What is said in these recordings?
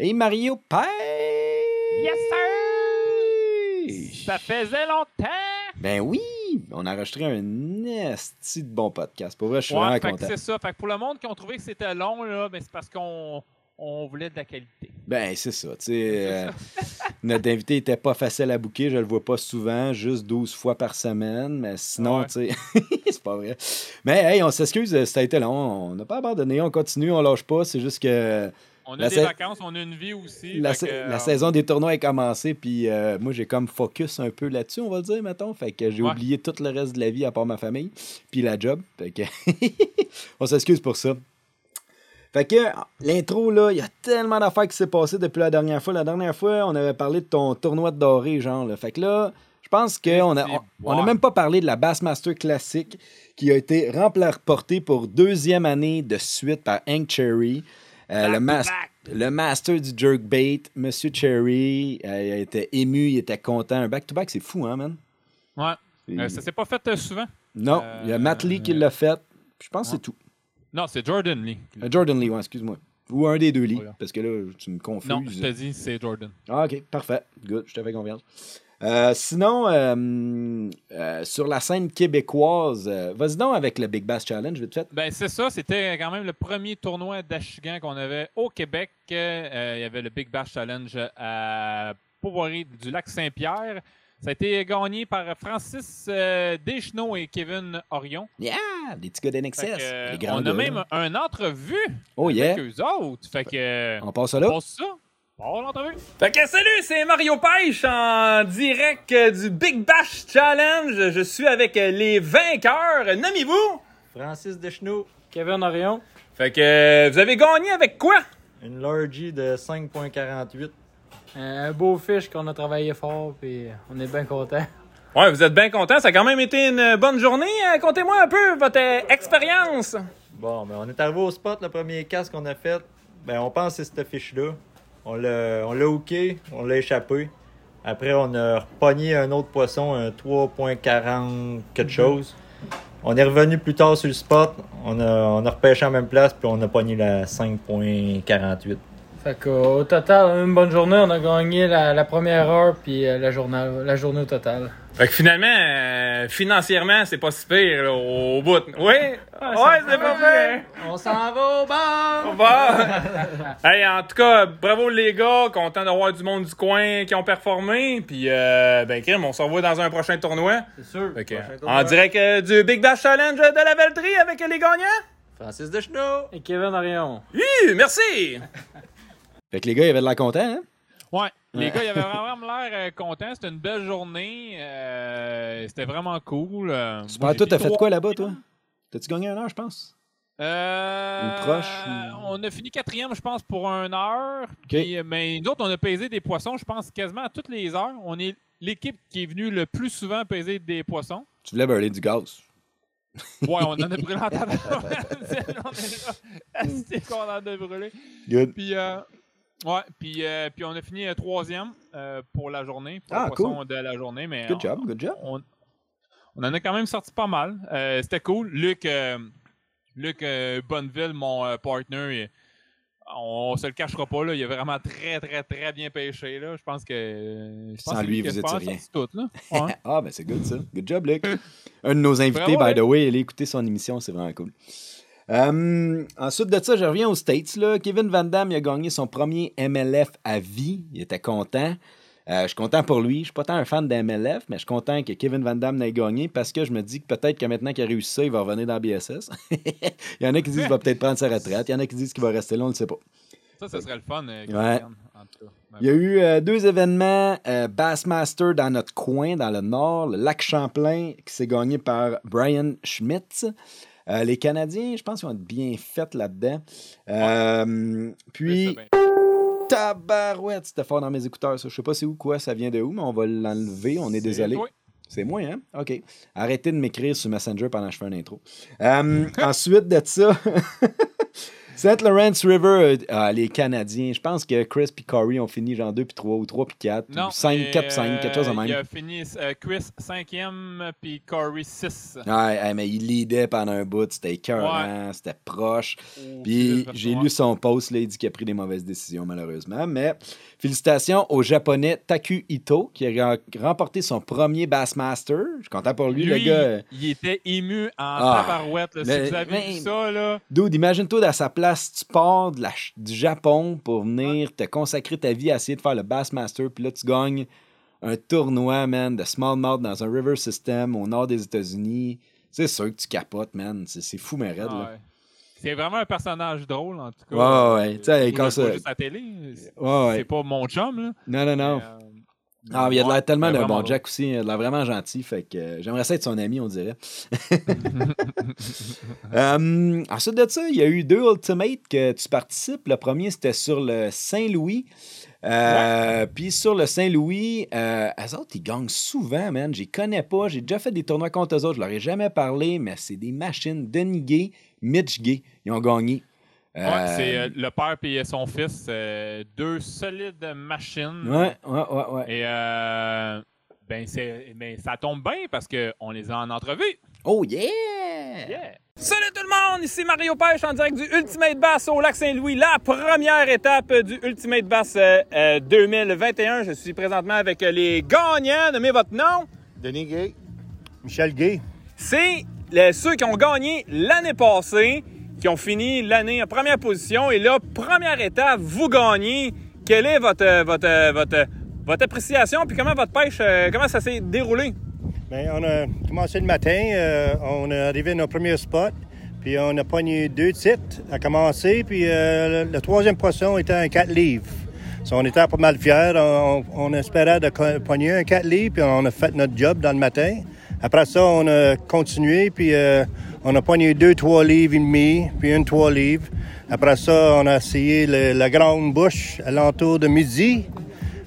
Et Mario Père! Yes, sir! Ça faisait longtemps! Ben oui! On a enregistré un esti de bon podcast. Pour vrai, je suis Ouais, vraiment fait content. c'est ça. Fait que pour le monde qui ont trouvé que c'était long, là, ben c'est parce qu'on on voulait de la qualité. Ben, c'est ça. Tu euh, notre invité était pas facile à bouquer. Je le vois pas souvent, juste 12 fois par semaine. Mais sinon, Ouais. tu sais, c'est pas vrai. Mais hey, on s'excuse, euh, ça a été long. On n'a pas abandonné, on continue, on lâche pas. C'est juste que On a La des sa- vacances, on a une vie aussi. la, fait sa- que, la euh, saison des tournois est commencée. Puis euh, moi, j'ai comme focus un peu là-dessus, on va le dire, mettons. Fait que j'ai Ouais. oublié tout le reste de la vie à part ma famille. Puis la job. Fait que on s'excuse pour ça. Fait que l'intro, là, il y a tellement d'affaires qui s'est passé depuis la dernière fois. La dernière fois, on avait parlé de ton tournoi de doré, genre. là. Fait que là, je pense qu'on a, on, on a même pas parlé de la Bassmaster classique qui a été remportée pour deuxième année de suite par Hank Cherry. Euh, le, mas- le master du jerkbait, Monsieur Cherry, euh, il était ému, il était content. Un back-to-back, c'est fou, hein, man? Ouais. Euh, ça s'est pas fait euh, souvent. non, euh, il y a Matt Lee qui l'a fait. Je pense que c'est tout. Non, c'est Jordan Lee. Euh, Jordan Lee, ouais, excuse-moi. Ou un des deux Lee, Voilà. parce que là, tu me confuses. Non, je te dis, c'est Jordan. Ah, ok, parfait. Good, je te fais confiance. Euh, sinon, euh, euh, sur la scène québécoise, vas-y donc avec le Big Bass Challenge, vite fait. Ben, c'est ça. C'était quand même le premier tournoi d'Achigan qu'on avait au Québec. Il y avait le Big Bash Challenge à Pauvoirie du lac Saint-Pierre. Ça a été gagné par Francis Deschenaux et Kevin Orion. Yeah, des petits gars d'NXS. Les on a même là. un entrevue Oh yeah, avec eux autres. Fait que. on passe ça là. on passe ça. Bon, l'entrevue. Fait que salut, c'est Mario Pêche en direct du Big Bash Challenge. Je suis avec les vainqueurs. Nommez-vous? Francis Deschenaux, Kevin Orion, Fait que euh, vous avez gagné avec quoi? une Lorgie de 5.48. un beau fiche qu'on a travaillé fort, puis on est bien content. Ouais, vous êtes bien content. Ça a quand même été une bonne journée. Euh, Contez-moi un peu votre euh, expérience. Bon, ben on est arrivé au spot, le premier casque qu'on a fait, ben on pense que c'est cette fiche-là. On l'a on l'a hooké, on l'a échappé. Après, on a repogné un autre poisson, un 3.40 quelque chose. On est revenu plus tard sur le spot, on a, on a repêché en même place, puis on a pogné la 5.48. Fait qu'au total, une bonne journée, on a gagné la, la première heure, puis euh, la, journée, la journée au total. Fait que finalement, euh, financièrement, c'est pas si pire là, au bout. Oui? Ouais, c'est pas pire. On s'en va au bar! Bon. hey, en tout cas, bravo les gars, content d'avoir du monde du coin qui ont performé. Puis, euh, ben, Krim, on se revoit dans un prochain tournoi. C'est sûr. Fait que, Prochain tournoi. en direct euh, du Big Bash Challenge de la Velterie avec les gagnants. Francis Deschenaux! Et Kevin Orion. Oui, merci. Fait que les gars, ils avaient de la content, hein? Ouais. Les gars, ils avaient vraiment l'air euh, contents. C'était une belle journée. Euh, C'était vraiment cool. Euh, Super, toi, t'as fait quoi là-bas, toi? T'as-tu gagné un heure, je pense? Euh, Ou proche, ou- On a fini quatrième, je pense, pour une heure. Puis, mais nous autres, on a pesé des poissons, je pense, quasiment à toutes les heures. On est l'équipe qui est venue le plus souvent peser des poissons. Tu voulais burler du gaz. Ouais, on en a brûlé en tabac. on est là. Qu'on en a brûlé. Good. Puis, euh, ouais, puis, euh, puis on a fini euh, troisième euh, pour la journée, pour Ah, le poisson de la journée. Mais Good on- job, good job. on, on en a quand même sorti pas mal. Euh, C'était cool. Luc, Luc Bonneville, mon partner, il- on se le cachera pas, là, il a vraiment très, très, très bien pêché. Là. Je pense que. je pense Sans que lui, a vous étiez sorti tout, là. Ouais. Ah, ben c'est good ça. Good job, Luc. Un de nos invités, Bravo, by the way, allez écouter son émission, c'est vraiment cool. Euh, ensuite de ça, je reviens aux States. Là. Kevin Van Damme il a gagné son premier MLF à vie. Il était content. Euh, je suis content pour lui. Je suis pas tant un fan de MLF, mais je suis content que Kevin Van Damme n'ait gagné parce que je me dis que peut-être que maintenant qu'il a réussi ça, il va revenir dans BSS. il y en a qui disent qu'il va peut-être prendre sa retraite. Il y en a qui disent qu'il va rester là, on ne le sait pas. Ça, ce serait le fun. euh, Ouais. Christian, en tout cas. Il y a eu euh, deux événements Bassmaster dans notre coin, dans le nord, le lac Champlain, qui s'est gagné par Brian Schmitz. Euh, les Canadiens, je pense qu'ils ont été bien faits là-dedans. Euh, puis, tabarouette, c'était fort dans mes écouteurs. Ça. Je sais pas c'est où, quoi, ça vient de où, mais on va l'enlever. On est, désolé. toi. C'est moi, hein? OK. Arrêtez de m'écrire sur Messenger pendant que je fais un intro. Euh, ensuite de ça, St. Lawrence River, euh, ah, les Canadiens, je pense que Chris et Corey ont fini genre 2 puis 3 ou 3 puis 4. Non, ou 5, et, 4 5, quelque chose de euh, même. Il a fini euh, Chris 5e, puis Corey 6. Ouais, mais il leadait pendant un bout, c'était écœurant, c'était proche. Puis j'ai lu son post, là, il dit qu'il a pris des mauvaises décisions, malheureusement. Mais félicitations au japonais Taku Ito, qui a remporté son premier Bassmaster. Je suis content pour lui, Lui, le gars. euh, il était ému en Ah, tabarouette. là. si vous avez mais- vu ça, là. Dude, imagine-toi à sa place, tu pars de la du Japon pour venir te consacrer ta vie à essayer de faire le Bassmaster, puis là, tu gagnes un tournoi, man, de smallmouth dans un river system au nord des États-Unis. C'est sûr que tu capotes, man. C'est fou, mais raide, Ah ouais. C'est vraiment un personnage drôle, en tout cas. Ouais, ouais, tu sais, quand ça- juste à télé. Ouais, ouais. C'est pas mon chum, là. Non, non, non. Mais, euh, Ah, il a de l'air tellement mais d'un bon. Jack aussi. Il a de l'air vraiment gentil. Fait que euh, j'aimerais ça être son ami, on dirait. Euh, ensuite de ça, il y a eu deux Ultimates que tu participes. Le premier, c'était sur le Saint-Louis. Euh, Puis sur le Saint-Louis, euh, eux autres, ils gagnent souvent, man. Je les connais pas. J'ai déjà fait des tournois contre eux autres. Je leur ai jamais parlé, mais c'est des machines. Denis Gay, Mitch Gay, ils ont gagné. Ouais, Euh, c'est euh, le père et son fils. euh, deux solides machines. Ouais, ouais, ouais, ouais. Et euh, ben, c'est, ben, ça tombe bien parce qu'on les a en entrevue. Oh, yeah! Yeah! Salut tout le monde, ici Mario Pêche en direct du Ultimate Bass au Lac Saint-Louis, la première étape du Ultimate Bass euh, euh, 2021. Je suis présentement avec euh, les gagnants. Nommez votre nom. Denis Gay. Michel Gay. C'est les- ceux qui ont gagné l'année passée, qui ont fini l'année en première position. Et là, première étape, vous gagnez. Quelle est votre, votre, votre, votre appréciation? Puis comment votre pêche, euh, comment ça s'est déroulé? Bien, on a commencé le matin. euh, on est arrivé à nos premiers spots. Puis on a pogné deux titres à commencer. Puis euh, le, troisième poisson était un 4 livres. On était pas mal fiers. On, espérait de pogner un 4 livres. Puis on a fait notre job dans le matin. Après ça, on a continué. Puis on a pogné deux 3 livres et demi. Puis une 3 livres. Après ça, on a essayé la grande bouche à l'entour de midi.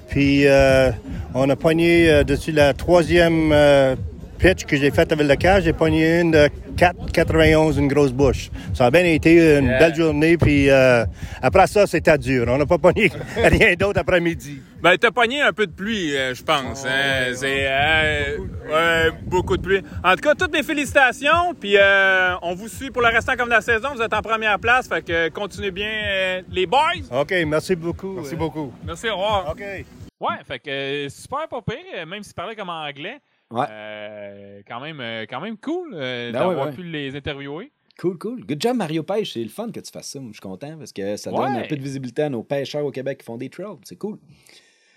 Puis euh, on a pogné euh, dessus la troisième euh, pitch que j'ai faite avec le cage. J'ai pogné une de 4,91, une grosse bouche. Ça a bien été une Yeah. belle journée. Puis euh, après ça, c'était dur. On n'a pas pogné rien d'autre après-midi. Ben, t'as pogné un peu de pluie, euh, je pense. hein. C'est euh, ouais, beaucoup de pluie. En tout cas, toutes mes félicitations. Puis euh, on vous suit pour le restant comme de la saison. Vous êtes en première place. Fait que continuez bien, euh, les boys. OK, merci beaucoup. Merci beaucoup. Merci, au revoir. OK. Ouais, fait que super pas pire, même s'il parlait comme anglais. Ouais. Euh, quand, même, euh, quand même cool euh, Ben d'avoir ouais, ouais. pu les interviewer. Cool, cool. Good job, Mario Pêche. C'est le fun que tu fasses ça. Je suis content parce que ça donne Ouais. un peu de visibilité à nos pêcheurs au Québec qui font des trails. C'est cool.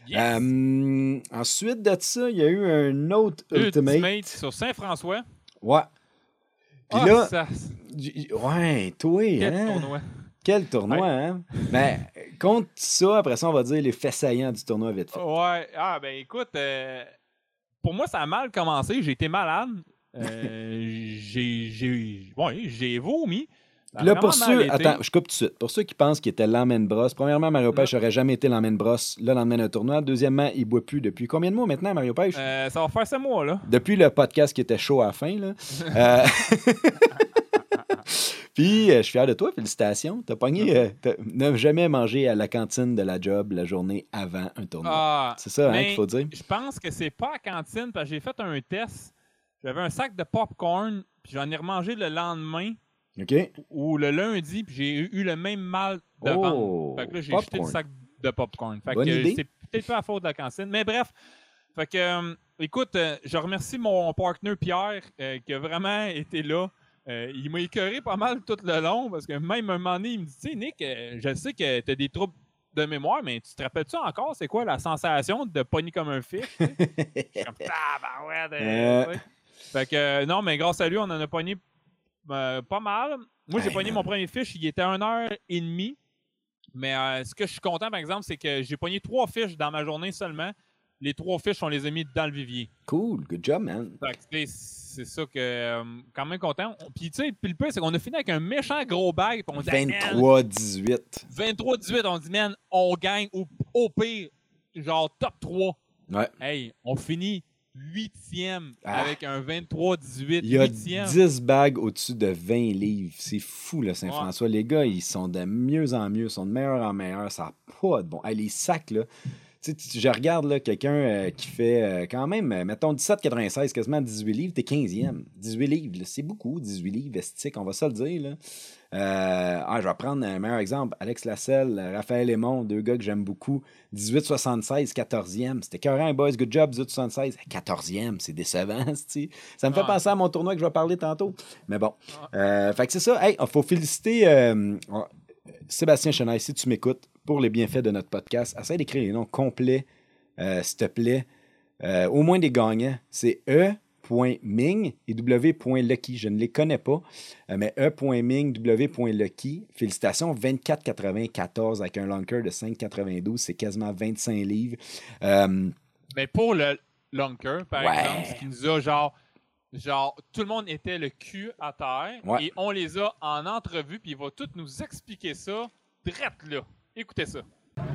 Yes. Euh, ensuite de ça, il y a eu un autre Ultimate. Ultimate sur Saint-François. Ouais. Puis Ah, là, ça- ouais, toi, quel hein? tournoi. Quel tournoi, hein? Ben, contre ça, après ça, on va dire les faits saillants du tournoi vite fait. Ouais. Ah, ben écoute, euh, pour moi, ça a mal commencé. J'ai été malade. Euh, j'ai, ouais, vomi. Là, pour ceux, attends, je coupe tout de suite. Pour ceux qui pensent qu'il était l'emmène brosse, premièrement, Mario Pêche n'aurait jamais été l'emmène brosse le lendemain d'un tournoi. Deuxièmement, il boit plus depuis combien de mois maintenant, Mario Pêche? Euh, ça va faire ce mois, là. Depuis le podcast qui était chaud à la fin, là. Euh, Puis, euh, je suis fier de toi, félicitations. T'as pogné, euh, t'as- n'as jamais mangé à la cantine de la job la journée avant un tournoi. Ah, C'est ça hein, mais qu'il faut dire. Je pense que c'est pas à cantine parce que j'ai fait un test. J'avais un sac de popcorn, puis j'en ai remangé le lendemain OK? ou le lundi, puis j'ai eu le même mal de Oh, ventre. Fait que là, j'ai jeté le popcorn. sac de popcorn. Fait Bonne que idée. c'est peut-être pas à faute de la cantine. Mais bref, fait que, euh, écoute, euh, je remercie mon partenaire Pierre euh, qui a vraiment été là. Euh, il m'a écœuré pas mal tout le long parce que même un moment donné, il me dit Tu sais, Nick, euh, je sais que tu as des troubles de mémoire, mais tu te rappelles-tu encore c'est quoi la sensation de pogner comme un suis comme tabarouette, euh, Euh. ouais. Fait que euh, non, mais grâce à lui, on en a pogné euh, pas mal. Moi, j'ai pogné mon premier fish, il était à 1h30. Mais ce que je suis content, par exemple, c'est que j'ai pogné trois fiches dans ma journée seulement. Les trois fiches, on les a mis dans le vivier. Cool, good job, man. C'est ça que. euh, quand même content. On- Puis, tu sais, puis le pire, c'est qu'on a fini avec un méchant gros bag. Puis on dit, Hey, man, 23-18. 23-18, on dit, man, on gagne au, au pire, genre top 3. Ouais. Hey, on finit huitième Ah. avec un 23-18. Il y a huitième. 10 bagues au-dessus de 20 livres. C'est fou, là, Saint-François. Les gars, ils sont de mieux en mieux, sont de meilleur en meilleur. Ça n'a pas de bon. Hey, les sacs, là. Tu sais, je regarde là, quelqu'un euh, qui fait euh, quand même, euh, mettons, 17,96, quasiment 18 livres, t'es 15e. 18 livres, c'est beaucoup, 18 livres vestiques, on va ça le dire. Là. Ah, je vais prendre un meilleur exemple. Alex Lasselle, Raphaël Aymon, deux gars que j'aime beaucoup. 18,76, 14e. C'était carré, boys. Good job, 18,76. 14e, c'est décevant, c'ti. Ça me fait Ah. penser à mon tournoi que je vais parler tantôt. Mais bon. Euh, fait que c'est ça. Hey, il faut féliciter Sébastien Chenaille, si tu m'écoutes, pour les bienfaits de notre podcast. Essaye d'écrire les noms complets, euh, s'il te plaît. Euh, au moins des gagnants. C'est E.Ming et W.Lucky. Je ne les connais pas, euh, mais E.Ming, W.Lucky. Félicitations, 24,94 avec un lonker de 5,92. C'est quasiment 25 livres. Mais pour le lunker, par Ouais. exemple, ce qui nous a genre. Genre, tout le monde était le cul à terre Ouais. et on les a en entrevue, puis il va tout nous expliquer ça direct là. Écoutez ça.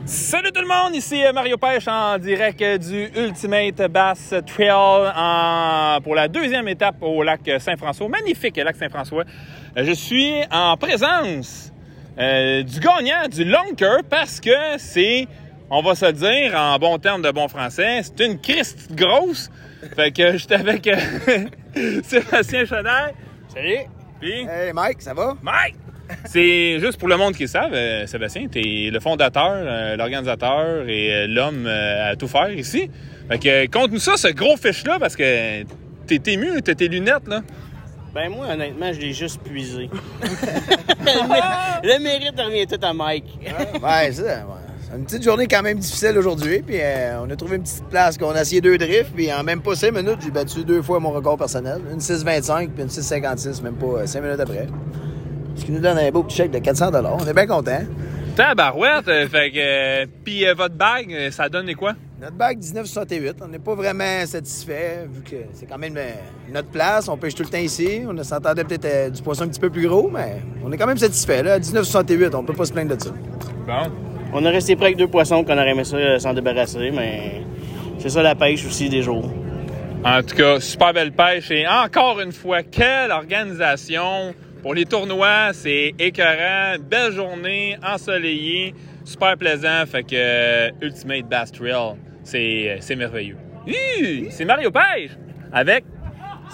Salut tout le monde, ici euh, Mario Pêche en direct euh, du Ultimate Bass Trail en- pour la deuxième étape au lac Saint-François. Magnifique lac Saint-François. Euh, Je suis en présence euh, du gagnant du Lunker parce que c'est, on va se le dire en bon terme de bon français, c'est une Christ grosse. Fait que j'étais avec euh, Sébastien Chaudet. Salut. Puis, Hey Mike, ça va? Mike! C'est juste pour le monde qui le savent, euh, Sébastien, t'es le fondateur, euh, l'organisateur et euh, l'homme à tout faire ici. Fait que conte-nous ça, ce gros fiche-là, parce que t'es ému, t'as tes lunettes, là. Ben moi, honnêtement, je l'ai juste puisé. le mérite revient tout à Mike. ouais, c'est ça. ouais. Une petite journée quand même difficile aujourd'hui. Puis euh, on a trouvé une petite place qu'on a essayé deux drifts. Puis en même pas 5 minutes, j'ai battu deux fois mon record personnel. Une 6,25 puis une 6,56, même pas 5 minutes après. Ce qui nous donne un beau petit chèque de 400 On est bien contents. Tabarouette, euh, fait que... euh, Puis euh, votre bague, euh, ça donne quoi? Notre bague 1968, on n'est pas vraiment satisfait vu que c'est quand même euh, notre place. On pêche tout le temps ici. On s'entendait peut-être euh, du poisson un petit peu plus gros, mais on est quand même satisfait. Là, 1968, on peut pas se plaindre de ça. Bon. On a resté près avec deux poissons qu'on aurait aimé ça euh, s'en débarrasser, mais c'est ça la pêche aussi des jours. En tout cas, super belle pêche. Et encore une fois, quelle organisation pour les tournois. C'est écœurant. Belle journée, ensoleillée, super plaisant. Fait que euh, Ultimate Bass Trail, c'est euh, c'est merveilleux. C'est Mario Pêche avec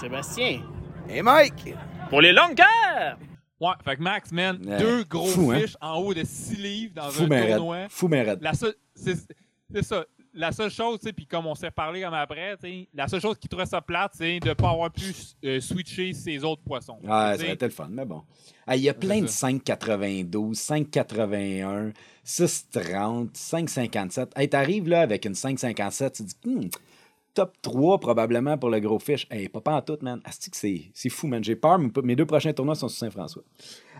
Sébastien, Et Mike! pour les longs cœurs. Ouais, fait que Max, man, Ouais. deux gros Fou, hein? fiches en haut de 6 livres dans Fou un tournoi. Fou. La seule, c'est, ça. La seule chose, tu sais, puis comme on s'est parlé comme après, tu sais, la seule chose qui trouvait ça plate, c'est de ne pas avoir pu euh, switcher ses autres poissons. Ouais, ça aurait été le fun, mais bon. Ah, Il y a plein de ça. 5,92, 5,81, 6,30, 5,57. Hey, t'arrives là avec une 5,57, tu dis, Hmm, top 3 probablement pour le gros fish. Hey, pas en tout, man. Que c'est fou, man. J'ai peur, mais mes deux prochains tournois sont sur Saint-François.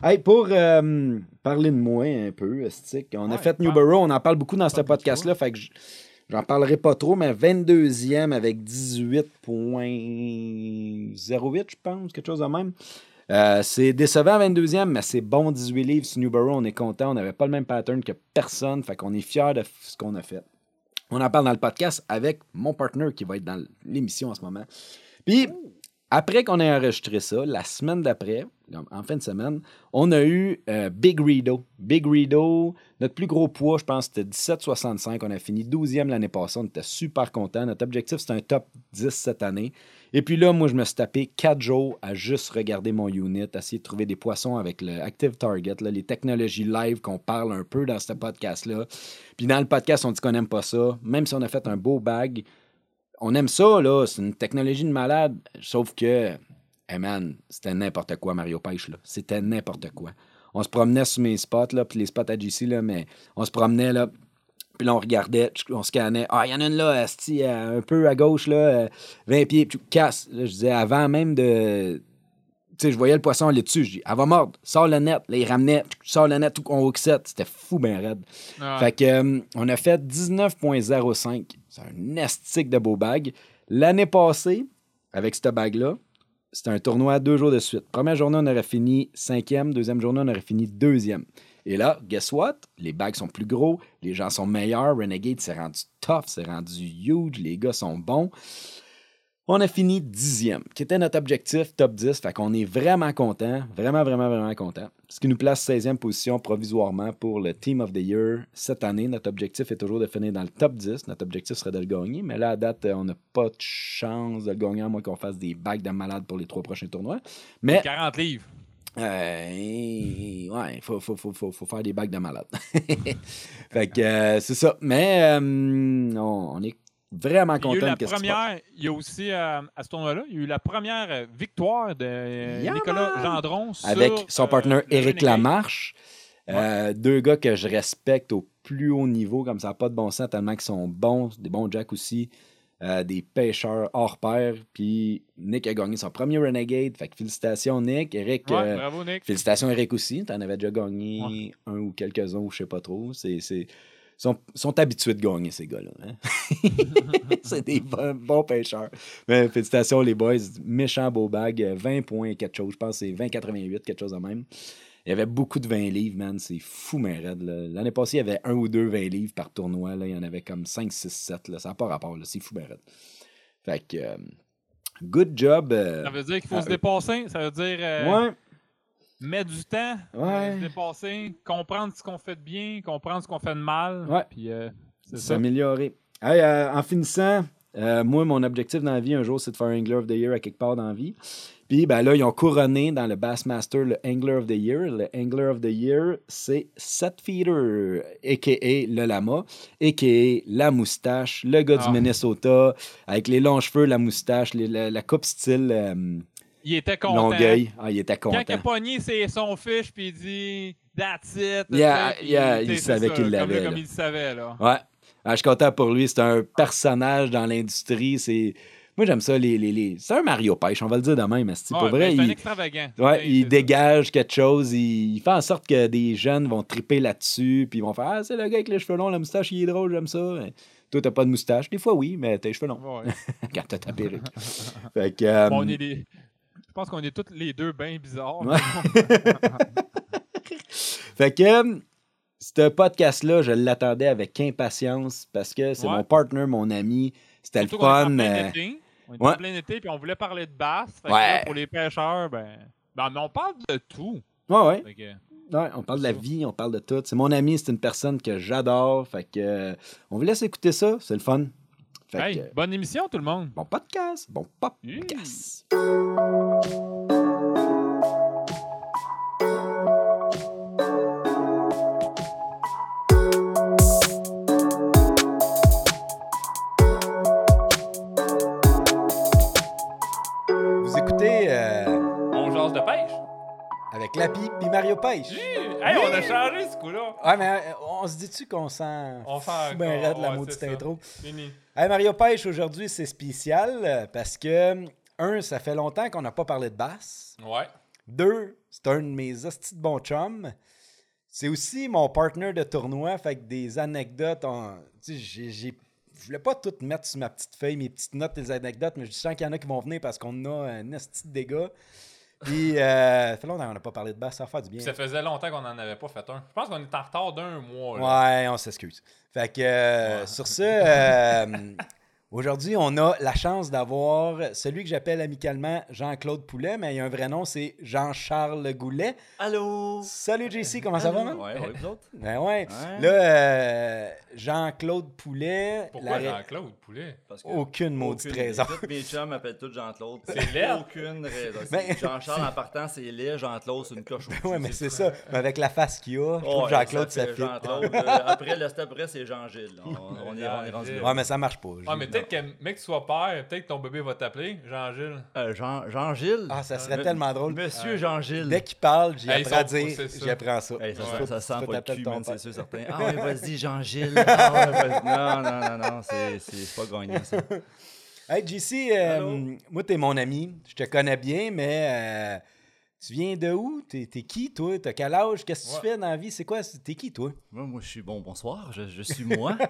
Hey, pour euh, parler de moi un peu, Astic, on a fait. Newborough, on en parle beaucoup dans ce podcast-là, fait que j'en parlerai pas trop, mais 22e avec 18,08, je pense, quelque chose de même. Euh, c'est décevant 22e, mais c'est bon 18 livres sur Newborough. On est content. On n'avait pas le même pattern que personne. Fait qu'on est fiers de ce qu'on a fait. On en parle dans le podcast avec mon partner qui va être dans l'émission en ce moment. Puis, après qu'on ait enregistré ça, la semaine d'après, en fin de semaine, on a eu euh, Big Rido. Big Rido, notre plus gros poids, je pense, c'était 17,65. On a fini 12e l'année passée. On était super contents. Notre objectif, c'était un top 10 cette année. Et puis là, moi, je me suis tapé 4 jours à juste regarder mon unit, à essayer de trouver des poissons avec le Active Target, les technologies live qu'on parle un peu dans ce podcast-là. Puis dans le podcast, on dit qu'on n'aime pas ça. Même si on a fait un beau bag, on aime ça, là. C'est une technologie de malade. Sauf que, hey man, c'était n'importe quoi, Mario Pêche, là. C'était n'importe quoi. On se promenait sur mes spots, là, puis les spots à JC, là, mais on se promenait, là. Puis là, on regardait, on scannait. Ah, il y en a une là, euh, un peu à gauche, là, euh, 20 pieds, puis casse. Là, je disais, avant même de. Tu sais, je voyais le poisson aller dessus. Je dis, elle va mordre, sors le net. Là, il ramenait, sors le net, tout on hook. C'était fou, ben raide. ouais. Fait que, euh, on a fait 19,05. C'est un estique de beau bag. L'année passée, avec cette bague-là, c'était un tournoi à deux jours de suite. Première journée, on aurait fini cinquième. Deuxième journée, on aurait fini deuxième. Et là, guess what? Les bags sont plus gros, les gens sont meilleurs. Renegade s'est rendu tough, s'est rendu huge, les gars sont bons. On a fini dixième, qui était notre objectif top 10. Fait qu'on est vraiment content, vraiment, vraiment, vraiment content. Ce qui nous place 16e position provisoirement pour le Team of the Year cette année. Notre objectif est toujours de finir dans le top 10. Notre objectif serait de le gagner, mais là, à date, on n'a pas de chance de le gagner à moins qu'on fasse des bagues de malade pour les trois prochains tournois. Mais 40 livres. euh, ouais, il faut, faut, faut, faut, faut faire des bagues de malade. fait que euh, c'est ça. Mais euh, on, on est vraiment Il y a eu content la de passe. première, il y a aussi euh, à ce tournoi-là, il y a eu la première euh, victoire de euh, Nicolas! Gendron sur, avec son partenaire Éric. Lamarche. Deux gars que je respecte au plus haut niveau, comme ça n'a pas de bon sens, tellement qu'ils sont bons, des bons jacks aussi, euh, des pêcheurs hors pair. Puis Nick a gagné son premier Renegade. Fait que félicitations, Nick. Eric, Ouais, euh, bravo, Nick. félicitations, Eric aussi. Tu en avais déjà gagné un ou quelques-uns, je sais pas trop. C'est. Sont, sont habitués de gagner, ces gars-là. hein. c'est des bons, bons pêcheurs. Mais félicitations, les boys. Méchant beau bag. euh, 20 points quelque chose. Je pense que c'est 20,88, quelque chose de même. Il y avait beaucoup de 20 livres, man. C'est fou, mais raide. L'année passée, il y avait un ou deux 20 livres par tournoi. Là. Il y en avait comme 5, 6, 7. Là. Ça n'a pas rapport. C'est fou, mais raide. Fait que, euh, good job. euh, Ça veut dire qu'il faut à se eux. dépasser? Ça veut dire euh, Ouais, mettre du temps, Ouais. euh, se dépasser, comprendre ce qu'on fait de bien, comprendre ce qu'on fait de mal. Ouais. Puis euh, s'améliorer. Hey, euh, en finissant, euh, moi, mon objectif dans la vie, un jour, c'est de faire Angler of the Year à quelque part dans la vie. Puis ben là, ils ont couronné dans le Bassmaster le Angler of the Year. Le Angler of the Year, c'est Seth Feeder, a.k.a. le lama, a.k.a. la moustache, le gars Ah. du Minnesota, avec les longs cheveux, la moustache, les- la, la coupe style Il était content. Longueuil. Ah, il était Quand il a content. pogné c'est son fiche, puis il dit That's it. Yeah, il c'est savait qu'il l'avait. Comme il le savait, là. Ouais. Ah, je suis content pour lui. C'est un personnage dans l'industrie. C'est... Moi, j'aime ça. Les, les, les- C'est un Mario Pêche, on va le dire de même. esti. Ouais, pour ben, vrai, c'est un extravagant. ouais, C'est- il c'est- dégage quelque chose. Il... il fait en sorte que des jeunes vont triper là-dessus. Puis ils vont faire Ah, c'est le gars avec les cheveux longs, la moustache, il est drôle, j'aime ça. Mais Toi, t'as pas de moustache. Des fois, oui, mais t'as les cheveux longs Ouais. quand t'as ta perruque. fait que. euh, Bon, on est des- pense qu'on est tous les deux bien bizarres. Ouais. Fait que euh, ce podcast-là, je l'attendais avec impatience parce que c'est Ouais. mon partner, mon ami. C'était le fun. euh. On est ouais. en plein été, puis on voulait parler de basse. Fait que Ouais. là, pour les pêcheurs, ben... ben, on parle de tout. Ouais, ouais. Fait que- Ouais, on parle de la vie, on parle de tout. C'est mon ami, c'est une personne que j'adore. Fait que euh, on vous laisse écouter ça, c'est le fun. Hey, que, bonne émission, tout le monde. bon podcast, bon podcast. Vous avec Lapi puis Mario Pêche. Hey, on a changé ce coup-là. Ouais, mais euh, on se dit-tu qu'on s'en On fout ben raide, la ouais, maudite c'est ça. intro? Fini. Hey, Mario Pêche, aujourd'hui, c'est spécial euh, parce que, un, ça fait longtemps qu'on n'a pas parlé de basse. Ouais. Deux, c'est un de mes hosties de bons chums. C'est aussi mon partner de tournoi, fait que des anecdotes. en- Tu sais, j'ai- j'ai- Je voulais pas tout mettre sur ma petite feuille, mes petites notes, des anecdotes, mais je sens qu'il y en a qui vont venir parce qu'on a un esti de dégâts. Puis, euh, ça fait longtemps qu'on n'a pas parlé de basse, ça va faire du bien. Puis ça faisait longtemps qu'on n'en avait pas fait un. Je pense qu'on est en retard d'un mois. là. Ouais, on s'excuse. Fait que euh, sur ce, euh, aujourd'hui, on a la chance d'avoir celui que j'appelle amicalement Jean-Claude Poulet, mais il a un vrai nom, c'est Jean-Charles Goulet. Allô? Salut JC, comment ça va, man? Ouais, ouais, vous autres? Ben ouais. Ouais. Là, euh, Jean-Claude Poulet. Pourquoi la- Jean-Claude Poulet? Parce que Aucune maudite raison. Tous mes chums m'appellent tous Jean-Claude. C'est laid. Aucune raison. Ben- Jean-Charles, en partant, c'est laid. Jean-Claude, c'est une coche. au Ouais, mais c'est ça. Mais avec la face qu'il a, je trouve Ouais, Jean-Claude, ça, fait. Jean-Claude. Euh, après, le step après, c'est Jean-Gilles. On, on est, on est rendu. Ouais, mais ça marche pas. Mais peut-être que, mec, tu sois père, peut-être que ton bébé va t'appeler Jean-Gilles. Euh, Jean- Jean-Gilles. Ah, ça serait Me- tellement drôle. Monsieur Jean-Gilles. Dès qu'il parle, j'y Hey, apprends à dire, j'y apprends ça. Hey, ça, Ouais. ça, ça Tu sent pas le cul, c'est sûr, certain. Ah ouais, vas-y, Jean-Gilles. Ah ouais, non, non, non, non, c'est c'est pas gagnant, ça. Hey, JC, euh, moi, t'es mon ami. Je te connais bien, mais euh, tu viens de où? T'es t'es qui, toi? T'as quel âge? Qu'est-ce que tu fais dans la vie? C'est quoi? T'es qui, toi? Moi, moi, je suis bon, bonsoir, je, je suis moi.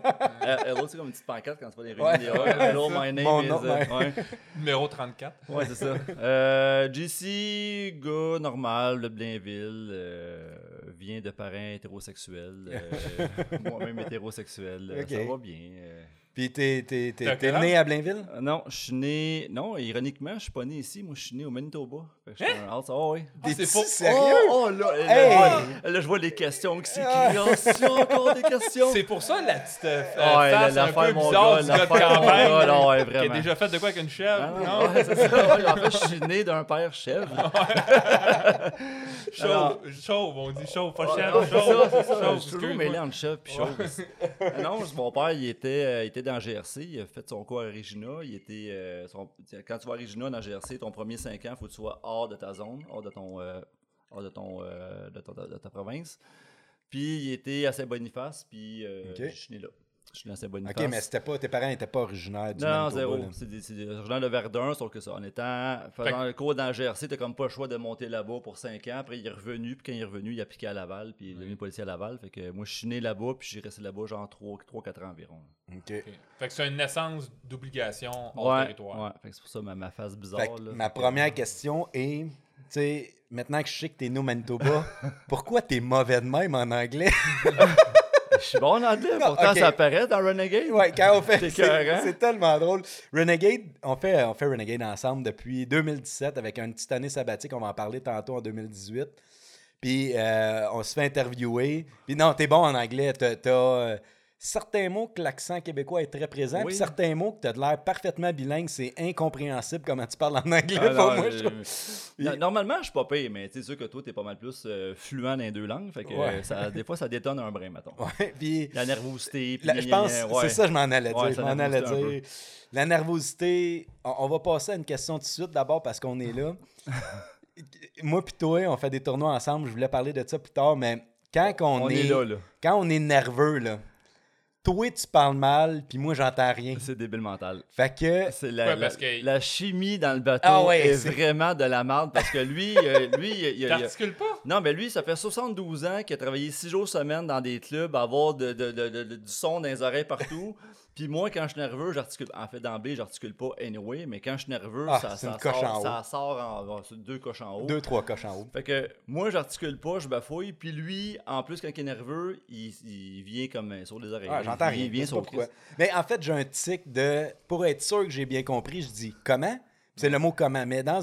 Euh, hello, c'est comme une petite pancarte quand tu vas les Ouais. réunions. des- ouais, hello, my name Mon is. nom, euh, ouais. ouais. Numéro 34. Ouais, c'est ça. Euh, JC, gars normal de Blainville, euh, vient de parents hétérosexuels. euh, Moi-même hétérosexuel. euh. Ça va bien. Euh, Puis t'es, t'es, t'es, T'as t'es quel né à Blainville? Euh, Non, je suis né. Non, ironiquement, je suis pas né ici. Moi, je suis né au Manitoba. Fait que je suis un Out- Oh, oui. Ah, c'est pas- sérieux? Oh, oh, là, là, Hey! là, là, je vois les questions qui s'écrivent. Oh, c'est encore des questions. C'est pour ça la petite euh, Ouais, face la- un l'affaire, peu mon bizarre gars, du gars de l'affaire, mon campagne gars, là, ouais, qui vraiment. a déjà fait de quoi avec une chèvre. Ah, non? ouais, c'est ça. Ouais, en fait, je suis né d'un père chèvre. Chauve, chauve, on dit chauve, pas chèvre, chauve, chauve, Je suis toujours excuse-moi. mêlé entre chèvre et chauve. Ah non, mon père, il était, euh, il était dans GRC. Il a fait son cours à Regina. Il était, euh, son- quand tu vas à Regina, dans GRC, ton premier 5 ans, il faut que tu sois hors de ta zone, hors de ton, euh, hors de ton, euh, de, ton- de ta province. Puis il était à Saint-Boniface, puis je suis né là. Je suis né à Saint-Boniface. Ok, mais c'était pas, tes parents n'étaient pas originaires du Non, non, zéro. C'est des, des originaires de Verdun, sauf que ça, en étant, faisant le cours dans la GRC, t'as comme pas le choix de monter là-bas pour 5 ans. Après, il est revenu, puis quand il est revenu, il a appliqué à Laval, puis il est devenu policier à Laval. Fait que moi, je suis né là-bas, puis j'ai resté là-bas genre 3-4 ans environ. Ok. Ok. Fait que c'est une naissance d'obligation hors Ouais, territoire. ouais. Fait que c'est pour ça ma, ma face bizarre. Fait que là. ma première question est, tu sais, maintenant que je sais que t'es né au Manitoba, pourquoi t'es mauvais de même en anglais? Je suis bon en anglais, pourtant ça apparaît dans Renegade. Ouais, quand on fait. C'est tellement drôle. Renegade, on fait, on fait Renegade ensemble depuis 2017 avec une petite année sabbatique. On va en parler tantôt en 2018. Puis euh, on se fait interviewer. Puis non, t'es bon en anglais. T'as t'as, euh, certains mots que l'accent québécois est très présent. Oui. Puis certains mots que t'as de l'air parfaitement bilingue. C'est incompréhensible comment tu parles en anglais Ah, pour non, moi. je euh, trouve. no- Normalement, je suis pas payé, mais c'est sûr que toi, t'es pas mal plus euh, fluent dans les deux langues. Fait que Ouais. euh, ça, des fois, ça détonne un brin, mettons. Ouais, puis La nervosité. puis La- gna, je pense, ouais. c'est ça je m'en allais dire. Je m'en allais dire. La nervosité, on, on va passer à une question tout de suite d'abord parce qu'on est là. Moi puis toi, on fait des tournois ensemble. Je voulais parler de ça plus tard, mais quand on, On est, est là, là. quand on est nerveux, là, toi tu parles mal, puis moi j'entends rien. C'est débile mental. Fait que C'est la, Ouais, la- parce que- la chimie dans le bateau Ah ouais, est, c'est- vraiment de la merde parce que lui, euh, lui, il, T'articules pas? non mais lui, ça fait 72 ans qu'il a travaillé 6 jours semaine dans des clubs, à avoir de, de- de- de- de- du son dans les oreilles partout. Puis moi, quand je suis nerveux, j'articule. En fait, d'emblée, j'articule pas anyway, mais quand je suis nerveux, Ah, ça, ça une coche en sort, haut. ça sort en deux coches en haut. deux, trois coches en haut. Fait que moi, j'articule pas, je bafouille. Puis lui, en plus, quand il est nerveux, il, il vient comme euh, sur les oreilles. Ah, j'entends il, rien. Il vient sur le. Mais en fait, j'ai un tic de. Pour être sûr que j'ai bien compris, je dis comment. C'est le mot comment. Mais dans.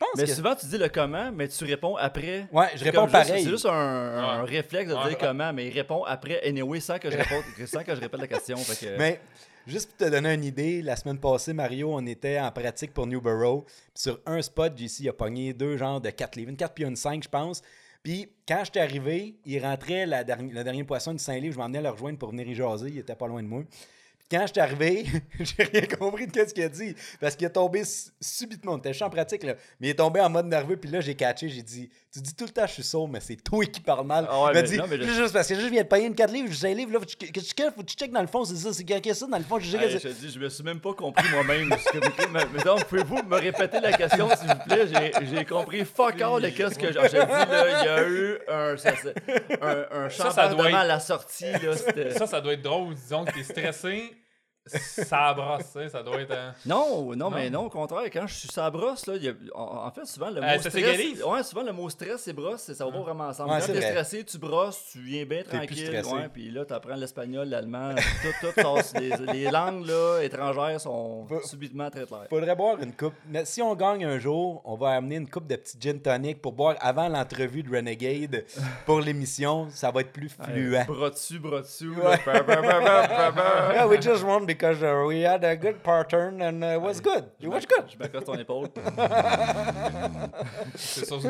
Pense Mais que. souvent, tu dis le comment, mais tu réponds après. Ouais, je C'est réponds comme pareil. C'est juste un, un Ouais. réflexe de Ouais. dire comment, mais il répond après anyway sans que je, réponde, sans que je répète la question. Fait que, Mais juste pour te donner une idée, la semaine passée, Mario, on était en pratique pour Newborough. Puis sur un spot, JC a pogné deux genres de 4 livres, une 4 puis une 5, je pense. Puis quand j'étais arrivé, il rentrait la dernière, le dernier poisson de 5 livres. Je m'en venais le rejoindre pour venir y jaser. Il était pas loin de moi. Quand j'étais arrivé, j'ai rien compris de ce qu'il a dit. Parce qu'il est tombé su- subitement. On était champ pratique, là. Mais il est tombé en mode nerveux. Puis là, j'ai catché. J'ai dit Tu dis tout le temps, je suis sourd, mais c'est toi qui parles mal. Ah ouais, il m'a dit non, mais je- Juste parce que je viens de payer une 4 livres, 5 livres. Là, faut que tu- que faut que tu checkes dans le fond. C'est ça. C'est quelque ça dans le fond. Je que Hey, je te dis, je me suis même pas compris moi-même. ce que vous- mais- mais donc, pouvez-vous me répéter la question, s'il vous plaît? J'ai- J'ai compris fuck all de qu'est-ce que j'ai. Je dis, là, il y a eu un, ça, un, un Ça, ça doit chambardement être- à la sortie. Là, Ça, ça doit être drôle. Disons que t'es stressé, ça brosse, ça doit être. un- Non, non, mais non, au contraire, quand je suis la brosse, là, il y a- en, en fait, souvent le mot Euh, ça stress. Ouais, souvent le mot stress et brosse, ça va pas vraiment ensemble. Ouais, quand t'es stressé, tu brosses, tu viens bien plus tranquille. Ouais, puis là, tu apprends l'espagnol, l'allemand, tout, tout les, les langues là, étrangères sont Faut- subitement très claires. Faudrait boire une coupe. Mais si on gagne un jour, on va amener une coupe de petits gin tonic pour boire avant l'entrevue de Renegade pour l'émission. Ça va être plus fluent. Bras dessus, bras we just won because uh, we had a good pattern and uh, it was good. It was good. Je m'accoste ton épaule. C'est sur-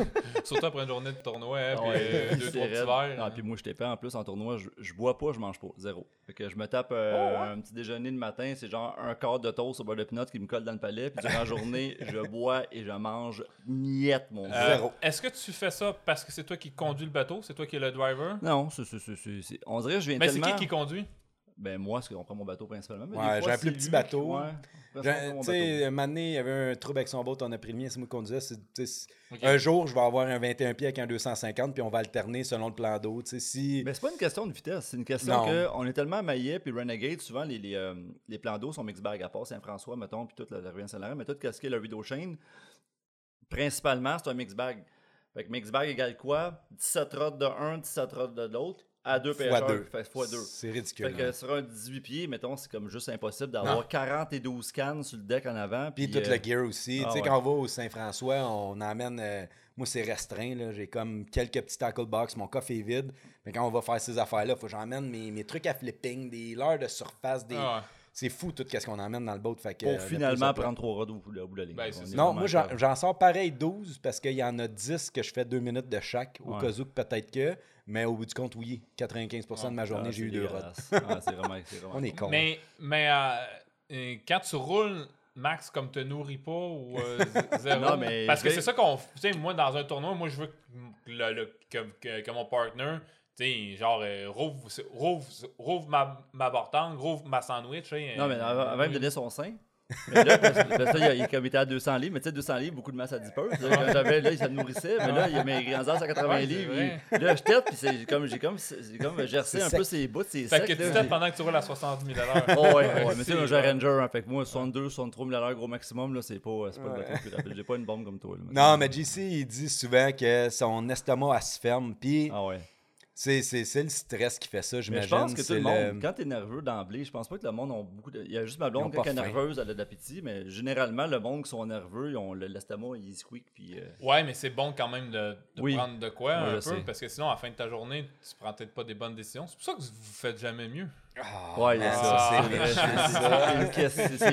surtout après une journée de tournoi, hein, puis Ouais, euh, deux, c'est trois petits verres. Ah, puis moi, je pas en plus en tournoi, je, je bois pas, je mange pas. Zéro. Fait que je me tape euh, un petit déjeuner le matin, c'est genre un quart de toast au beurre de pinot qui me colle dans le palais. Puis durant la journée, je bois et je mange miette, mon gars. Euh, Zéro. Est-ce que tu fais ça parce que c'est toi qui conduis le bateau? C'est toi qui es le driver? Non, c'est, c'est, c'est, c'est- c'est- on dirait que je viens Mais c'est tellement... qui qui conduit? Ben moi, parce qu'on prend mon bateau principalement. mais Ouais, j'ai un plus c'est petit lui bateau. Tu sais, bateau. un moment donné, il y avait un trouble avec son boat, on a pris le mien, c'est moi qui conduisais. c'est- c'est-. Un jour, je vais avoir un 21 pieds avec un 250, puis on va alterner selon le plan d'eau. tu sais, Si... Mais c'est pas une question de vitesse, c'est une question Non. que on est tellement maillé puis Renegade, souvent les, les, euh, les plans d'eau sont mix bag à part Saint-François, mettons, puis toute la, la rivière Saint-Laurent, mais tout ce qui est le rideau chain, principalement, c'est un mix bag. Fait que mix bag égale quoi? 17 rods de un, 17 rods de l'autre. À deux pêcheurs. deux. Fait fois deux. C'est ridicule. Fait que hein. sur un 18 pieds, mettons, c'est comme juste impossible d'avoir Non. 40 et 12 cannes sur le deck en avant. Puis Puis, tout euh, gear aussi. ah tu sais, ouais. quand on va au Saint-François, on emmène. euh, moi, c'est restreint. là. J'ai comme quelques petits tackle box. Mon coffre est vide. Mais quand on va faire ces affaires-là, il faut que j'emmène mes, mes trucs à flipping, des leurres de surface. Des... Ah ouais. C'est fou tout ce qu'on emmène dans le boat. Fait que, pour euh, le finalement prendre trois rods au bout au bout de la ligne. Ben, Non, moi, j'en sors pareil 12 parce qu'il y en a 10 que je fais deux minutes de chaque. Au Ouais. cas où, peut-être que. Mais au bout du compte, oui, 95% de ma journée, Ah, j'ai eu deux rods. Ah, c'est vraiment, c'est vraiment On est con. Mais, mais euh, euh, quand tu roules, Max, comme te nourris pas ou euh, zéro? Non, mais Parce que c'est ça qu'on. Tu sais, moi, dans un tournoi, moi, je veux que, le- le- que, que- que mon partner, sais, genre, euh, rouvre, rouvre, rouvre ma, ma rouvre ma sandwich. Non, mais euh, avant, avant, il me donnait son sein. Mais là, parce, parce que là, il, comme il était à 200 livres, mais tu sais, 200 livres, beaucoup de masse à 10 peu. Quand j'avais, là, il se nourrissait, mais là, il m'a grandi à 180 Ouais, livres. il- là, je tête, puis c'est comme, j'ai comme, comme gercé un sec. peu ses bouts, ses Fait secs. que tu j'ai- pendant que tu roules à 60 000 à l'heure. Oh, ouais, ouais, mais tu sais, un bon. Ranger, hein, fait que moi, 62, 63 000 à l'heure, gros maximum, là, c'est pas, c'est pas le bateau le plus rapide. J'ai pas une bombe comme toi. là, Non, mais JC, il dit souvent que son estomac, elle se ferme. Puis Ah ouais. C'est c'est- c'est le stress qui fait ça, j'imagine. je pense que tout le monde, quand t'es nerveux d'emblée, je pense pas que le monde a beaucoup de. Il y a juste ma Ils blonde, elle est nerveuse, elle a de l'appétit, mais généralement, le monde qui sont nerveux, ils ont le- l'estomac, il squeak, puis. euh, Ouais, mais c'est bon quand même de, de Oui. prendre de quoi Ouais, un peu, sais. parce que sinon, à la fin de ta journée, tu prends peut-être pas des bonnes décisions. C'est pour ça que vous faites jamais mieux. Ah, Ouais, il y a man, ça. C'est- ça.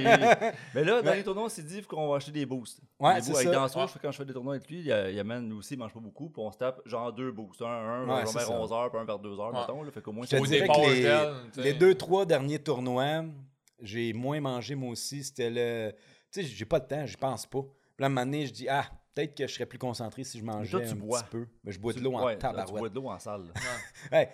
Mais là, dans les tournois, on s'est dit qu'on va acheter des boosts. Ouais, c'est ça. Je fais- quand je fais des tournois avec lui, il y a, Man, lui aussi, il mange pas beaucoup, puis on se tape genre deux boosts. Un, vers ça. 11h, puis un vers 2h, Ouais. mettons. Là, fait qu'au moins, Je te dirais que les deux, trois derniers tournois, j'ai moins mangé moi aussi. C'était le. Tu sais, j'ai pas le temps, j'y pense pas. Puis là, à un moment donné, je dis, ah, peut-être que je serais plus concentré si je mangeais toi, tu un bois. petit peu. Mais je bois de l'eau en ouais, Tu tabarouette. bois de l'eau en salle. Hey,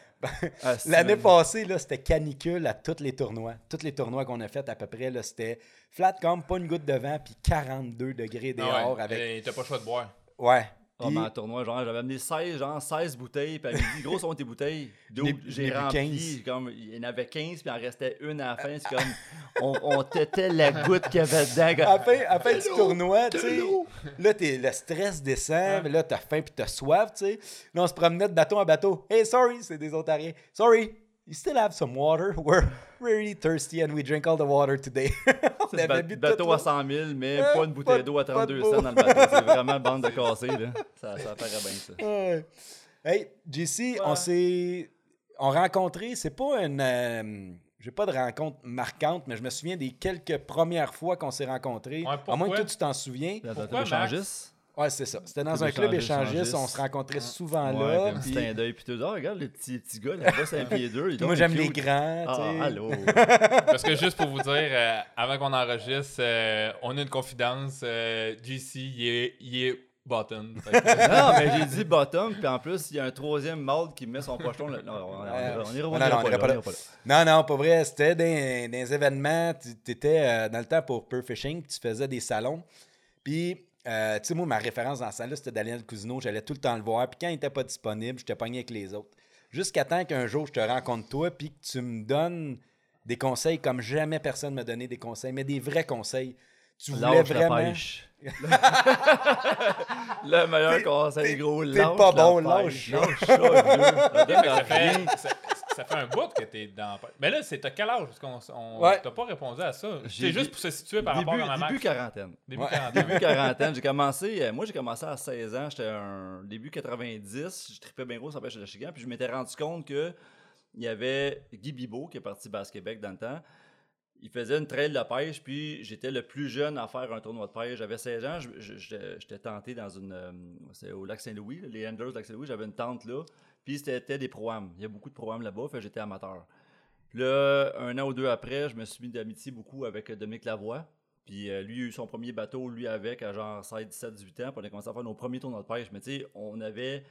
Ah, L'année passée, là, c'était canicule à tous les tournois. Tous les tournois qu'on a fait à peu près, là, c'était flat comme pas une goutte de vent, puis 42 degrés Ah dehors ouais, avec. T'as pas le choix de boire. Ouais. Ah, Puis- mais en tournoi, genre, j'avais amené 16, genre 16 bouteilles, puis elle dit, gros, sont tes bouteilles. J'ai rempli, 15. comme, il y en avait 15, puis il en restait une à la fin. C'est comme, on, on têtait la goutte qu'il y avait dedans. à la fin, à fin du tournoi, tu sais, là, t'es- le stress descend, mais là, t'as faim puis t'as soif, tu sais. Là, on se promenait de bateau en bateau. Hey, sorry, c'est des Ontariens. Sorry, you still have some water? We're really thirsty and we drink all the water today. on Ba- avait bu bateau à 100 000, mais Hein, pas une bouteille de- d'eau à pas de 32 beau. cents dans le bateau. C'est vraiment bande de cassés, là. Ça, ça paraît bien, ça. Ouais. Hey, JC, on s'est on rencontré, c'est pas une euh, j'ai pas de rencontre marquante, mais je me souviens des quelques premières fois qu'on s'est rencontrés. Ouais, à moins que toi tu t'en souviens. Pourquoi, échangiste. Ouais, c'est ça. C'était dans un club échangiste, on se rencontrait souvent Ouais, là. puis un petit puis- clin d'œil, puis tout. Ah, regarde le petit, petit gars là-bas, c'est un pied deux. moi j'aime les grands, Ah, allô. Parce que juste pour vous dire, euh, avant qu'on enregistre, euh, on a une confidence. euh, JC, il est, il est bottom. Non, mais j'ai dit bottom, puis en plus, il y a un troisième mâle qui met son pocheton là. Non, on, ira- pas là. Non, non, pas vrai. C'était des, des événements. Tu étais dans le temps pour Pure Fishing, puis tu faisais des salons. Puis, euh, tu sais, moi, ma référence dans ce temps-là, c'était Daniel Cousineau. J'allais tout le temps le voir. Puis quand il n'était pas disponible, je te pogné avec les autres. Jusqu'à temps qu'un jour, je te rencontre toi, puis que tu me donnes des conseils comme jamais personne m'a donné des conseils, mais des vrais conseils. Tu voulais Lâche la vraiment. pêche. Le meilleur conseil, t'es- gros. t'es lâche pas la bon, lâche ça. Lâche ça. Ça fait, rien. ça, ça fait un bout que t'es dans. Mais là, c'est t'as quel âge? Parce qu'on on, Ouais. t'as pas répondu à ça. C'est juste pour se situer par Début, rapport à ma max. début quarantaine. Début Ouais. 40 Début quarantaine, j'ai commencé, euh, moi j'ai commencé à 16 ans, j'étais un début 90, je tripais bien gros sur la pêche de Chigan, puis je m'étais rendu compte que il y avait Guy Bibeau qui est parti Basse Québec dans le temps. Il faisait une trail de pêche, puis j'étais le plus jeune à faire un tournoi de pêche. J'avais 16 ans, j'étais tenté dans une. euh, c'est au lac Saint-Louis, les Andrews du lac Saint-Louis, j'avais une tente là, puis c'était des pro-am. Il y a beaucoup de pro-am là-bas, fait j'étais amateur. Là, un an ou deux après, je me suis mis d'amitié beaucoup avec euh, Dominique Lavoie. Puis euh, lui, il a eu son premier bateau, lui avec, à genre 16, 17, 18 ans. Puis on a commencé à faire nos premiers tournois de pêche. Mais tu sais, on avait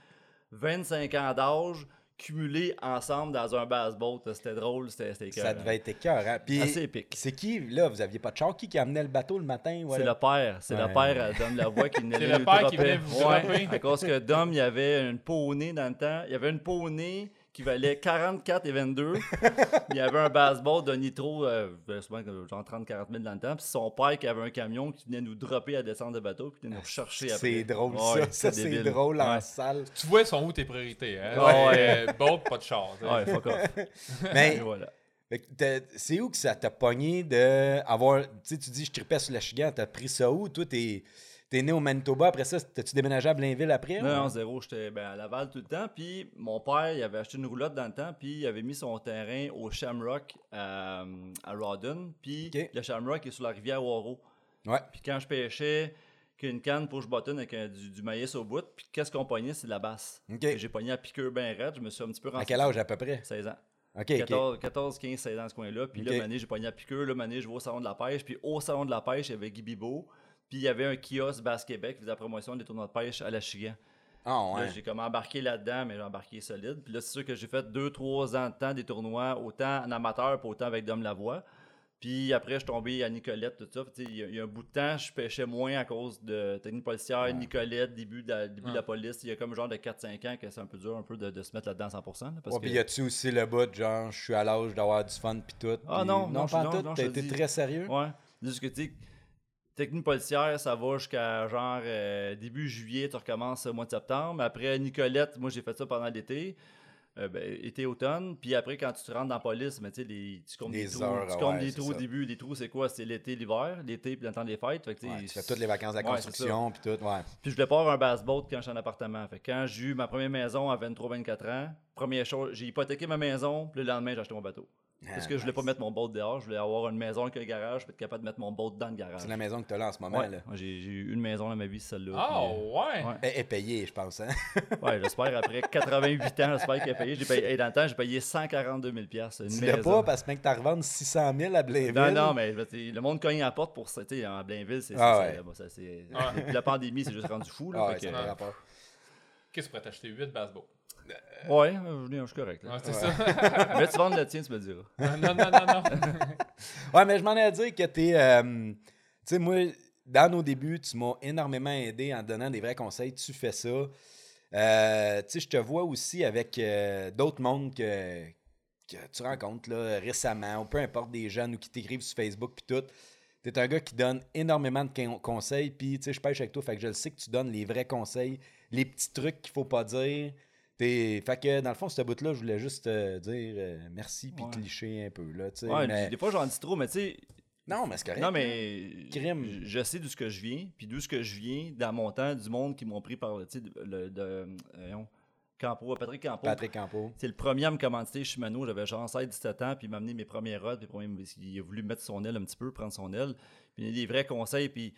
25 ans d'âge cumulés ensemble dans un bass boat. C'était drôle, c'était Ça devait être écœurant. Puis, assez épique. c'est qui, là, vous aviez pas de char? Qui qui amenait le bateau le matin? C'est le père, c'est Ouais. le père à Dom Lavoie qui venait C'est le le père qui venait vous Ouais, à cause que Dom, il y avait une poney dans le temps. Il y avait une poney qui valait 44 et 22. il y avait un baseball de nitro, euh, que genre 30-40 000 dans le temps. Puis son père qui avait un camion qui venait nous dropper à descendre de bateau, puis qui venait nous chercher après. C'est drôle, Ouais, ça. Ça, c'est débile. drôle en Ouais. salle. Tu vois, sont où tes priorités. Hein? Ouais. Euh, boat, pas de char. tu sais. Ouais, fuck off. Mais voilà. fait que t'as- c'est où que ça t'a pogné de avoir. Tu sais, tu dis, je tripais sur la Chigan, t'as pris ça où? Toi, t'es es né au Manitoba, après ça, t'as-tu déménagé à Blainville après? Non, ou- non, zéro. J'étais ben, à Laval tout le temps. Puis mon père, il avait acheté une roulotte dans le temps. Puis il avait mis son terrain au Shamrock à, à Rawdon. Puis le Shamrock est sur la rivière Waro. Ouais. Puis quand je pêchais, qu'une canne pour je bâtonne avec un- du, du maïs au bout. Puis qu'est-ce qu'on pognait, c'est de la basse. J'ai pogné à piqueur bien raide. Je me suis un petit peu À renseigné. quel âge à peu près? 16 ans. OK, OK. 14, 14, 15, 16 ans, ce coin-là. Puis Ok. là, mané, j'ai pogné à piqueur. Là, mané, je vais au salon de la pêche. Puis au salon de la pêche, il y avait Guy Bibeau. Puis il y avait un kiosque Basse Québec qui faisait la promotion des tournois de pêche à la Chigan. Ah, ouais. j'ai comme embarqué là-dedans, mais j'ai embarqué solide. Puis là, c'est sûr que j'ai fait 2-3 ans de temps des tournois, autant en amateur, puis autant avec Dom Lavoie. Puis après, je suis tombé à Nicolette, tout ça. Puis, tu Il y, a- y a un bout de temps, je pêchais moins à cause de technique policière, Nicolette, début, de la, début de la police. Il y a comme genre de 4-5 ans que c'est un peu dur un peu de, de se mettre là-dedans à 100%. là, parce Ouais, que... puis y a-tu aussi le bout, genre, je suis à l'âge d'avoir du fun pis tout? Ah puis- non, non, non, je- pas non, tout. T'as été dis. très sérieux? Ouais. Juste que, tu sais, technique policière, ça va jusqu'à genre euh, début juillet, tu recommences au mois de septembre. Après, Nicolette, moi, j'ai fait ça pendant l'été. Euh, ben, été, automne. Puis après, quand tu te rentres dans la police, mais tu sais, les- tu comptes Les des trous. heures, tu comptes ouais, des trous au début. Les trous, c'est quoi? C'est l'été, l'hiver. L'été, puis le temps des fêtes. Fait que, tu sais, Ouais, tu fais toutes les vacances de la construction pis tout, ouais. puis je voulais pas avoir un boat quand j'étais en appartement. Fait que quand j'ai eu ma première maison à 23-24 ans, première chose, j'ai hypothéqué ma maison, puis le lendemain, j'ai acheté mon bateau. Parce que je voulais pas mettre mon boat dehors, je voulais avoir une maison avec un garage, puis être capable de mettre mon boat dans le garage. C'est la maison que t'as là en ce moment, Ouais, là. J'ai j'ai eu une maison dans ma vie, celle-là. Ah, puis, euh, ouais. Ouais. Elle est payée, je pense, hein? Ouais, j'espère après 88 ans, j'espère qu'elle a payé. J'ai payé. hey, dans le temps, j'ai payé 142 000 pièces une Tu l'as pas parce que mec, t'as revendre 600 000 à Blainville? Non, non, mais tu le monde cogne à la porte pour ça. Tu sais, en Blainville, c'est Ah ça. ouais. bon, Ah. La pandémie, c'est juste rendu fou. Là, Ah fait que, euh, rapport. Qu'est-ce que tu pourrais t'acheter? 8 bassboats? Ouais, euh, je suis correct. là. Ouais, c'est ça. Mais tu vends le tien, tu me diras. non, non, non, non. Ouais, mais je m'en ai à dire que t'es. euh, tu sais, moi, dans nos débuts, tu m'as énormément aidé en donnant des vrais conseils. Tu fais ça. Euh, tu sais, je te vois aussi avec euh, d'autres mondes que, que tu rencontres là, récemment, ou peu importe des jeunes ou qui t'écrivent sur Facebook puis tout. T'es un gars qui donne énormément de con- conseils, puis tu sais, je pêche avec toi, fait que je le sais que tu donnes les vrais conseils, les petits trucs qu'il faut pas dire. Fait que dans le fond, ce bout-là, je voulais juste te dire euh, merci puis Ouais. cliché un peu. Là, Ouais, mais- des fois, j'en dis trop, mais tu sais. Non, mais c'est correct. Non, mais. Crime. Je, sais d'où ce que je viens, puis d'où ce que je viens dans mon temps, du monde qui m'ont pris par le. Le. De, euh, Campo, Patrick Campo. Patrick Campo. C'est le premier à me commanditer chez Mano. J'avais genre 17 ans, puis il m'a amené mes premières rods, puis il a voulu mettre son aile un petit peu, prendre son aile. Puis il a des vrais conseils, puis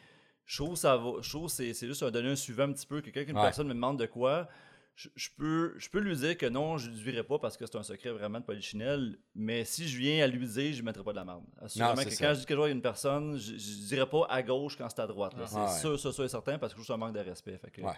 je trouve ça va. Je trouve c'est c'est juste un donner un suivant un petit peu. Que quand une Ouais. personne me demande de quoi, je, je peux, je peux lui dire que non, je ne lui dirai pas parce que c'est un secret vraiment de polichinelle. Mais si je viens à lui dire, je ne mettrai pas de la merde. Assurément que ça. quand je dis quelque chose à une personne, je ne dirai pas à gauche quand c'est à droite. Ah. C'est Ouais. sûr, sûr, sûr et certain parce que je trouve ça un manque de respect. Fait que- Ouais.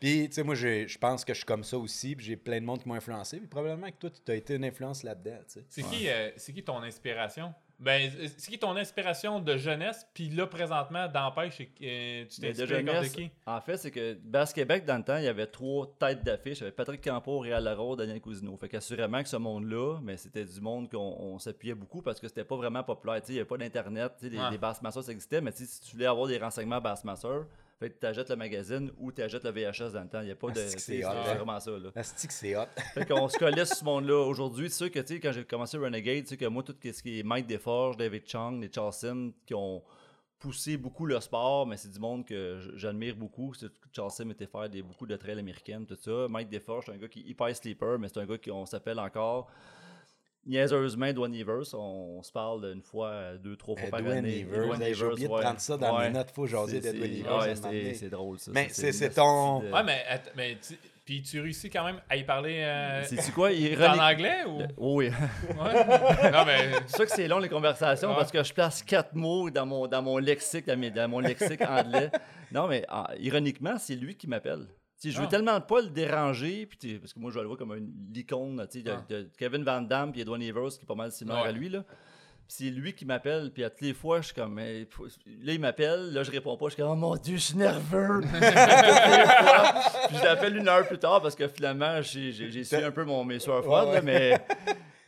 Puis, tu sais, moi, je pense que je suis comme ça aussi, puis j'ai plein de monde qui m'ont influencé, puis probablement que toi, tu as été une influence là-dedans. C'est qui, euh, c'est qui ton inspiration? Ben, c'est qui ton inspiration de jeunesse? Puis là, présentement, d'empêche, euh, tu t'es de comme de qui? en fait, c'est que Basse Québec, dans le temps, il y avait trois têtes d'affiche. Il y avait Patrick Campo, Réal Larose, Daniel Cousineau. Fait qu'assurément que ce monde-là, mais c'était du monde qu'on on s'appuyait beaucoup parce que c'était pas vraiment populaire. Il n'y avait pas d'Internet. Les, Ouais. les Bassmasters, ça existait, mais si tu voulais avoir des renseignements Bassmaster, fait que tu achètes le magazine ou tu achètes le VHS dans le temps. Il n'y a pas de. C'est hein. vraiment ça. C'est hot. Fait qu'on se collait sur ce monde-là. Aujourd'hui, tu sais que, tu sais, quand j'ai commencé Renegade, tu sais que moi, tout ce qui est Mike Desforges, David Chang, les Charleston, qui ont poussé beaucoup le sport, mais c'est du monde que j'admire beaucoup. C'est- Charleston était faire des, beaucoup de trails américaines, tout ça. Mike Desforges, c'est un gars qui est hyper sleeper, mais c'est un gars qu'on s'appelle encore niaiseusement Evers. On, se parle une fois, deux, trois fois par Edwin année. J'ai oublié de prendre ça dans Ouais. mes notes, faut jaser C'est- d'Edwin c'est- drôle, ça. Mais c'est- ton- de- Ouais, mais, att- mais tu- puis tu réussis quand même à y parler euh, quoi? en anglais ou? Le- Oui. Ouais. non, mais C'est sûr que c'est long les conversations Ouais. parce que je place quatre mots dans mon, dans mon lexique, dans, mes- dans mon lexique anglais. Non, mais ah, ironiquement, c'est lui qui m'appelle. Tu sais, je veux Ah. tellement pas le déranger, puis parce que moi je le vois comme une l'icône tu sais, de, Ah. de Kevin Van Damme puis Edwin Evers qui est pas mal similaire Ouais. à lui. Là. c'est lui qui m'appelle, puis à toutes les fois, je suis comme. là, il m'appelle, là, je réponds pas, je suis comme, oh mon Dieu, je suis nerveux. Puis je l'appelle une heure plus tard parce que finalement, j'ai su un peu mon, mes sueurs froides, là, mais.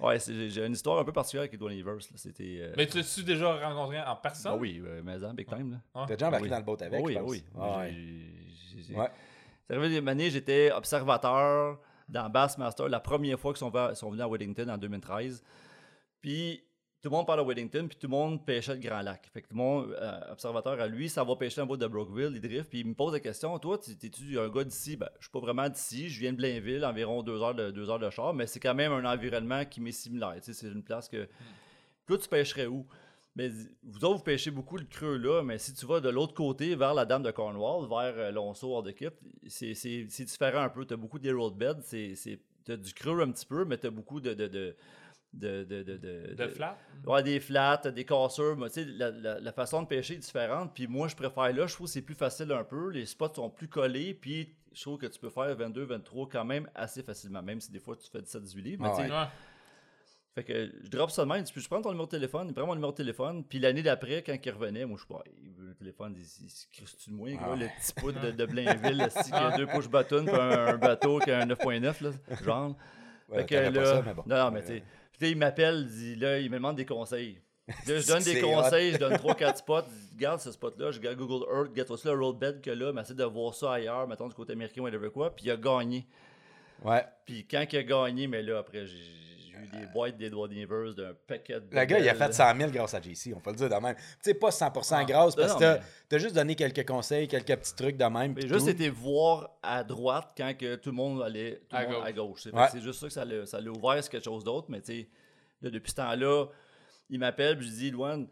Ouais, c'est- j'ai une histoire un peu particulière avec Edwin Evers. là. C'était. euh, Mais tu l'as-tu déjà rencontré en personne? ah oui, euh, mais en big time. Là. Ah. T'as déjà embarqué Oui. dans le boat avec, oui, je pense. oui. Ah ouais. C'est arrivé une année, j'étais observateur dans Bassmaster la première fois qu'ils sont, ve- sont venus à Weddington en 2013. Puis tout le monde parle à Weddington, puis tout le monde pêchait le Grand Lac. Fait que tout le monde, euh, observateur à lui, ça va pêcher un bout de Brookville, il drift, puis il me pose la question Toi, tu- t'es-tu un gars d'ici? Ben, je suis pas vraiment d'ici, je viens de Blainville, environ deux heures de, deux heures de char, mais c'est quand même un environnement qui m'est similaire. Tu sais, C'est une place que. Toi, tu pêcherais où? Mais vous autres, vous pêchez beaucoup le creux là, mais si tu vas de l'autre côté, vers la Dame de Cornwall, vers euh, Lonceau, hors de Kip, c'est c'est- c'est différent un peu. Tu as beaucoup des roadbeds, tu as du creux un petit peu, mais tu as beaucoup de. de, de de, de, de, de- De flat? Ouais, des flats, des casseurs. mais tu sais, la, la- la façon de pêcher est différente. Puis moi, je préfère là. Je trouve que c'est plus facile un peu. Les spots sont plus collés. Puis je trouve que tu peux faire 22, 23 quand même assez facilement. Même si des fois tu fais 17, 18 livres. mais Ah Ouais. Fait que je drop ça de même, Puis je prends ton numéro de téléphone, il prend mon numéro de téléphone, puis l'année d'après, quand il revenait, moi je sais pas, il veut le téléphone, il, il, se de moi, Ah. le petit poudre de, de Blainville, qui a deux push buttons, puis un, un bateau qui a un 9.9, là, genre. Ouais, fait que là, ça, mais bon. non, non, mais Ouais. tu sais, il m'appelle, il dit, là, il me demande des conseils. Là, je donne des conseils, je donne 3-4 spots, regarde ce spot-là, je regarde Google Earth, regarde aussi le roadbed que là, mais essaie de voir ça ailleurs, mettons du côté américain, whatever quoi, puis il a gagné. Ouais. Puis quand il a gagné, mais là, après, j'ai eu des boîtes d'Edward Evers d'un paquet de. Le gars, il a fait 100 000 grâce à JC, on peut le dire de même. Tu sais, pas 100% Ah. grâce, parce que t'as- juste donné quelques conseils, quelques petits trucs de même. Mais juste été voir à droite quand que tout le monde allait tout À monde gauche. à gauche. C'est Ouais. c'est juste ça que ça l'a ça l'a ouvert sur quelque chose d'autre. Mais tu sais, depuis ce temps-là, il m'appelle, puis je dis, Luan,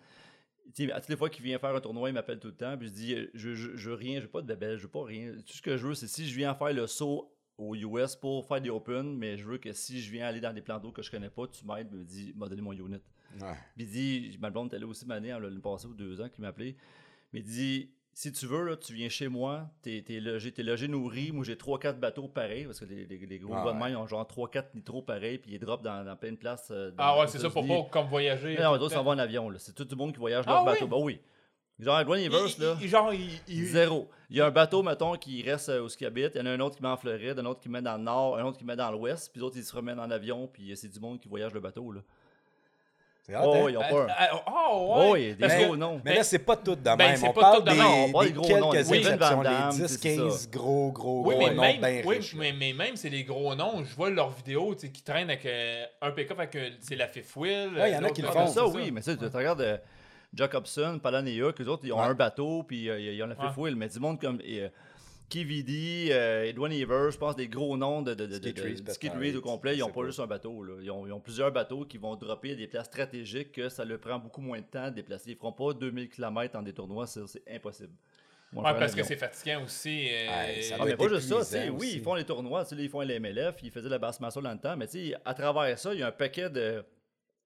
à toutes les fois qu'il vient faire un tournoi, il m'appelle tout le temps, puis je dis, je, je, je veux rien, je veux pas de bébelle, je veux pas rien. Tout ce que je veux, c'est si je viens faire le saut au US pour faire des Open, mais je veux que si je viens aller dans des plans d'eau que je connais pas, tu m'aides, me dis, m'a donné mon unit. Ouais. Puis il dit, ma blonde était là aussi m'année, l'année passée ou deux ans qu'il m'a appelé. Mais il dit, si tu veux, là, tu viens chez moi, t'es es logé, t'es logé, nourri. Moi, j'ai 3-4 bateaux pareils, parce que les, les- les gros Ah de ouais. main, ils ont genre 3-4 nitros pareils, puis ils drop dans, dans plein de places. euh, dans Ah ouais, c'est ça, pour pas comme voyager. Mais non, tout les le autres temps. s'en vont en avion. là. C'est tout le monde qui voyage Ah leur oui? bateau. Bah oui. Genre, Il- là. il- genre, il, il- Zéro. Il y a un bateau, mettons, qui reste euh, où ce qu'il habite. Il y en a un autre qui met en Floride, un autre qui met dans le nord, un autre qui met dans l'ouest, puis l'autre, ils se remettent en avion, puis euh, c'est du monde qui voyage le bateau, là. C'est hot, Oh, hein? ils ont peur. Ah, ah, oh, Oh, ouais. il y a des Parce que- gros noms. Mais là, c'est pas tout de Ben, même. c'est on pas parle des, même. On parle des des gros noms. Oui, exceptions, Van Damme, les c'est 10, ça. 15 gros, gros, Oui, gros mais noms même, bien oui, riches. mais, mais même c'est les gros noms. Je vois leurs vidéos tu sais, qui traînent avec euh, un pick-up avec euh, c'est la fifth wheel. Ouais, il y en a qui le Ah, font. ça, oui, mais ça, tu regardes Jacobson, Palanea, que autres, ils ont Ouais. un bateau, puis euh, ils ont la Ouais. fifth wheel, mais du monde comme euh, Kividi, euh, Edwin Evers, je pense des gros noms de, de, de, de, Skid au complet, ils n'ont pas juste un bateau. Là. Ils, ont, ils ont plusieurs bateaux qui vont dropper à des places stratégiques que ça leur prend beaucoup moins de temps à déplacer. Ils ne feront pas 2000 km en des tournois, c'est impossible. Ils vont Ouais, parce que c'est fatigant aussi. euh, Ouais, ça Ah, mais être pas juste ça, épuisant oui, aussi. ils font les tournois, ils font les MLF, ils faisaient la Bassmaster dans le temps, mais tu sais, à travers ça, il y a un paquet de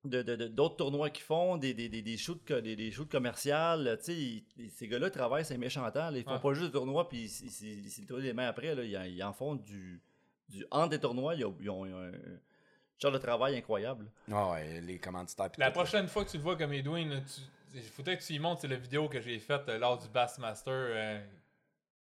de- de- de- d'autres tournois qu'ils font, des, des, des, des shoots, des, des shoots commerciales, tu sais, ils- ces gars-là travaillent, c'est méchant temps, là, ils font pas juste des tournois, puis ils- trouvent les mains après, là, ils, en- ils en font du, du entre des tournois, ils ont, ils ont un genre de travail incroyable. Ah ouais, les commanditaires. pis La prochaine fois que tu le vois comme Edwin, il faudrait que tu lui montres c'est la vidéo que j'ai faite euh, lors du Bassmaster euh,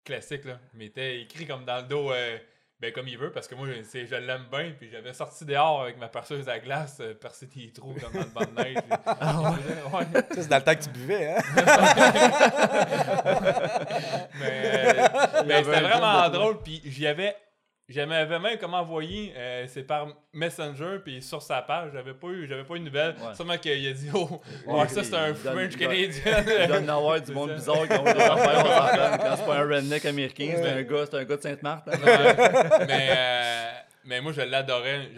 classique. Là. Il m'était écrit comme dans le dos, euh, ben comme il veut, parce que moi, je, je l'aime bien. Puis j'avais sorti dehors avec ma perceuse à glace, euh, percer des trous comme dans le banc de neige. ouais? Ça, c'est dans le temps que tu buvais, hein? Mais, euh, mais avait c'était un vraiment drôle. Puis j'y avais. J'avais même comme envoyé, euh, c'est par Messenger, puis sur sa page, j'avais pas eu, j'avais pas eu de nouvelles. Ouais. Sûrement qu'il a dit, oh, Ouais, ça c'est un donne- French il donne- Canadien. Il en avoir du monde bizarre qui ont des affaires. Quand c'est pas un redneck américain, c'est un gars, c'est un gars de Sainte-Marthe. hein. Mais, euh, mais moi, je l'adorais.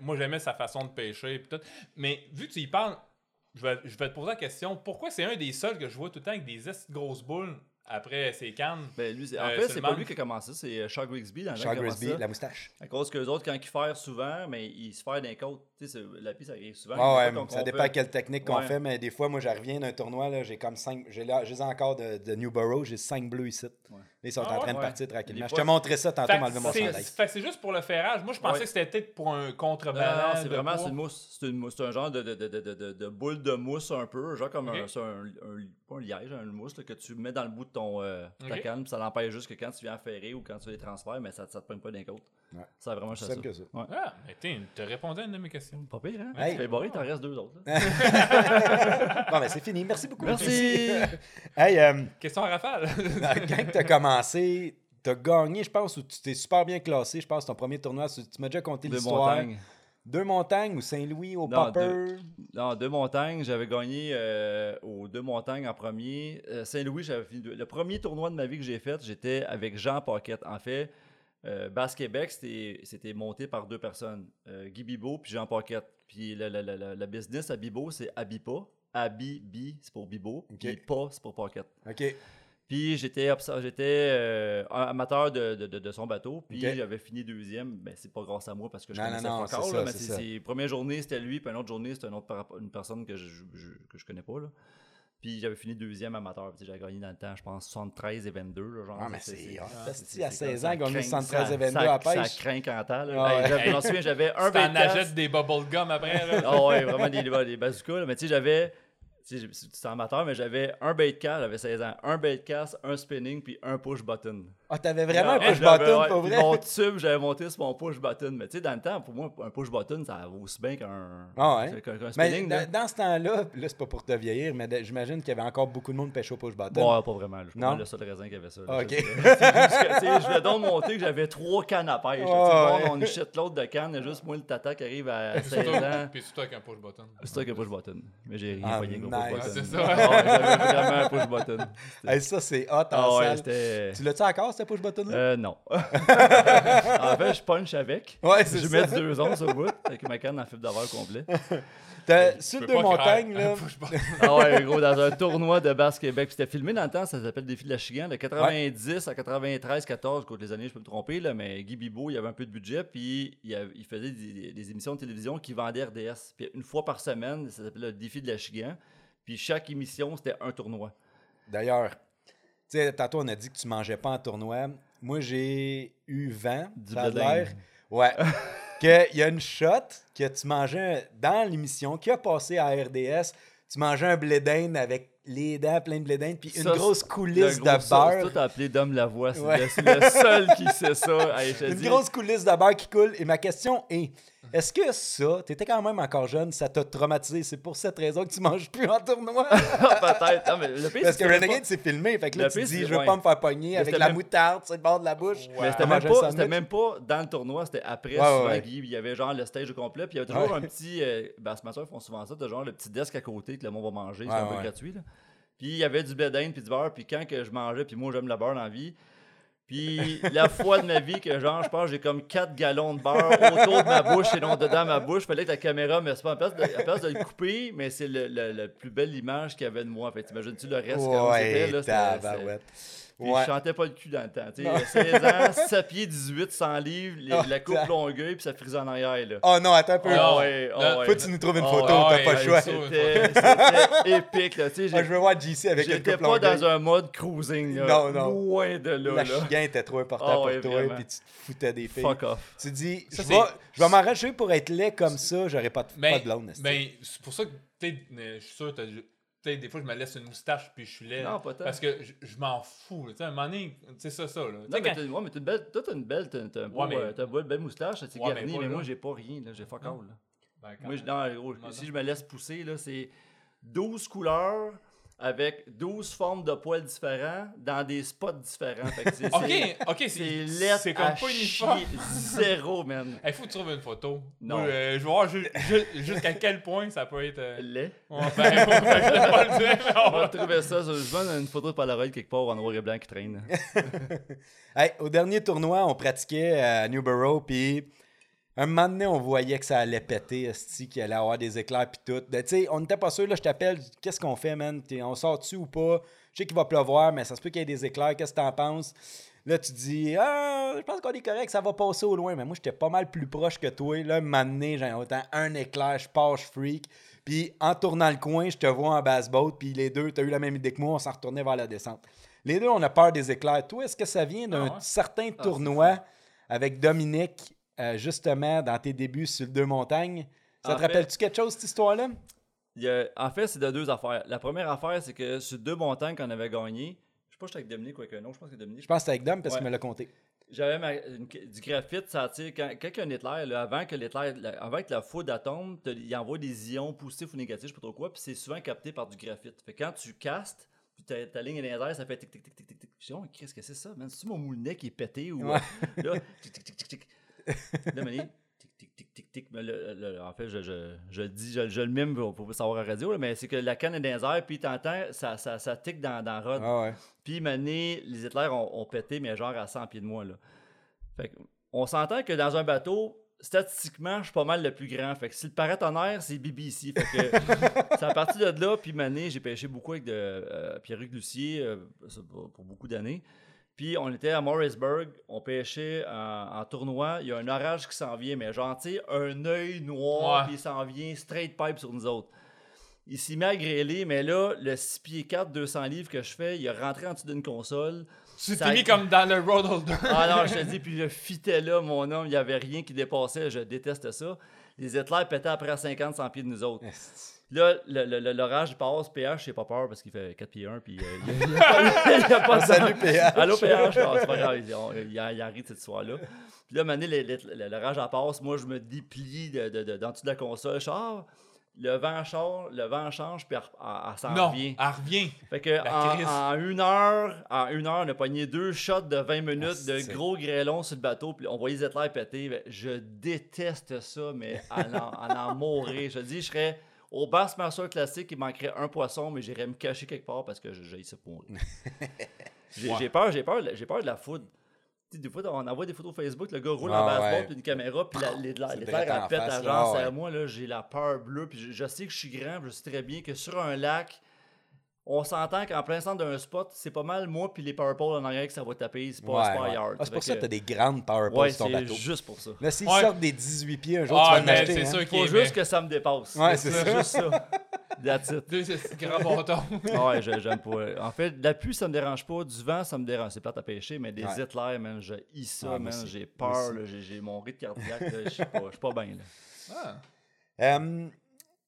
Moi, j'aimais sa façon de pêcher. et tout. Mais vu que tu y parles, je vais, je vais te poser la question pourquoi c'est un des seuls que je vois tout le temps avec des grosses boules après ses cannes. Ben, lui, c'est- Euh, en fait, c'est pas lui qui a commencé, c'est euh, Charles Grigsby dans Grisby, ça. la moustache. À cause que les autres, quand ils ferrent souvent, mais ils se ferent d'un côte. Tu sais, c'est- la piste, ça arrive souvent. Ah ouais, fois, ça dépend fait- quelle technique qu'on Ouais. fait, mais des fois, moi, je reviens d'un tournoi, là, j'ai comme cinq, j'ai là, j'ai encore de, de Newborough, j'ai cinq bleus ici. Ouais. Ils sont Ah en train de ouais. partir tranquillement. Je te montrais ça tantôt, m'enlever mon c'est- chandail. c'est juste pour le ferrage. Moi, je pensais Ouais. que c'était peut-être pour un Non, contrebalance. non, c'est vraiment une mousse. C'est une mousse. C'est un genre de, de, de, de, de, de boule de mousse un peu. Genre comme un, un, un- Pas un liège, un mousse là, que tu mets dans le bout de ton euh, ta canne. Ça l'empêche juste que quand tu viens ferrer ou quand tu fais les transferts, mais ça, ça te pogne pas d'un côte. Ouais. Ça a vraiment ça. simple que ça. Ouais. Ah, mais t'es- t'as répondu à une de mes questions. Pas pire, hein? Hey. Tu fais barrer, t'en restes deux autres. Bon, ben, c'est fini. Merci beaucoup. Merci. hey, euh, Question à rafale. quand tu as commencé, tu as gagné, je pense, ou tu t'es super bien classé, je pense, ton premier tournoi. Tu m'as déjà conté l'histoire. Deux montagnes ou Saint-Louis au Non, Popper? Non, deux montagnes. J'avais gagné euh, aux deux montagnes en premier. Euh, Saint-Louis, j'avais fini deux. Le premier tournoi de ma vie que j'ai fait, j'étais avec Jean Paquette. En fait, euh, Basse Québec, c'était c'était monté par deux personnes, euh, Guy Bibo puis Jean Paquette. Puis le business à Bibo, c'est Abipa. Abi-Bi, c'est pour Bibo. Ok. Puis Pa, c'est pour Paquette. OK. Puis j'étais euh, amateur de, de- de- de son bateau. Puis j'avais fini deuxième. Ben, c'est pas grâce à moi parce que je Non, connaissais non, non, pas encore. ça, là, mais c'est première journée, c'était lui. Puis une autre journée, c'était une autre une personne que je, je- que je connais pas. Là. Puis j'avais fini deuxième amateur. J'avais gagné dans le temps, je pense, 73 et 22. Là, genre, Ah, mais C'est- à comme 16 ça ans, craint- 73 et ça- 22 ça- à pêche. Ça craint quand t'as. Ah Je m'en souviens, j'avais un t'en 24. achètes des bubblegum après. Ah ouais, vraiment des, des bazookas. Mais tu sais, j'avais. C'est amateur, mais j'avais un bait cast, j'avais 16 ans. Un bait cast, un spinning, puis un push button. Ah, t'avais vraiment un push button, ouais, pas puis vrai? Mon tube, j'avais monté sur mon push button. Mais tu sais, dans le temps, pour moi, un push button, ça vaut aussi bien qu'un Ah ouais. Mais spinning. dans, là. dans ce temps-là, là, c'est pas pour te vieillir, mais j'imagine qu'il y avait encore beaucoup de monde pêche au push button. Bon, pas vraiment. Je suis pas le seul raisin qui avait ça. là. Ah, ok. Je- c'est voulais donc monter que j'avais trois cannes à pêche. ouais. on achète l'autre de canne, il y a juste moi le tata qui arrive à Puis 16 surtout- ans. Puis surtout avec un push button. C'est toi qui as push button. Mais j'ai rien Ah, pogné nice. push button. Ouais, c'est ça. Ah ouais, j'avais vraiment un push button. Hey, ça, c'est hot en Ah ouais, salle. c'était. Tu l'as-tu encore, ce push button-là? Euh, non. en fait, je punch avec. ouais, c'est Je ça. mets deux onces au bout avec ma canne en fibre d'avare complet. T'as- Sur deux montagnes, là. button. Ah ouais, gros, dans un tournoi de Basse Québec. Puis C'était filmé dans le temps, ça s'appelle Défi de la Chigan, de 90 à 93, 14, contre les années, je peux me tromper, là, mais Guy Bibo, il avait un peu de budget, puis il, avait- il faisait des, des émissions de télévision qui vendaient RDS. Puis une fois par semaine, ça s'appelait le Défi de la Chigan. Puis chaque émission, c'était un tournoi. D'ailleurs, tu sais, tantôt, on a dit que tu mangeais pas en tournoi. Moi, j'ai eu vent, Du l'air. Ouais. Qu'il y a une shot que tu mangeais dans l'émission qui a passé à RDS. Tu mangeais un blé d'Inde avec les dents pleines de blé d'Inde, puis une Ça, grosse coulisse de ça, C'est beurre. tout appelé Dom Lavoie. C'est Ouais. le, c'est le seul qui sait ça. Te Une grosse coulisse de beurre qui coule. Et ma question est est-ce que ça, tu étais quand même encore jeune, ça t'a traumatisé? C'est pour cette raison que tu manges plus en tournoi? Peut-être. Non, mais le pire, Parce que Renegade, c'est filmé. Fait que là, Le tu pire, dis, je veux ouais. pas me faire pogner Mais avec c'était la même- moutarde sur le bord de la bouche. Mais c'était même, pas, c'était même pas dans le tournoi, c'était après. Ouais, souvent, ouais. Guy, il y avait genre le stage au complet, puis il y avait toujours Ouais. un petit. Euh, Bassmaster font souvent ça, t'as genre le petit desk à côté que le monde va manger, c'est Ouais, un peu gratuit. Là. Puis il y avait du blé d'Inde puis du beurre, puis quand que je mangeais, puis moi j'aime le beurre dans la vie. Puis la fois de ma vie que genre, je pense, j'ai comme 4 gallons de beurre autour de ma bouche et non dedans ma bouche. Fallait que la caméra me pas en place de, place de le couper, mais c'est le, le- la plus belle image qu'il y avait de moi. Fait t'imagines-tu le reste comment c'était Ouais, là? Puis Ouais. je chantais pas le cul dans le temps. tu sais. Non. 16 ans, 7 pieds 18, 100 livres, les- Oh, la coupe ta- longueuil, puis ça frisait en arrière. Là. Oh non, attends un peu. Ah ouais, ah Là, ouais. Faut que tu nous trouves une Ah photo, t'as ouais, pas le choix. ça, C'était épique. Là. Ah, je veux voir JC avec une J'étais coupe pas longueuil. dans un mode cruising. Là. Non, non. Loin de là. La là. chigin était trop important Ah pour ouais, toi, vraiment. puis tu te foutais des filles. Fuck off. Tu dis, Ça, je vais, m'arracher pour être laid comme ça, j'aurais pas de, Ben, pas de blonde. ben, c'est pour ça que, peut-être, je suis sûr, t'as- peut-être des fois, je me laisse une moustache puis je suis laid. Non, pas tant. Parce que je, je m'en fous. Tu sais, à un moment donné, sais ça, ça. Là. Tu Non, sais, mais quand- t'as ouais, mais t'as une belle. Toi, t'as une belle. T'as t'as un beau, Ouais, mais- euh, t'as une belle moustache, t'es Ouais, mais garni, mais là. moi, j'ai pas rien. là. J'ai fuck all. là. Ben, Moi, je- non, gros, si je me laisse pousser, là, c'est 12 couleurs avec 12 formes de poils différents dans des spots différents. Fait que Ok, ok, C'est c'est comme à pas uniforme. Zéro, man. Il faut que tu trouves une photo. Non. Euh, je vais voir ju- ju- jusqu'à quel point ça peut être. euh, Lait. Ouais, ben, ben, je vais pas le dire, mais on On va trouver ça. Je vois une photo de Polaroid quelque part en noir et blanc qui traîne. Hey, au dernier tournoi, on pratiquait à Newborough, puis Un moment donné, on voyait que ça allait péter, qu'il allait avoir des éclairs pis tout. Ben, tu sais, on n'était pas sûr, là, je t'appelle, qu'est-ce qu'on fait, man? On sort dessus ou pas? Je sais qu'il va pleuvoir, mais ça se peut qu'il y ait des éclairs, qu'est-ce que t'en penses? Là, tu dis, ah, je pense qu'on est correct, ça va passer au loin. Mais moi, j'étais pas mal plus proche que toi. Là, un moment donné, j'ai autant un éclair, je pars, je freak. Puis en tournant le coin, je te vois en bass boat, puis les deux, t'as eu la même idée que moi, on s'en retournait vers la descente. Les deux, on a peur des éclairs. Toi, est-ce que ça vient d'un Ah ouais? certain tournoi avec Dominique, euh, justement, dans tes débuts sur deux montagnes? Ça En te rappelle-tu quelque chose, cette histoire-là? En fait, c'est de deux affaires. La première affaire, c'est que sur deux montagnes qu'on avait gagné, je sais pas si j'étais avec Dominique ou avec un autre, je pense que Dominique. Je pense que c'était avec Dom parce Ouais. qu'il me l'a compté. J'avais du graphite, ça tire. Quand, quand un éclair, là, avant que l'éclair, avant que la foudre t'as- il envoie des ions positifs ou négatifs, je sais pas trop quoi, puis c'est souvent capté par du graphite. Fait quand tu castes, puis ta, ta ligne est dans les airs, ça fait tic tic tic tic tic tic. Je dis, oh, qu'est-ce que c'est ça, man? C'est mon moulinet qui est pété ou. Ouais. euh, là, tic tic tic tic tic. Là, tic tic tic tic tic. Mais le- le- en fait, je, je, je le dis, je, je le mime pour, pour savoir à la radio, là, mais c'est que la canne est dans les airs, puis t'entends, ça, ça, ça tic dans, dans la rod. Ah ouais. Puis, mané, les éclairs ont, ont pété, mais genre à 100 pieds de moi. Là. Fait que, on s'entend que dans un bateau, statistiquement, je suis pas mal le plus grand. Fait que si le paratonnerre, c'est BBC. Fait que c'est à partir de là, puis mané, j'ai pêché beaucoup avec de, euh, Pierre-Hugues Lucier euh, pour beaucoup d'années. Puis on était à Morrisburg, on pêchait en, en tournoi. Il y a un orage qui s'en vient, mais genre, tu sais, un œil noir, Ouais. il s'en vient straight pipe sur nous autres. Il s'y met à grêler, mais là, le 6 pieds 4, 200 livres que je fais, il est rentré en dessous d'une console. Tu t'es mis comme dans le road holder. Ah non, je te dis, puis le fitait là, mon homme, il n'y avait rien qui dépassait, je déteste ça. Les éclairs pétaient après à 50-100 pieds de nous autres. Là, le- le- le- l'orage passe, PH, j'ai pas peur parce qu'il fait 4 pieds 1, puis euh, il n'y a, y pas de Salut, PH. Allô, PH, non, c'est pas grave, il, on- il, il arrive cette histoire-là. Puis là, maintenant, l'orage en passe, moi, je me déplie de, de, de- dans dessous de la console, sors, le vent change, le vent change, puis elle, elle- elle s'en Non, revient. elle revient. Fait que La en, crise. en une heure, en une heure, on a pogné deux shots de 20 minutes de gros grêlons sur le bateau, puis on voyait les éclairs péter. Ben, Je déteste ça, mais à en, à en mourir. Je te dis, je serais au Bassmaster classique, il manquerait un poisson, mais j'irais me cacher quelque part parce que je- j'ai ça pour mourir. J'ai Ouais. peur, j'ai peur, j'ai peur de la foudre. Tu sais, des fois, on envoie des photos Facebook, le gars roule Ah en baseball, ouais. puis une caméra, puis les- elle pète face, à genre, c'est ouais. à moi, là, j'ai la peur bleue, puis je, je sais que je suis grand, puis je sais très bien que sur un lac, on s'entend qu'en plein centre d'un spot, c'est pas mal moi puis les power poles en arrière que ça va taper, c'est pas, Ouais, c'est pas ouais. yard. Ah, c'est pour ça que t'as des grandes power poles Ouais, sur ton c'est bateau. juste pour ça. Là, s'ils Ouais. sortent des 18 pieds, un jour, Ah, tu vas mais hein. Faut est juste que ça me dépasse. Ouais, c'est ça. juste ça. That's it. Deux grands bâtons. Ouais, j'aime pas. En fait, la pluie, ça me dérange pas. Du vent, ça me dérange. C'est plate à pêcher, mais des Ouais. éclairs, man, je hais ça, Ah, man. J'ai peur, j'ai mon rythme cardiaque, là, je suis pas, je suis pas bien. là. Ah.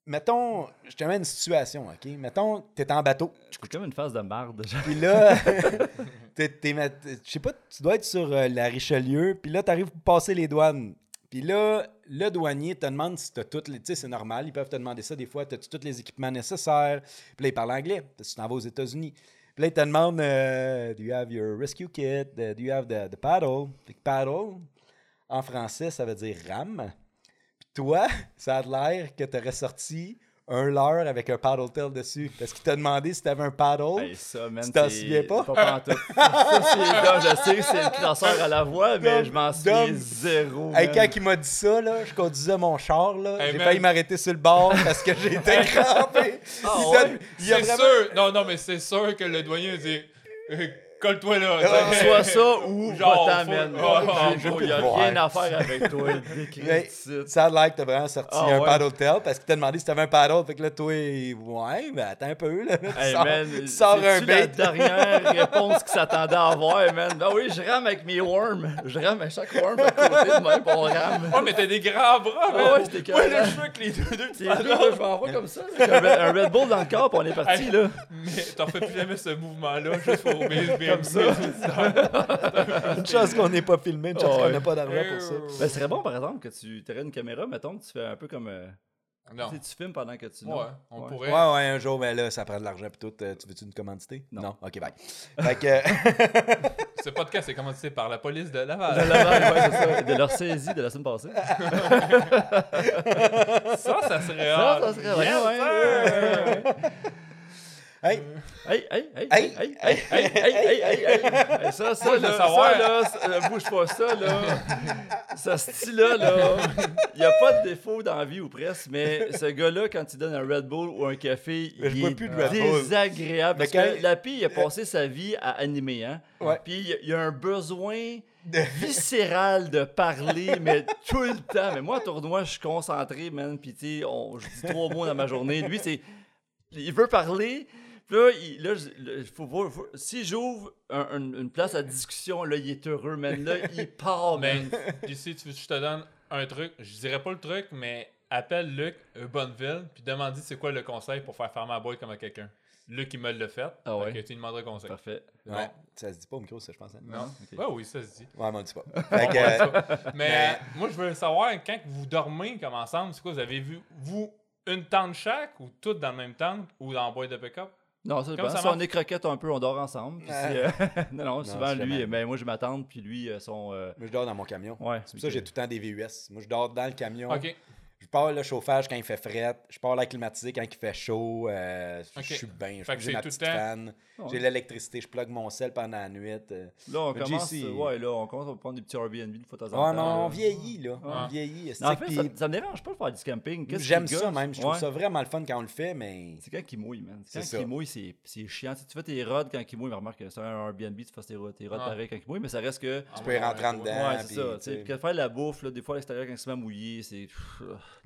Mettons, je te mets une situation, OK? Mettons, t'es en bateau. Je suis comme une phase de marde. Puis là, je sais pas, tu dois être sur euh, la Richelieu. Puis là, t'arrives pour passer les douanes. Puis là, le douanier te demande si t'as toutes les... Tu sais, c'est normal, ils peuvent te demander ça des fois. T'as-tu tous les équipements nécessaires? Puis là, il parle anglais, parce que tu t'en vas aux États-Unis. Puis là, il te demande euh, Do you have your rescue kit? Do you have the, the paddle? Puis paddle, en français, ça veut dire rame. Toi, ça a l'air que t'aurais sorti un leurre avec un paddle tail dessus. Parce qu'il t'a demandé si t'avais un paddle. Hey, ça, man, Tu t'en souviens pas? Pas pantoute. ça, c'est je sais que c'est le classeur à la voix, mais je m'en souviens zéro. Hey, quand il m'a dit ça, là, je conduisais mon char, là, Hey, j'ai failli m'arrêter sur le bord parce que j'étais crampé. Ah, il, ouais? a C'est vraiment- sûr. Non, non, mais c'est sûr que le douanier dit euh, Colle-toi là. Ah. Soit ça ou man. Ah, ah, Il n'y a rien à faire avec toi. ça a l'air que t'as vraiment sorti Ah, un ouais. paddle tail parce qu'il t'a demandé si t'avais un paddle. Fait que là, toi, ouais, mais attends un peu. Là. Tu Hey, sors- man, tu sors un c'est-tu la bait. dernière réponse qu'il s'attendait à avoir, man? Ben oui, je rame avec mes worms. Je rame à chaque worm à côté de même, on rame. Oh, mais t'as des grands bras, man. Ah ouais, c'était Ouais, carré. le cheveu avec les deux, deux petits C'est là, je m'envoie comme ça. un, Red- Bull dans le corps, puis on est parti, là. Mais t'en fais plus jamais ce mouvement-là, juste pour mes, Comme ça. Une chance qu'on n'est pas filmé, une chance qu'on n'a pas d'argent pour ça. Ben, ce serait bon, par exemple, que tu aurais une caméra, mettons, que tu fais un peu comme. euh, Non. tu sais, tu filmes pendant que tu. Ouais, non? on Ouais. pourrait. Ouais, ouais, un jour, mais là, ça prend de l'argent pis tout. Euh, Tu veux-tu une commandité? Non. OK, bye. fait que, Ce podcast est commencé par la police de De Laval. Laval, ouais, c'est ça. De leur saisie de la semaine passée. ça, ça serait Ça, serait Yes, ouais, sir. ouais, ouais, ouais. Hey, Hey, hey, hey, Hey, hey, hey, hey, hey, hey, hey, hey, hey, hey, Ça, ça, là, ça, là, euh, bouge pas ça, là. Ça, style-là, là, il n'y a pas de défaut dans la vie ou presque, mais ce gars-là, quand il donne un Red Bull ou un café, il est désagréable. Parce quand- que la pille, il a passé sa vie à animer, hein. Ouais. Puis il y a- un besoin viscéral de parler, mais tout le temps. Mais moi, à tournoi, je suis concentré, man. Puis, tu je dis trois mots dans ma journée. Lui, c'est. Il veut parler. Là, il, là le- faut voir- faut- si j'ouvre un- un- une place à discussion, là, il est heureux, man. Là, il part, Mais man. ici, tu veux que je te donne un truc. Je dirais pas le truc, mais appelle Luc à Bonneville puis demande c'est quoi le conseil pour faire fermer la boîte comme à quelqu'un. Luc, il me l'a fait. Ah ouais? Fait que tu lui demanderas conseil. Parfait. Ouais, ça se dit pas au micro, ça, je pense. hein? Non? Ouais, oui, ça se dit. Ouais, mais on le dit pas. Fait que, euh, Mais euh, moi, je veux savoir, quand vous dormez comme ensemble, c'est quoi, vous avez vu, vous, une tente chaque ou toutes dans le même tente ou dans la boîte de pick-up? Non, ça Comme dépend. ça Si on est croquettes un peu, on dort ensemble. Puis si, euh, non, non, souvent, lui, ben, moi, je m'attends, puis lui, euh, son. euh, moi, je dors dans mon camion. Ouais, C'est pour ça que j'ai tout le temps des VUS. Moi, je dors dans le camion. OK. Je pars le chauffage quand il fait fret. Je pars la climatisée quand il fait chaud. euh. Je suis bien. J'ai c'est ma petite temps- fan. Ouais. J'ai l'électricité. Je plug mon sel pendant la nuit. euh. Là, on Le commence, euh, ouais, là, on commence à prendre des petits Airbnb de fois en temps. on vieillit, là. On vieillit. Non, en fait, ça, ça me dérange pas de faire du camping. J'aime ça gosse? même. Je trouve Ouais. ça vraiment le fun quand on le fait, mais. C'est quand il mouille, man. Quand mouille, c'est c'est chiant. Tu sais, tu fais tes rods quand il mouille, mais remarque que c'est un Airbnb, tu fais tes rods, tes rods pareil quand il mouille, mais ça reste que. Tu peux y rentrer en Ouais, dedans. Ouais, c'est ça. puis faire la bouffe, là, des fois à l'extérieur quand il se met à mouiller, c'est.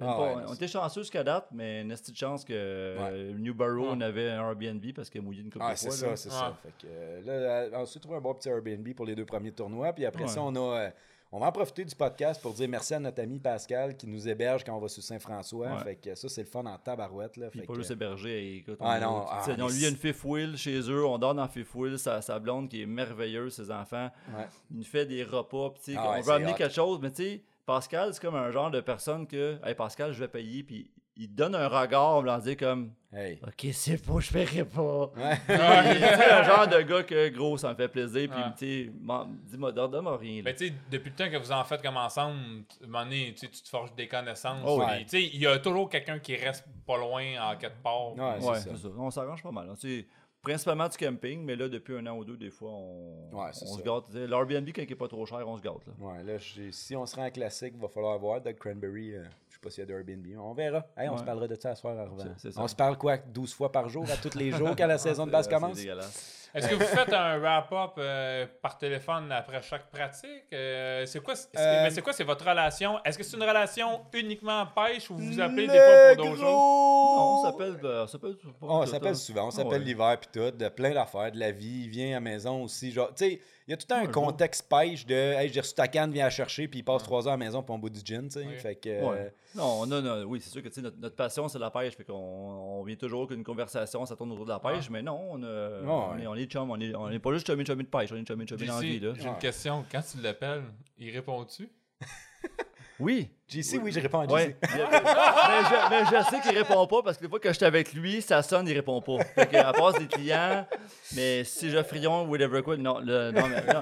Ah pas- ouais, on était chanceux jusqu'à date, mais une petite chance que euh, New Barrow, Ouais. on avait un Airbnb parce qu'il a mouillé une couple Ah, de c'est fois. ça, c'est Ouais. ça. Fait que euh, là, euh, on s'est trouvé un bon petit Airbnb pour les deux premiers tournois. Puis après Ouais. ça, on a. euh, on va en profiter du podcast pour dire merci à notre ami Pascal qui nous héberge quand on va sur Saint-François. Ouais. Fait que ça, c'est le fun en tabarouette. Là. Fait pas que- juste hébergé. Écoute, Ah, on- non, ah, lui, il y a une c'est- fifth wheel chez eux. On dort dans fifth wheel. Sa, sa blonde qui est merveilleuse, ses enfants. Ouais. Il nous fait des repas. Ah ouais, on c'est veut amener hot. quelque chose, mais tu sais, Pascal, c'est comme un genre de personne que, hey, Pascal, je vais payer. Puis il donne un regard, on va dire comme, Hey. OK, c'est pas, je paierai pas. Ouais. Sais, un genre de gars que, gros, ça me fait plaisir. Puis, Ouais. tu dis-moi, donne-moi rien. Ben, tu sais, depuis le temps que vous en faites comme ensemble, à un moment donné, tu sais, tu te forges des connaissances. Oh, ouais. Tu sais, il y a toujours quelqu'un qui reste pas loin en quelque part. Ouais, c'est ça. c'est ça. On s'arrange pas mal. hein. Principalement du camping, mais là, depuis un an ou deux, des fois, on, Ouais, on se gâte. L'Airbnb, quand il n'est pas trop cher, on se gâte. Là. Ouais, là, j'ai- si on se rend en classique, il va falloir voir Doug Cranberry. euh, je sais pas s'il y a d'Airbnb. On verra. Hey, on Ouais. se parlera de ça à soir en revenant. On se parle quoi 12 fois par jour, à tous les jours, quand la saison de base commence? Est-ce que vous faites un wrap-up euh, par téléphone après chaque pratique? Euh, c'est quoi, c'est, Euh, mais c'est quoi, c'est votre relation? Est-ce que c'est une relation uniquement pêche ou vous vous appelez des fois pour d'autres choses? Non, on s'appelle. euh, on s'appelle, on s'appelle hein. souvent, on Ah s'appelle ouais. l'hiver puis tout, de plein d'affaires, de la vie, il vient à la maison aussi, genre, tu sais, il y a tout un Ouais, contexte pêche de, hey, j'ai reçu ta canne, viens la chercher, puis il passe trois heures à la maison pour on bout du gin, tu sais, Ouais. fait que, euh, Ouais. Non, on a, no- oui, c'est sûr que tu sais, notre, notre passion, c'est la pêche. Fait qu'on on vient toujours qu'une conversation, ça tourne autour de la pêche. Mais non, on, a, on, ouais. est, on est chum. On est, on est pas juste chummy chummy de pêche, on est chummy chummy dans la vie. J'ai une question. Quand tu l'appelles, il répond-tu? Oui. JC, oui, je réponds à JC. Ouais. mais, je, mais je sais qu'il répond pas parce que des fois que je suis avec lui, ça sonne, il répond pas. Fait que, à part des clients, mais si je frion, whatever quoi, non, le- non, mais, non.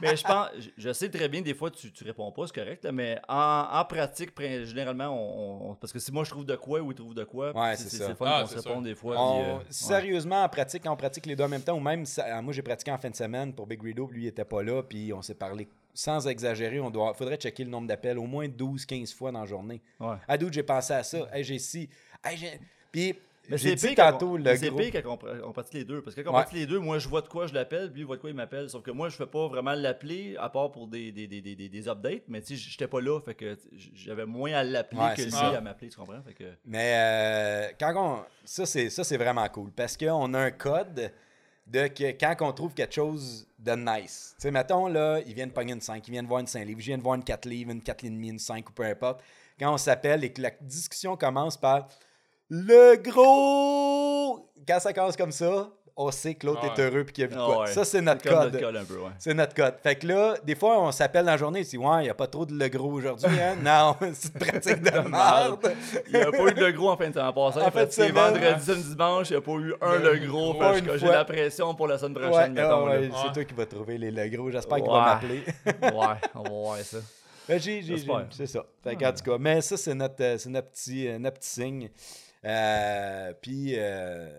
Mais je pense, je, je sais très bien, des fois tu, tu réponds pas, c'est correct, là, mais en, en pratique, généralement, on, on- parce que si moi je trouve de quoi ou il trouve de quoi, Ouais, c'est fun Ah, qu'on se réponde des fois. On- puis, euh, ouais. sérieusement, en pratique, on pratique les deux en même temps, ou même, ça- moi j'ai pratiqué en fin de semaine pour Big Rideau, puis lui il était pas là, puis on s'est parlé sans exagérer, on doit, faudrait checker le nombre d'appels au moins 12-15 fois dans la journée. Ouais. À doute, j'ai pensé à ça, hey, j'ai si, hey, j'ai... Puis, j'ai c'est dit tantôt, le c'est pire quand on, pra- on pratique les deux. Parce que quand on Ouais. pratique les deux, moi, je vois de quoi je l'appelle, puis lui, il voit de quoi il m'appelle. Sauf que moi, je fais pas vraiment l'appeler, à part pour des, des, des, des, des- updates. Mais tu sais, j'étais pas là, fait que j'avais moins à l'appeler Ouais, que lui ça. à m'appeler, tu comprends? Fait que... Mais euh, quand on. Ça, c'est, ça, c'est vraiment cool. Parce qu'on a un code de que quand on trouve quelque chose de nice. Tu sais, mettons, là, ils viennent pogner une 5, ils viennent voir une 5 livres, ils viennent voir une 4 livres, une 4 livres, une 5 ou peu importe. Quand on s'appelle et que la discussion commence par le gros. Quand ça commence comme ça, on sait que l'autre Ah est heureux puis qu'il y a vu de Ah quoi. ouais. Ça, c'est notre code. ouais. C'est notre code. Fait que là, des fois, on s'appelle dans la journée et dit Ouais, il n'y a pas trop de le gros aujourd'hui, hein? non, c'est une pratique de merde. Il n'y a pas eu de gros en fin de semaine. Passant, En fait, de c'est vendredi, samedi, dimanche, il n'y a pas eu un le gros. J'ai la pression pour la semaine prochaine, c'est toi qui vas trouver les le gros. J'espère qu'il va m'appeler. ouais, on va voir ça. Ben, j'ai- j'ai- J'espère. j'ai- c'est ça. Fait que, en tout cas, mais ça, c'est notre, euh, c'est notre, petit, euh, notre petit signe. Euh, puis, euh,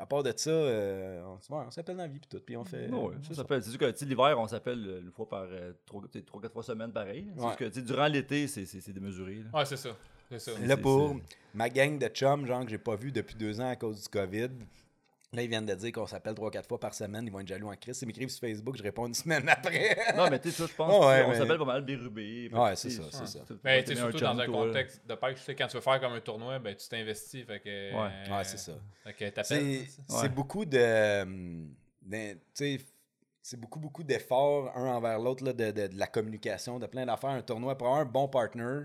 à part de ça, euh, on, ouais, on s'appelle dans la vie, puis tout, puis on fait. Non, ouais, ça. s'appelle- C'est sûr que tu sais, l'hiver, on s'appelle euh, une fois par euh, trois, trois, quatre fois semaine pareil. C'est Ouais. que tu sais, durant l'été, c'est c'est- c'est démesuré. là. Ouais, c'est ça. C'est ça. Là, c'est- pour c'est- ma gang de chums, genre, que j'ai pas vu depuis deux ans à cause du COVID, là, ils viennent de dire qu'on s'appelle trois, quatre fois par semaine. Ils vont être jaloux en crise. Ils m'écrivent sur Facebook, je réponds une semaine après. Non, mais tu sais, ça, je pense ouais, qu'on mais- s'appelle pas mal bérubé. Ouais, tu c'est ça, c'est ça. tu- Mais tu tu sais, mets un surtout dans un contexte de pêche, tu sais, quand tu veux faire comme un tournoi, ben, tu t'investis. Fait que. Ouais. euh, Ouais, c'est ça. Fait que t'appelles. C'est Ouais. beaucoup de. hum, de- tu sais, c'est beaucoup, beaucoup d'efforts un envers l'autre, là, de, de- de la communication, de plein d'affaires. Un tournoi, pour avoir un bon partner,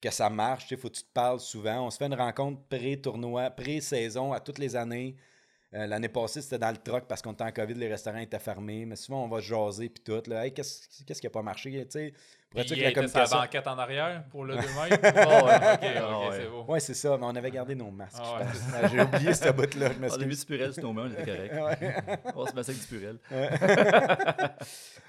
que ça marche, il faut que tu te parles souvent. On se fait une rencontre pré-tournoi, pré-saison à toutes les années. Euh, L'année passée, c'était dans le truck parce qu'on était en COVID, les restaurants étaient fermés. Mais souvent, on va se jaser puis tout. Hey, qu'est-ce qui n'a pas marché? Sais, pourrais-tu Puis, que la il la communication. banquette en arrière pour le 2 mètres. Ouais. ok, ok, ouais. c'est beau. Ouais, c'est ça, mais on avait gardé nos masques. Je ouais, pense. J'ai oublié ce bout-là, je On a mis du purel sur nos mains, on était correct. On se ça avec du purel.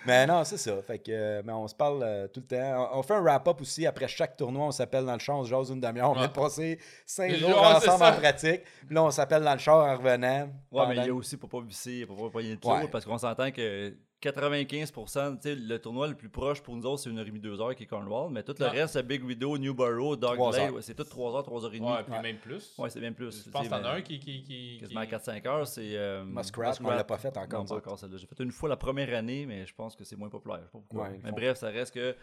Mais non, c'est ça. Fait que, euh, mais on se parle euh, tout le temps. On, on fait un wrap-up aussi. Après chaque tournoi, on s'appelle dans le char, on se jase une demi-heure. On Ouais. vient de passer cinq jours ensemble en pratique. Puis là, on s'appelle dans le char en revenant. Ouais, mais il y a aussi pour pas visser, pour pas pogner de Ouais. tour, parce qu'on s'entend que 95%, tu sais, le tournoi le plus proche pour nous autres, c'est une heure et demie, deux heures qui est Cornwall, mais tout le reste, c'est Big Widow, Newborough, Dog Trois Lake, heures. ouais, c'est tout 3 heures, 3 heures et demie. Ouais, puis Ouais. même plus. Ouais, c'est bien plus. Je pense que t'en as un qui. qui, qui, Quasiment qui- 4-5 heures, c'est. euh, Muskrat, on l'a pas fait encore, Non, pas encore celle-là. J'ai fait une fois la première année, mais je pense que c'est moins populaire. Je sais pas pourquoi. Mais font- bref, ça reste que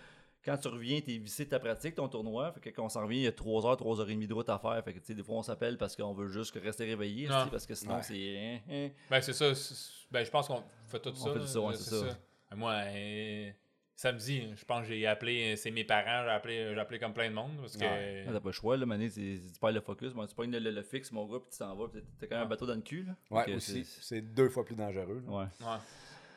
quand tu reviens, t'es vissé de ta pratique, ton tournoi. Fait que quand on s'en revient, il y a 3 heures, 3 heures et demie de route à faire. Fait que tu sais, des fois, on s'appelle parce qu'on veut juste rester réveillé. Ah. Parce que sinon, Ouais. c'est. hein, hein. Ben, c'est ça. Ben, je pense qu'on fait tout On ça. fait ça, ouais, c'est ça. Moi, euh, samedi, je pense que j'ai appelé, c'est mes parents, j'ai appelé, j'ai appelé comme plein de monde. Parce que. Ouais. Ah, T'as pas le choix, là, mané, tu perds le focus, bon, tu pognes le, le, le fixe, mon gars, puis tu t'en vas, puis t'as quand même un bateau dans le cul, là. Ouais, aussi. c'est- C'est deux fois plus dangereux. là. Ouais. Ouais.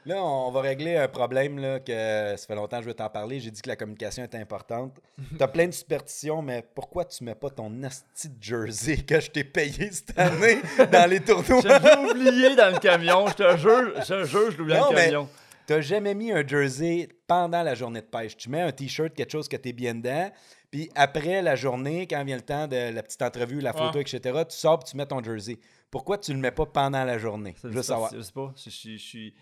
Là, on va régler un problème là, que ça fait longtemps que je veux t'en parler. J'ai dit que la communication était importante. T'as plein de superstitions, mais pourquoi tu mets pas ton asti de jersey que je t'ai payé cette année dans les tournois? J'avais oublié dans le camion, je te jure, je te jure, je l'ai oublié dans le camion. T'as jamais mis un jersey pendant la journée de pêche. Tu mets un t-shirt, quelque chose que t'es bien dedans, puis après la journée, quand vient le temps de la petite entrevue, la photo, Ouais. etc., tu sors puis tu mets ton jersey. Pourquoi tu le mets pas pendant la journée? Je veux savoir. Je sais pas, je suis.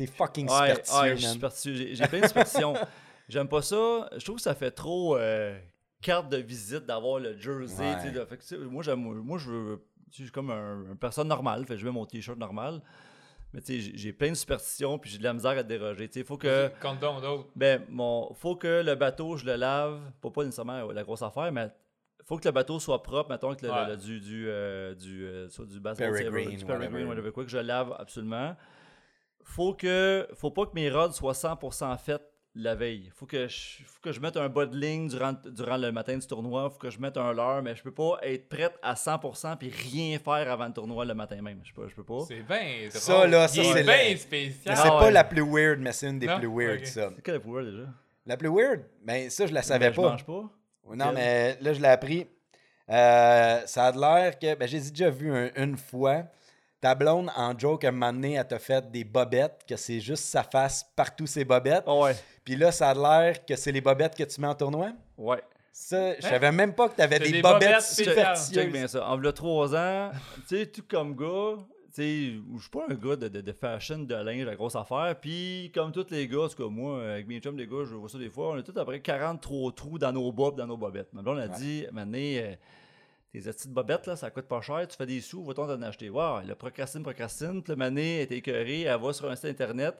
T'es fucking Ouais, superstitieux, ouais, je suis man. superstitieux. J'ai plein de superstitions. J'aime pas ça. Je trouve que ça fait trop euh, carte de visite d'avoir le jersey. Ouais. de- fait que, moi, j'aime, moi, je veux. Je suis comme un, une personne normale. Fait, je mets mon t-shirt normal. Mais tu sais, j'ai- plein de superstitions puis j'ai de la misère à te déroger. Tu sais, faut que. Compte donc d'autres. Ben, mon, faut que le bateau, je le lave. Pas, pas nécessairement la grosse affaire, mais faut que le bateau soit propre. Mettons que le, Ouais. le- du, du, euh, du, euh, soit du saver, du whatever. whatever, quoi, que je lave absolument. Faut que, faut pas que mes rods soient 100% faites la veille. Faut que je, faut que je mette un bas de ligne durant, durant le matin du tournoi. Faut que je mette un leurre, mais je peux pas être prête à 100% puis rien faire avant le tournoi le matin même. Je peux, je peux pas. C'est bien drôle. Ça, là, ça, c'est bien la- spécial. C'est Ah pas ouais. la plus weird, mais c'est une des Non? plus weird, ça. C'est quel le pouvoir déjà? La plus weird? Ben, ça, je la savais Je pas. mange pas? Non, mais là, je l'ai appris. Euh, ça a l'air que. Ben, j'ai déjà vu un- une fois. Ta blonde, en joke, un moment donné, elle t'a fait des bobettes, que c'est juste sa face partout ses bobettes. Ah ouais. Puis là, ça a l'air que c'est les bobettes que tu mets en tournoi. Ouais. Ça, je savais même pas que t'avais C'est des, des bobettes, bobettes superstitieuses. bien ça. En v'là trois ans, tu sais, tout comme gars, tu sais, je suis pas un gars de, de, de fashion, de linge, de grosse affaire. Puis, comme tous les gars, en tout cas, moi, avec mes chums, les gars, je vois ça des fois, on a tous après 43 trous dans nos bobs, dans nos bobettes. Mais là, on a dit, maintenant, tes petites bobettes, là, ça coûte pas cher, tu fais des sous, va-t'en t'en acheter. Wow, elle procrastine, procrastine. Puis, le mané, elle était écœurée, elle va sur un site internet.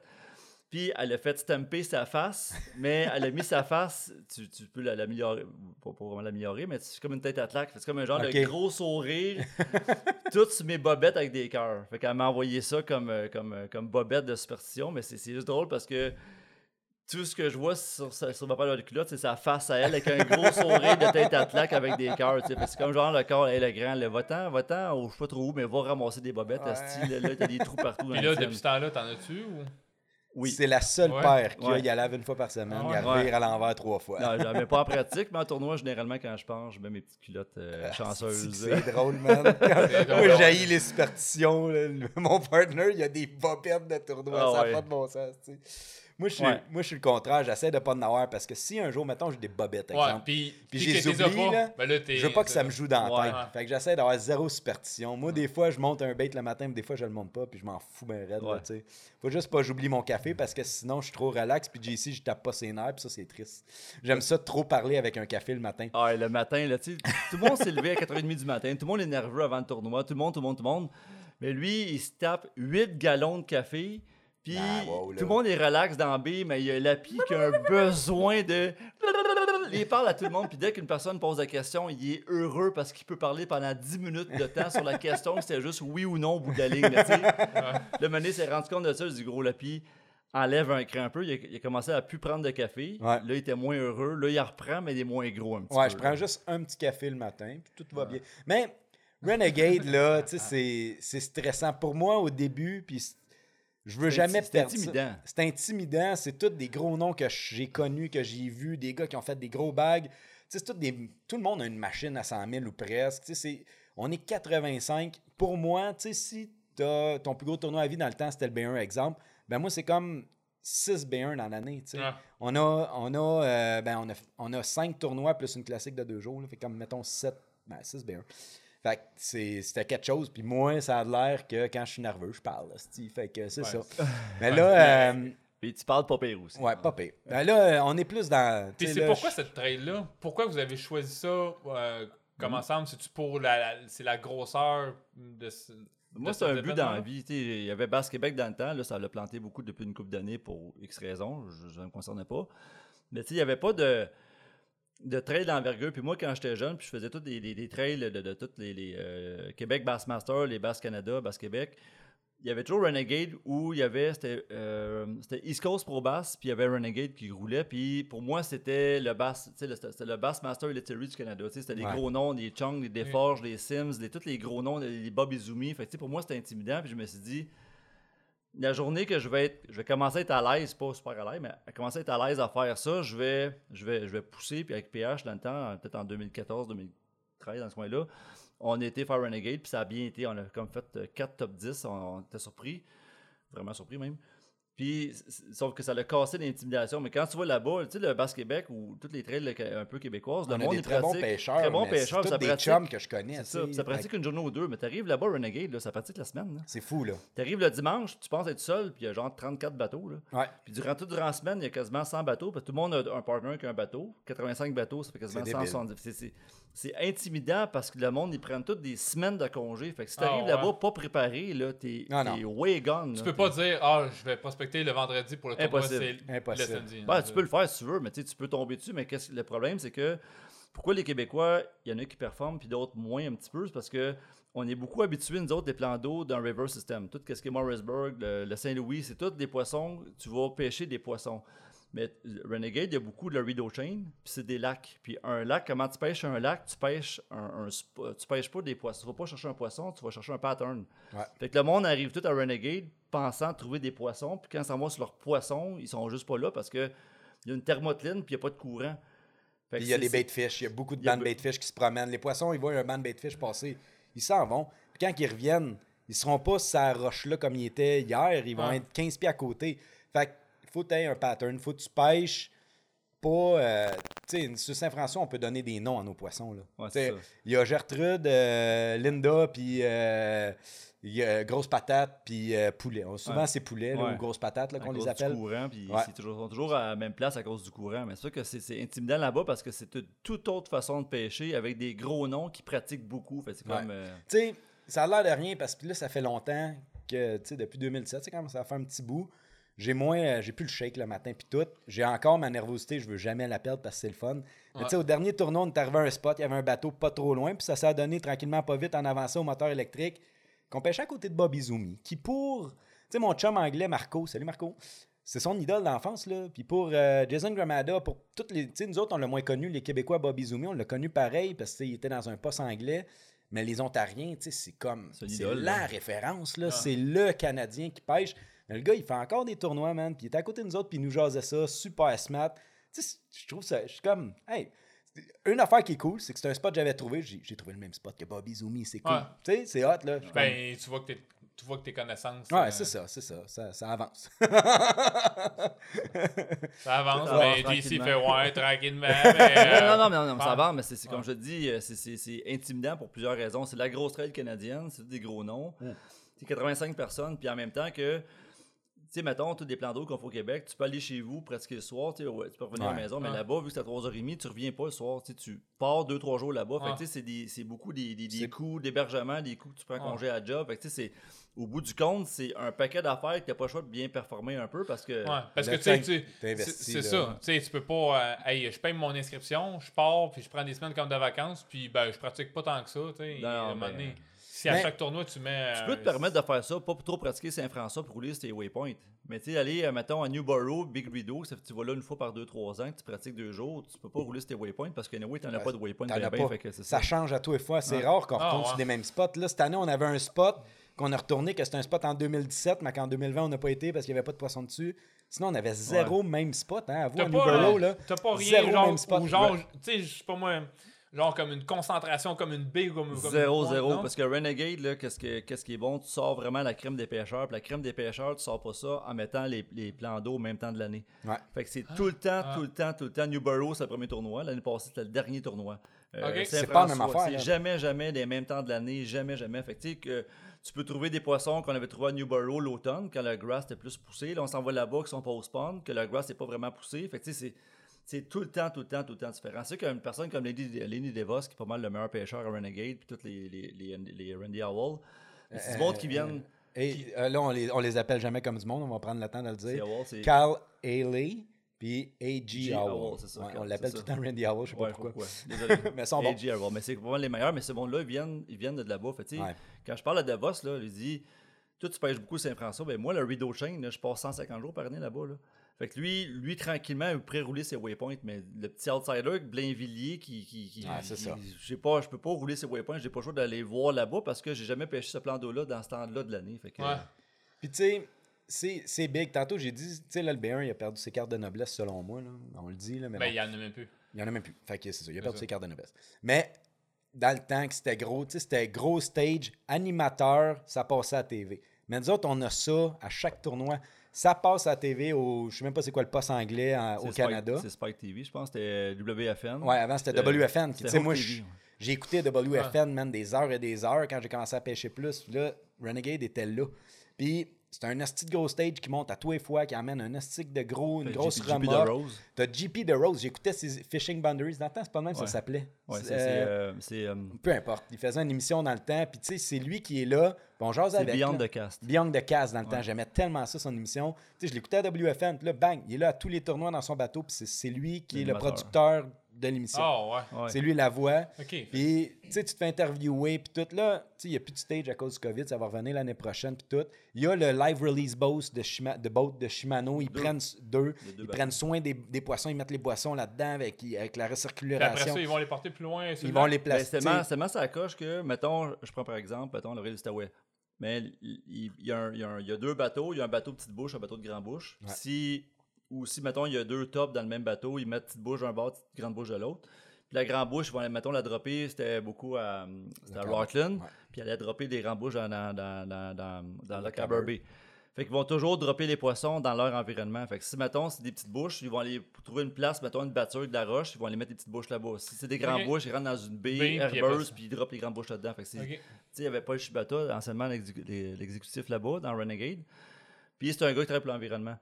Puis elle a fait stamper sa face, mais elle a mis sa face, tu, tu peux la- l'améliorer, pas, pas vraiment l'améliorer, mais c'est comme une tête à claque. C'est comme un genre de gros sourire, toutes mes bobettes avec des cœurs. Fait qu'elle m'a envoyé ça comme, euh, comme, euh, comme bobette de superstition, mais c'est juste drôle parce que tout ce que je vois sur, sa- sur ma paire de culotte, c'est sa face à elle avec un gros sourire de tête à claque avec des cœurs. tu sais. Fait que C'est comme genre le corps, elle est grand, le va-t'en, va-t'en, ou je sais pas trop où, mais va ramasser des bobettes. Ouais. asti, Là, là, t'as des trous partout. Puis là, depuis ce temps-là, t'en as-tu ou? Oui. C'est la seule Ouais. paire qu'il y a. Ouais. Il la lave une fois par semaine. Ah il la revire à l'envers trois fois. Non, je la mets pas en pratique, mais en tournoi, généralement, quand je pense, je mets mes petites culottes euh, Ah, chanceuses. C'est drôle, man? Moi, j'haïs les superstitions. là. Mon partner, il y a des bobettes de tournoi. Ah ça n'a ouais. pas de bon sens. tu sais. Moi, je suis, Ouais. moi, je suis le contraire. J'essaie de pas en avoir parce que si un jour, mettons, j'ai des bobettes, Ouais, exemple, puis, puis as oublie, là, ben là, je veux pas que ça me joue dans la Ouais. tête. Fait que j'essaie d'avoir zéro superstition. Moi, des fois, je monte un bait le matin, mais des fois, je le monte pas, puis je m'en fous ben raide. là, Ouais. Faut juste pas que j'oublie mon café parce que sinon, je suis trop relax, puis JC, je tape pas ses nerfs, puis ça, c'est triste. J'aime ça trop parler avec un café le matin. Ah, le matin, là, tu tout le monde s'est levé à 4h30 du matin. Tout le monde est nerveux avant le tournoi. Tout le monde, tout le monde, tout le monde. Mais lui, il se tape 8 gallons de café. Puis Ah, wow, là. tout le monde est relax dans B, mais il y a Lapi qui a un besoin de. Il parle à tout le monde, puis dès qu'une personne pose la question, il est heureux parce qu'il peut parler pendant 10 minutes de temps sur la question, que c'était juste oui ou non au bout de la ligne. Le Mané s'est rendu compte de ça, il dit gros Lapi, enlève un cran un peu. Il a, il a commencé à plus prendre de café. Ouais. Là, il était moins heureux. Là, il en reprend, mais il est moins gros un petit Ouais, peu. je prends juste un petit café le matin, puis tout va bien. Mais Renegade, là, tu sais, c'est- c'est stressant. Pour moi, au début, puis je veux C'est jamais c'est perdre ça. intimidant. C'est intimidant. C'est tous des gros noms que j'ai connus, que j'ai vus, des gars qui ont fait des gros sais, c'est tout, des, tout le monde a une machine à 100 000 ou presque. C'est- on est 85. Pour moi, si t'as ton plus gros tournoi à vie dans le temps, c'était le B1 exemple, ben moi, c'est comme 6 B1 dans l'année. On a, on, a, euh, ben, on, a, on a 5 tournois plus une classique de deux jours. Là, fait comme, mettons, 7, ben, 6 B1. Fait que c'est- c'était quelque chose. Puis moi, ça a l'air que quand je suis nerveux, je parle. esti. Fait que c'est Ouais. ça. Mais là, euh, Puis tu parles pas pire aussi. ouais, pas pire. Ben là, on est plus dans. Puis c'est là, pourquoi je- cette trail-là? Pourquoi vous avez choisi ça euh, comme Mhm. ensemble? C'est-tu pour la, la- c'est la grosseur de ce- Moi, c'est un but dans la vie. Il y avait Basse Québec dans le temps. Là, ça l'a planté beaucoup depuis une couple d'années pour X raisons. Je ne me concernais pas. Mais tu sais, il n'y avait pas de, de trail d'envergure. Puis moi, quand j'étais jeune, puis je faisais tous des, des- des trails de, de, tous les, les, euh, Québec Bassmaster, les Bass Canada, Bass Québec. Il y avait toujours Renegade où il y avait, c'était euh, East Coast Pro Bass, puis il y avait Renegade qui roulait. Puis pour moi, c'était le Bass, tu sais, le- c'était le Bassmaster Series du Canada. C'était des Ouais. gros noms, des Chung, des Deforge, des Sims, des, tous les gros noms, les, les Bob Izumi. Fait que, pour moi, c'était intimidant. Puis je me suis dit, la journée que je vais être, je vais commencer à être à l'aise, pas super à l'aise, mais à commencer à être à l'aise à faire ça, je vais, pousser. Puis avec PH, dans le temps, peut-être en 2014, 2013, dans ce coin-là, on été faire Renegade, puis ça a bien été. On a comme fait 4 top 10, on, on était surpris, vraiment surpris même. Puis, sauf que ça l'a cassé l'intimidation. Mais quand tu vas là-bas, tu sais, le Basse Québec ou toutes les trails un peu québécoises, le on a monde des est très bons pratique. pêcheurs. Très bons pêcheurs, c'est des chums que je connais. Ça, pratique une journée ou deux. Mais t'arrives là-bas, Renegade, là, ça pratique la semaine. C'est fou, là. T'arrives le dimanche, tu penses être seul, puis il y a genre 34 bateaux. Là. Ouais. Puis durant toute la semaine, il y a quasiment 100 bateaux, parce que tout le monde a un partner qui a un bateau. 85 bateaux, ça fait quasiment C'est débile. 170. C'est- intimidant parce que le monde, ils prennent toutes des semaines de congé. Fait que si Ah, t'arrives ouais. là-bas pas préparé, là, t'es Ah, way gone. Tu là. peux pas dire, ah, je vais prospecter le vendredi pour le tournoi, Impossible. c'est le Impossible. samedi. Ouais, tu peux le faire si tu veux, mais tu peux tomber dessus. Mais qu'est-ce- le problème, c'est que pourquoi les Québécois, il y en a qui performent puis d'autres moins un petit peu, c'est parce que on est beaucoup habitués, nous autres, des plans d'eau d'un river system. Tout ce qui est Morrisburg, le, le Saint-Louis, c'est tous des poissons. Tu vas pêcher des poissons. Mais euh, Renegade, il y a beaucoup de le Rideau Chain, puis c'est des lacs. Puis un lac, comment tu pêches un lac? Tu pêches un, tu pêches pas des poissons. Tu vas pas chercher un poisson, tu vas chercher un pattern. Ouais. Fait que le monde arrive tout à Renegade pensant trouver des poissons, puis quand ça va sur leurs poissons, ils sont juste pas là parce que il y a une thermotline puis il n'y a pas de courant. Que il y a des bait fish. Il y a beaucoup de bandes bait fish qui se promènent. Les poissons, ils voient un band bait fish passer. Ils s'en vont. Puis quand ils reviennent, ils seront pas sur la roche-là comme ils étaient hier. Ils vont Ouais. être 15 pieds à côté. Fait qu'il faut que tu aies un pattern. Il faut que tu pêches pas. euh, tu sais, sur Saint-François, on peut donner des noms à nos poissons. Là. Ouais, ça. Il y a Gertrude, euh, Linda, puis euh, il y a grosse patate, puis euh, poulet. Souvent, Ouais. c'est poulet là, Ouais. ou grosse patate à qu'on les appelle. du courant, puis toujours, ils sont toujours à la même place à cause du courant. Mais c'est sûr que c'est intimidant là-bas parce que c'est une toute autre façon de pêcher avec des gros noms qui pratiquent beaucoup. Fait comme. euh, Tu sais, ça a l'air de rien parce que là, ça fait longtemps que, tu sais, depuis 2007, c'est quand ça fait un petit bout. J'ai moins, euh, j'ai plus le shake le matin puis tout. J'ai encore ma nervosité, je veux jamais la perdre parce que c'est le fun. Mais tu sais, au dernier tournoi, on est arrivé à un spot, il y avait un bateau pas trop loin, puis ça s'est donné tranquillement pas vite en avançant au moteur électrique qu'on pêchait à côté de Bob Izumi, qui pour, tu sais, mon chum anglais Marco, salut Marco, c'est son idole d'enfance, là. Puis pour euh, Jason Gramada, pour toutes les. Tu sais, nous autres, on l'a moins connu, les Québécois, Bob Izumi, on l'a connu pareil parce qu'il était dans un poste anglais. Mais les Ontariens, tu sais, c'est comme. C'est la là. référence, là. C'est le Canadien qui pêche. Mais le gars, il fait encore des tournois, man. Puis il est à côté de nous autres, puis il nous jasait ça, super smart. Tu sais, je trouve ça. Je suis comme. Hey, une affaire qui est cool, c'est que c'est un spot que j'avais trouvé. J'ai trouvé le même spot que Bobby Zumi, c'est cool. Ouais. Tu sais, c'est hot, là. Comme- Ben, tu vois que t'es- tu vois que tes connaissances. Ouais, euh, c'est ça, c'est ça, ça. Ça avance. Ça avance, Ça mais avance JC fait ouais, tranquillement. mais, euh, non, non, non, non, mais ça va, mais c'est comme Ouais. je te dis, euh, c'est- intimidant pour plusieurs raisons. C'est la grosse trail canadienne, c'est des gros noms. C'est 85 personnes, puis en même temps que, sais, mettons, tous des plans d'eau qu'on fait au Québec, tu peux aller chez vous presque le soir, ouais, tu peux revenir à la Ouais. maison, mais là-bas, vu que c'est à 3h30, tu reviens pas le soir, tu pars 2-3 jours là-bas. Fait que, c'est des- c'est beaucoup des, des, coûts d'hébergement, des coûts que tu prends Ouais. congé à job. Fait que, tu sais, c'est- au bout du compte, c'est un paquet d'affaires que tu n'as pas le choix de bien performer un peu parce que. Ouais, parce que tu sais, t'as- t'as c'est investi, c'est là. ça. Tu sais, tu peux pas. euh, hey, je paye mon inscription, je pars, puis je prends des semaines comme de vacances, puis ben, je pratique pas tant que ça. Tu sais, à un ben, si à chaque tournoi tu mets. Tu euh, peux te permettre de faire ça, pas trop pratiquer Saint-François pour rouler sur tes waypoints. Mais tu sais, aller, euh, mettons, à Newborough, Big Rideau, ça fait que tu vas là une fois par 2-3 ans, que tu pratiques deux jours, tu peux pas rouler sur tes waypoints parce que anyway, t'en as pas de waypoint ben ben, pas. fait que c'est Ça ça. change à tous les fois. C'est rare qu'on Ah, retourne ouais. sur des mêmes spots. Là, cette année, on avait un spot qu'on a retourné, que c'était un spot en 2017, mais qu'en 2020, on n'a pas été parce qu'il n'y avait pas de poisson dessus. Sinon, on avait zéro même spot. Hein, à vous, à Newborough, euh, là. T'as pas rien, zéro genre, même spot. ou genre, tu sais, je sais pas moi, genre comme une concentration, comme une baie ou comme. comme une 0 pointe, 0 non? parce que Renegade là qu'est-ce que- qu'est-ce qui est bon? Tu sors vraiment la crème des pêcheurs puis la crème des pêcheurs tu sors pas ça en mettant les, les plans d'eau au même temps de l'année Ouais. fait que c'est tout le temps Ah. tout le temps tout le temps Newborough c'est le premier tournoi l'année passée c'était le dernier tournoi Euh. C'est pas la même affaire, c'est jamais jamais les mêmes temps de l'année jamais jamais fait que tu sais que tu peux trouver des poissons qu'on avait trouvés à Newborough l'automne quand le grass était plus poussé là on s'en va là-bas qui sont pas au spawn que le grass n'est pas vraiment poussé fait que tu sais c'est tout le temps, tout le temps, tout le temps différent. C'est qu'une personne comme Lady, Lenny DeVos, qui est pas mal le meilleur pêcheur à Renegade, puis tous les, les, les, les Randy Howell, c'est du monde qui viennent. Et euh, là, on les, on les appelle jamais comme du monde. On va prendre le temps de le dire. Howell. Carl Haley, puis A.G. G. Howell. Ça, Ouais, on l'appelle tout le temps Randy Howell, je sais pas Ouais, pourquoi. pourquoi. Désolé. Mais ils sont bons. A.G. Howell. Mais c'est pas mal les meilleurs, mais ce monde-là, ils viennent, ils viennent de tu sais, Ouais. Quand je parle à DeVos, là, il dit Toi, tu pêches beaucoup Saint-François. Ben, moi, le Rideau Chain, là, je passe 150 jours par année là-bas. Là. Fait que lui, lui, tranquillement, il pourrait rouler ses waypoints. Mais le petit outsider, Blainvilliers, qui. qui, qui Ouais, c'est qui- ça. Je sais pas, je peux pas rouler ses waypoints. J'ai pas le choix d'aller voir là-bas parce que j'ai jamais pêché ce plan d'eau-là dans ce temps-là de l'année. Fait que, Ouais. Puis tu sais, c'est- c'est big. Tantôt, j'ai dit, tu sais, là, le B1, il a perdu ses cartes de noblesse, selon moi. Là. On le dit, là, mais Ben, bon. il y en a même plus. Il n'y en a même plus. Fait que c'est ça, il a perdu ça. ses cartes de noblesse. Mais dans le temps que c'était gros, tu sais, c'était gros stage, animateur, ça passait à TV. Mais nous autres, on a ça à chaque tournoi. Ça passe à TV au, je sais même pas c'est quoi le poste anglais en- au Spike- Canada. C'est Spike TV, je pense. C'était WFN. Ouais, avant c'était Euh, WFN. Tu sais, moi, j'ai écouté WFN, man, des heures et des heures quand j'ai commencé à pêcher plus. Là, Renegade était là. Puis c'est un asti de gros stage qui monte à tous les fois, qui amène un asti de gros, une grosse de remorque. Rose. T'as JP de Rose. J'écoutais ses Fishing Boundaries. Dans le temps, c'est pas le même que Ouais. ça s'appelait. Ouais, C'est, euh, euh, euh, peu importe. Il faisait une émission dans le temps. Puis, tu sais, c'est lui qui est là. Puis on jase avec. Beyond là. the Cast. Beyond the Cast dans le temps. J'aimais tellement ça, son émission. Tu sais, je l'écoutais à WFN. Puis là, bang, il est là à tous les tournois dans son bateau. Puis c'est, lui qui est le producteur de l'émission. Ah, ouais. Ouais. C'est lui la voix. Ok. Puis, tu sais, tu te fais interviewer, puis tout. Là, tu sais, il n'y a plus de stage à cause du COVID, ça va revenir l'année prochaine, puis tout. Il y a le live release boat de, Shima- de, boat de Shimano. Ils Deux. prennent deux. Ils bateaux. prennent soin des, des poissons, ils mettent les boissons là-dedans avec, avec la Puis après recirculation. ça, ils vont les porter plus loin. Ils le vont les Ben, placer. c'est tellement, ça coche que, mettons, je prends par exemple, mettons, l'Aurel Staway. Mais il, y a un- il y a un- il y a deux bateaux. Il y a un bateau petite bouche, un bateau de grande bouche. Ouais. Si, ou si, mettons, il y a deux tops dans le même bateau, ils mettent petite bouche d'un bord, petite grande bouche de l'autre. Puis la grande bouche, ils vont, mettons, la dropper, c'était beaucoup à, c'était à. Rockland. Ouais. Puis elle allait dropper des grandes bouches dans, dans, dans, dans, dans, dans le Cabot. Cabot Fait qu'ils vont toujours dropper les poissons dans leur environnement. Fait que si, mettons, c'est des petites bouches, ils vont aller trouver une place, mettons, une batture de la roche, ils vont aller mettre des petites bouches là-bas. Si c'est des grandes bouches, ils rentrent dans une baie, herbeuse, puis ils droppent les grandes bouches là-dedans. Fait que c'est- Ok. tu sais, il n'y avait pas le Shibata, anciennement l'exécutif là-bas, dans Renegade. Puis c'est un gars qui travaille pour l'environnement.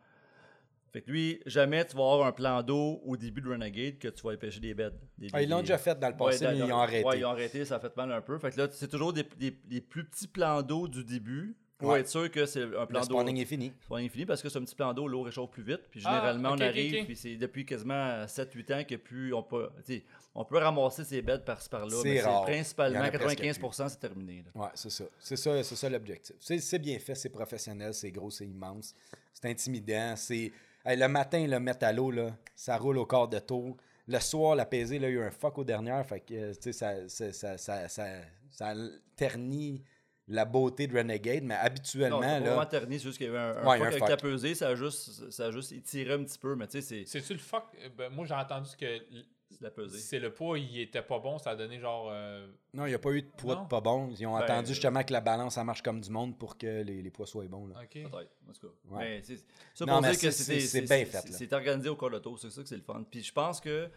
Fait que lui, jamais tu vas avoir un plan d'eau au début de Renegade que tu vas pêcher des bêtes. Des- Ah, ils l'ont des- déjà fait dans le passé, Ouais, mais ils ont arrêté. Ouais, ils ont arrêté, ça a fait mal un peu. Fait que là, c'est toujours des, des- des plus petits plans d'eau du début pour Ouais. être sûr que c'est un Le plan d'eau. spawning est fini. Spawning fini parce que c'est un petit plan d'eau, l'eau réchauffe plus vite. Puis Ah, généralement, on arrive, puis c'est depuis quasiment 7-8 ans que plus on peut, on peut ramasser ces bêtes par-ci par-là. C'est mais rare. principalement Il y en a presque 95% c'est terminé. là. Ouais, c'est ça. C'est ça, c'est ça l'objectif. C'est, c'est bien fait, c'est professionnel, c'est gros, c'est immense. C'est intimidant. C'est... Hey, le matin, le mettre à l'eau, là, ça roule au quart de tour. Le soir, la pesée, là, il y a eu un fuck aux dernières. Fait que, euh, tu sais, ça, ça, ça, ça, ça, ça ternit la beauté de Renegade, mais Non, habituellement, c'est pas là. vraiment terni, c'est juste qu'il y avait un, un Ouais, fuck un avec fuck. la pesée, ça a juste, ça a juste étiré un petit peu, mais tu sais, c'est. C'est-tu le fuck? euh, ben, moi, j'ai entendu que C'est la pesée. c'est le poids, il était pas bon, ça a donné genre. euh, Non, il n'y a pas eu de poids Non? de pas bon. Ils ont Ben, attendu euh, justement que la balance, ça marche comme du monde pour que les, les poids soient bons. Là. ok. Peut-être, en tout cas. Ouais. C'est- ça Non, pour mais dire que c'est- c'était- c'est- c'est c'est bien fait, c'est- là. C'est organisé au corps de tour, c'est ça que c'est le fun. Puis je pense que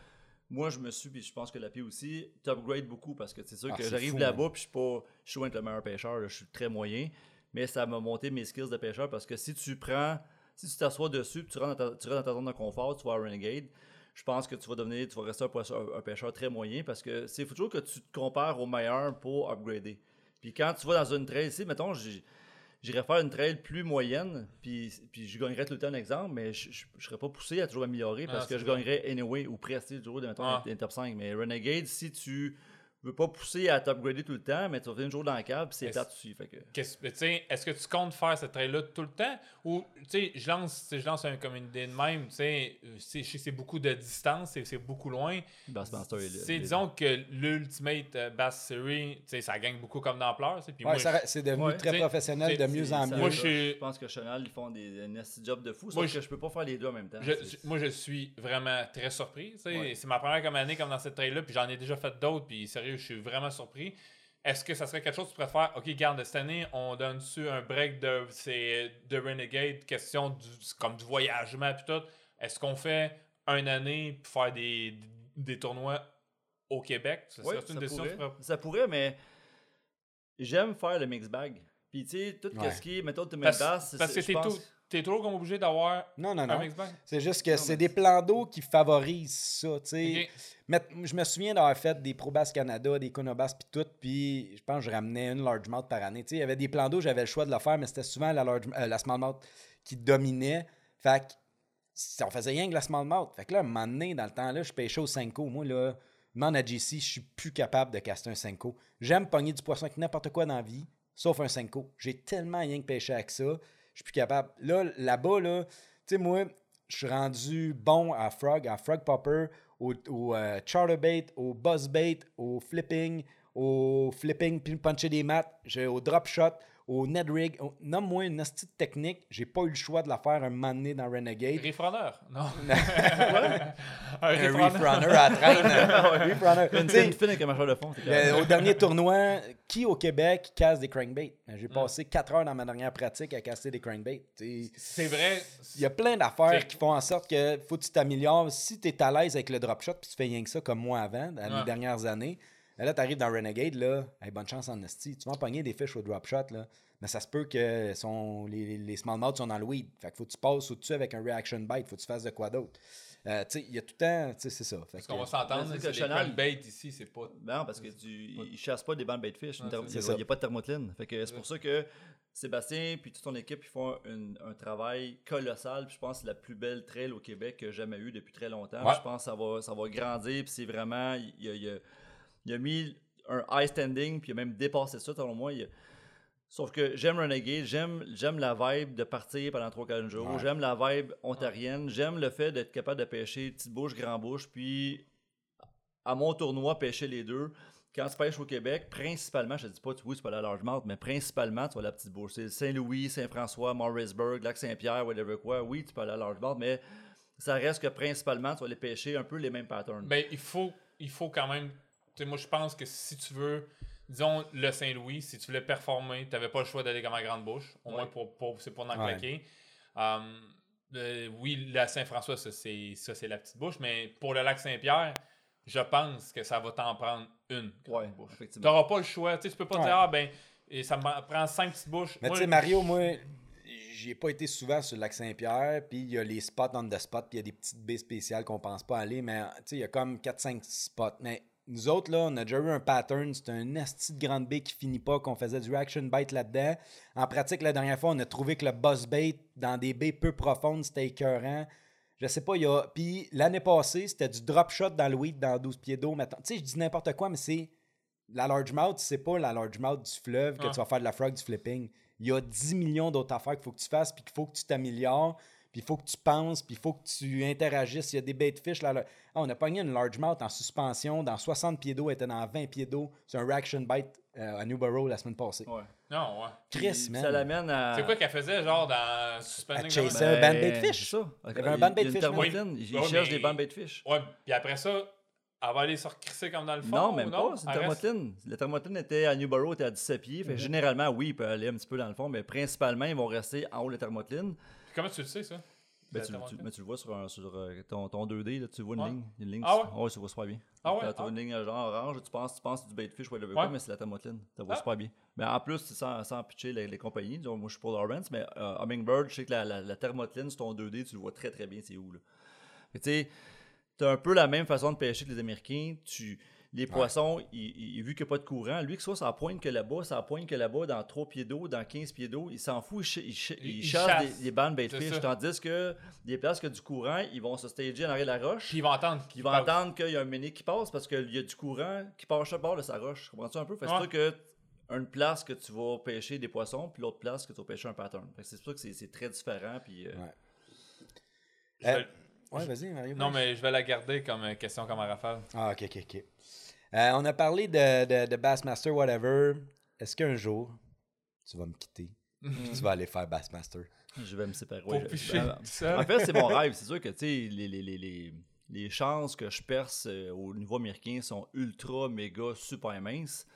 moi, je me suis, puis je pense que la P aussi, t'upgrades beaucoup parce que c'est sûr Ah, que j'arrive là-bas, puis je suis pas, je suis loin d'être le meilleur pêcheur, là, je suis très moyen, mais ça m'a monté mes skills de pêcheur parce que si tu prends, si tu t'assois dessus, puis tu rentres, dans ta, tu rentres dans ta zone de confort, tu vas à Renegade, je pense que tu vas devenir, tu vas rester un, un pêcheur très moyen parce que c'est toujours que tu te compares au meilleur pour upgrader. Puis quand tu vas dans une trail ici, mettons, j'irais faire une trail plus moyenne, puis, puis je gagnerais tout le temps un exemple, mais je, je, je serais pas poussé à toujours améliorer parce Ah, que je vrai. gagnerais anyway ou presque, toujours mettons, Ah. les top 5. Mais Renegade, si tu veux pas pousser à t'upgrader tout le temps, mais tu vas venir un jour dans le cave, puis c'est. Fait que... Tu sais, Est-ce que tu comptes faire cette trail-là tout le temps? Ou, tu sais, je lance, je lance un, comme une idée de même, tu sais, euh, c'est- beaucoup de distance, c'est beaucoup loin. Bassmaster est là. Disons que l'Ultimate euh, Bass Series, tu sais, ça gagne beaucoup comme d'ampleur. Puis Ouais, c'est devenu Ouais. très professionnel de mieux en mieux. Moi, je, pense que Chanel, ils font des nasty job de fou, Moi, sauf je- que je peux pas faire les deux en même temps. Je- moi, je suis vraiment très surpris. Ouais. C'est ma première comme année comme dans cette trail-là, puis j'en ai déjà fait d'autres, puis sérieux, je suis vraiment surpris. Est-ce que ça serait quelque chose que tu pourrais faire? OK, garde, cette année, on donne-tu un break de, c'est de Renegade, question du, c'est comme du voyagement, puis tout. Est-ce qu'on fait une année pour faire des, des tournois au Québec? Ça serait une pourrait. Ça pourrait, mais j'aime faire le mix bag. Puis tu sais, tout Ouais. ce qui est méthode de Parce, basse, parce que je t'es, pense- tout- t'es toujours comme obligé d'avoir Non, non, non. C'est juste que c'est mais des plans d'eau qui favorisent ça. Mettre- je me souviens d'avoir fait des Probass Canada, des Conobas puis tout, puis je pense que je ramenais une largemouth par année. Il y avait des plans d'eau, j'avais le choix de le faire, mais c'était souvent la, large, euh, la smallmouth qui dominait. Fait que si- on faisait rien que la smallmouth. Fait que là, à un moment donné, dans le temps-là, je pêchais au 5 Moi, là, demande à JC, je suis plus capable de caster un 5 J'aime pogner du poisson avec n'importe quoi dans la vie, sauf un 5 J'ai tellement rien que pêcher avec ça. Je suis plus capable. Là, là-bas, là, tu sais, moi, je suis rendu bon à frog, à frog popper, au, au euh, charterbait, au buzzbait, au flipping, au flipping puis puncher des maths, au drop shot, au net rig. Au- Nomme-moi une astuce technique, j'ai pas eu le choix de la faire un moment donné dans Renegade. Reef Runner? Non. un Reef reef Runner. runner à traîne. reef runner. Une Tu sais, une fine avec un marcheur de fond. au dernier tournoi, qui au Québec casse des crankbaits? J'ai Mm. passé 4 heures dans ma dernière pratique à casser des crankbaits. C'est vrai. Il y a plein d'affaires qui font en sorte que faut que tu t'améliores. Si tu es à l'aise avec le drop shot puis tu fais rien que ça comme moi avant, dans les dernières années, ben là, tu arrives dans Renegade, là, hey, bonne chance en esti. Tu vas en pogner des fiches au drop shot, là. Mais ça se peut que son, les, les smallmouths sont dans le weed. Fait qu'il faut que tu passes au-dessus avec un reaction bite. Faut que tu fasses de quoi d'autre. Euh, tu sais, il y a tout le temps, tu sais, c'est ça. Fait Parce que- qu'on va s'entendre, que les Chanel- crankbaits ici, c'est pas. Non, parce que tu, ils chassent pas des bandes bait fish. Il n'y a, pas de thermocline. Fait que c'est pour ça que Sébastien puis toute son équipe ils font un, un travail colossal. Puis je pense que c'est la plus belle trail au Québec que j'ai jamais eu depuis très longtemps. Ouais. Je pense que ça va, ça va grandir. Puis c'est vraiment. A, il a- il a mis un high standing. Puis il a même dépassé ça, selon moi. Il Sauf que j'aime Renegade, j'aime, j'aime la vibe de partir pendant 3-4 jours, Ouais. j'aime la vibe ontarienne, j'aime le fait d'être capable de pêcher petite bouche, grand bouche, puis à mon tournoi, pêcher les deux. Quand tu pêches au Québec, principalement, je te dis pas, tu, oui, tu peux aller à mais principalement, tu vas à la petite bouche. C'est Saint-Louis, Saint-François, Morrisburg, Lac-Saint-Pierre, whatever quoi. Oui, tu peux aller à Largemouth, mais ça reste que principalement, tu vas aller pêcher un peu les mêmes patterns. Ben, il faut, il faut quand même. Moi, je pense que si tu veux, disons, le Saint-Louis, si tu voulais performer, tu n'avais pas le choix d'aller comme à grande bouche. Au Ouais. moins, pour, pour, c'est pour en Ouais. claquer. Um, euh, oui, la Saint-François, ça, c'est, ça, c'est la petite bouche. Mais pour le lac Saint-Pierre, je pense que ça va t'en prendre une Ouais, bouche. Tu n'auras pas le choix. Tu tu peux pas dire, ah, ben, et ça me prend cinq petites bouches. Mais tu sais, Mario, moi, j'ai pas été souvent sur le lac Saint-Pierre, puis il y a les spots on the spot, puis il y a des petites baies spéciales qu'on pense pas aller, mais tu sais, il y a comme 4-5 spots. Mais nous autres, là, on a déjà eu un pattern, c'est un asti de grande baie qui finit pas, qu'on faisait du reaction bite là-dedans. En pratique, la dernière fois, on a trouvé que le boss bait dans des baies peu profondes, c'était écœurant. Je sais pas, il y a. Puis l'année passée, c'était du drop shot dans le weed dans 12 pieds d'eau. maintenant. Tu sais, je dis n'importe quoi, mais c'est. La largemouth, c'est pas la largemouth du fleuve que Ah. tu vas faire de la frog du flipping. Il y a 10 millions d'autres affaires qu'il faut que tu fasses, puis qu'il faut que tu t'améliores, puis il faut que tu penses, puis il faut que tu interagisses. Il y a des bait fish là. là. Ah, on a pogné une largemouth en suspension, dans 60 pieds d'eau, elle était dans 20 pieds d'eau. C'est un reaction bite euh, à Newborough la semaine passée. Ouais. Non, ouais. Chris, man. Ça l'amène à. C'est quoi qu'elle faisait, genre, dans Suspending chaser Government? un band bait fish. C'est ça. Il y avait un band bait Il fish, Ouais, cherche mais- des bandes bait fish. Ouais, puis après ça, Elle va aller se recrisser comme dans le fond. Non, ou même pas. C'est une Elle reste-. La thermotline était à Newborough, était à 17 pieds. Mhm. Généralement, oui, il peut aller un petit peu dans le fond, mais principalement, ils vont rester en haut de la thermotline. Comment tu le sais, ça? Ben, tu, tu- mais tu le vois sur, un- sur euh, ton, ton 2D, là, tu vois une Ouais. ligne. Une ligne Ah tu- ouais? tu vois super bien. Ah ouais? T'as t'as Ah. une ligne genre orange, tu penses, tu penses du baitfish, whatever Ouais. quoi, mais c'est la thermotline. Tu vois Ah. super bien. Mais en plus, sans, sans pitcher les, les compagnies. Disons, moi, je suis pour Lawrence, mais euh, Hummingbird, je sais que la, la, la sur ton 2D, tu le vois très très bien, c'est où. Tu sais, t'as un peu la même façon de pêcher que les Américains. Tu, les poissons, ils- ils- vu qu'il n'y a pas de courant, lui, que ce soit ça pointe que là-bas, ça pointe que là-bas, dans 3 pieds d'eau, dans 15 pieds d'eau, il s'en fout, il, ch- il ch- Il- il il chasse, des, des bandes C'est baitfish. ça. Tandis que des places que du courant, ils vont se stager en arrière de la roche. Puis ils vont entendre. Ils vont entendre qu'il y a un mini qui passe parce qu'il y a du courant qui passe sur le bord de sa roche. Comprends-tu un peu? Fait Ouais. sûr que une place que tu vas pêcher des poissons, puis l'autre place que tu vas pêcher un pattern. C'est sûr que c'est- très différent. Puis, euh, Ouais. Je vais- Euh, Ouais, vas-y, Mario. Non, mais je vais la garder comme euh, question comme à rafale. Ah, ok, ok, ok. Euh, on a parlé de, de, de Bassmaster, whatever. Est-ce qu'un jour, tu vas me quitter? Puis tu vas aller faire Bassmaster? je vais me séparer. Pour Ouais, je- picher ben. En fait, c'est mon rêve. C'est sûr que tu sais, les, les, les, les, les chances que je perce euh, au niveau américain sont ultra, méga, super minces.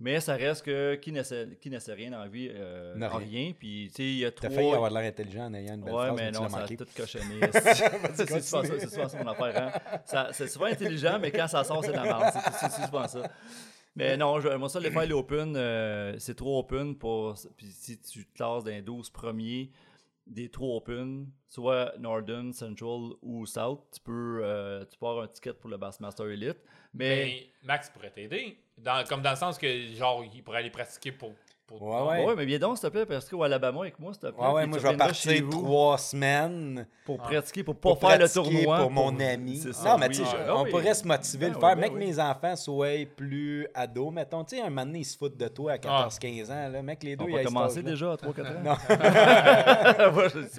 Mais ça reste que qui n'essaie qui n'essaie rien dans la vie, euh, rien. rien. Puis, tu sais, il y a T'as trois. failli avoir de l'air intelligent en ayant une belle Ouais, phrase, mais tu non, ça a tout cochonné. c'est souvent ça, c'est souvent ça mon affaire. Hein? Ça- C'est souvent intelligent, mais quand ça sort, c'est de la merde. C'est- souvent ça. Mais non, je, moi, ça, les faire les open, euh, c'est trop open pour. Puis si tu te classes dans les 12 premiers des trois open, soit Northern, Central ou South, tu peux, euh, tu peux avoir un ticket pour le Bassmaster Elite. Mais. Mais Max pourrait t'aider. Comme dans le sens que, genre, il pourrait aller pratiquer pour. Pour Ouais, ouais. Ouais, mais viens donc, s'il te plaît, parce qu'au Alabama avec moi, s'il te plaît. Ouais, ouais, moi, je vais partir trois semaines pour Ah. pratiquer, pour pas pour faire le tournoi. pour mon ami. C'est ça, Non, mais oui. tu sais, Ah on oui. pourrait se motiver Ben le oui, faire, ben mais que mes enfants soient plus ados. Mettons, tu sais, un moment donné, ils se foutent de toi à 14-15 ans. Là. Mec, les deux, On ils commencer âge-là. déjà à 3-4 ans. Non.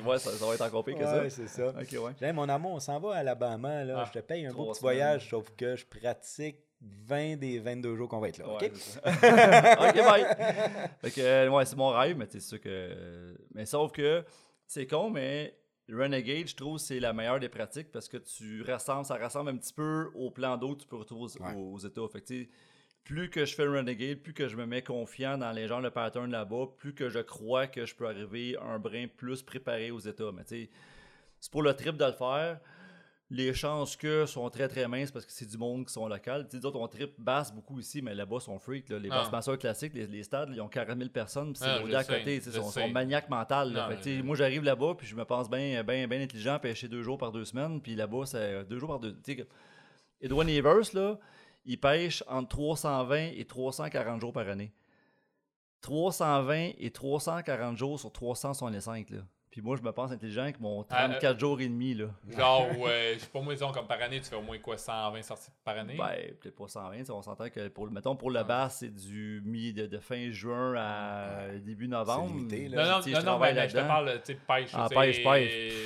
ouais, ça, ça va être encore pire que ça. Ouais, c'est ça. Ok, ouais. Mon amour, on s'en va à Alabama. Là. Ah, je te paye un beau petit voyage, sauf que je pratique 20 des 22 jours qu'on va être là. Ouais, OK? ok, bye. Fait que, euh, ouais, c'est mon rêve, mais c'est sûr que. Mais sauf que c'est con, mais Renegade, je trouve, c'est la meilleure des pratiques parce que tu rassembles, ça rassemble un petit peu au plan d'eau que tu peux retrouver aux, Ouais. aux États. Fait que, plus que je fais le Renegade, plus que je me mets confiant dans les genres de patterns là-bas, plus que je crois que je peux arriver un brin plus préparé aux États. Mais tu sais, c'est pour le trip de le faire. Les chances que sont très très minces parce que c'est du monde qui sont local. Tu sais, d'autres, on trip basse beaucoup ici, mais là-bas, sont freaks. là. Les Ah. basses classiques, les, les stades, ils ont 40 000 personnes, puis c'est Ah, rodé à côté. Ils sont, maniaques mentales. là. Non, Fait moi, j'arrive là-bas, puis je me pense bien ben, ben intelligent, pêcher deux jours par deux semaines, puis là-bas, c'est deux jours par deux. Tu sais, Edwin Evers, là, il pêche entre 320 et 340 jours par année. 320 et 340 jours sur 365, là. Puis moi, je me pense intelligent avec mon Ah, 34 jours et demi, là. Genre, ouais, je sais pas, moi, disons, comme par année, tu fais au moins quoi, 120 sorties par année? Ben, peut-être pas 120, tu sais, on s'entend que pour, le- mettons, pour le basse, c'est du mi de, de fin juin à début novembre. limité, non, là. non, non, je non, mais je te parle, tu sais, pêche. Ah, pêche, pêche.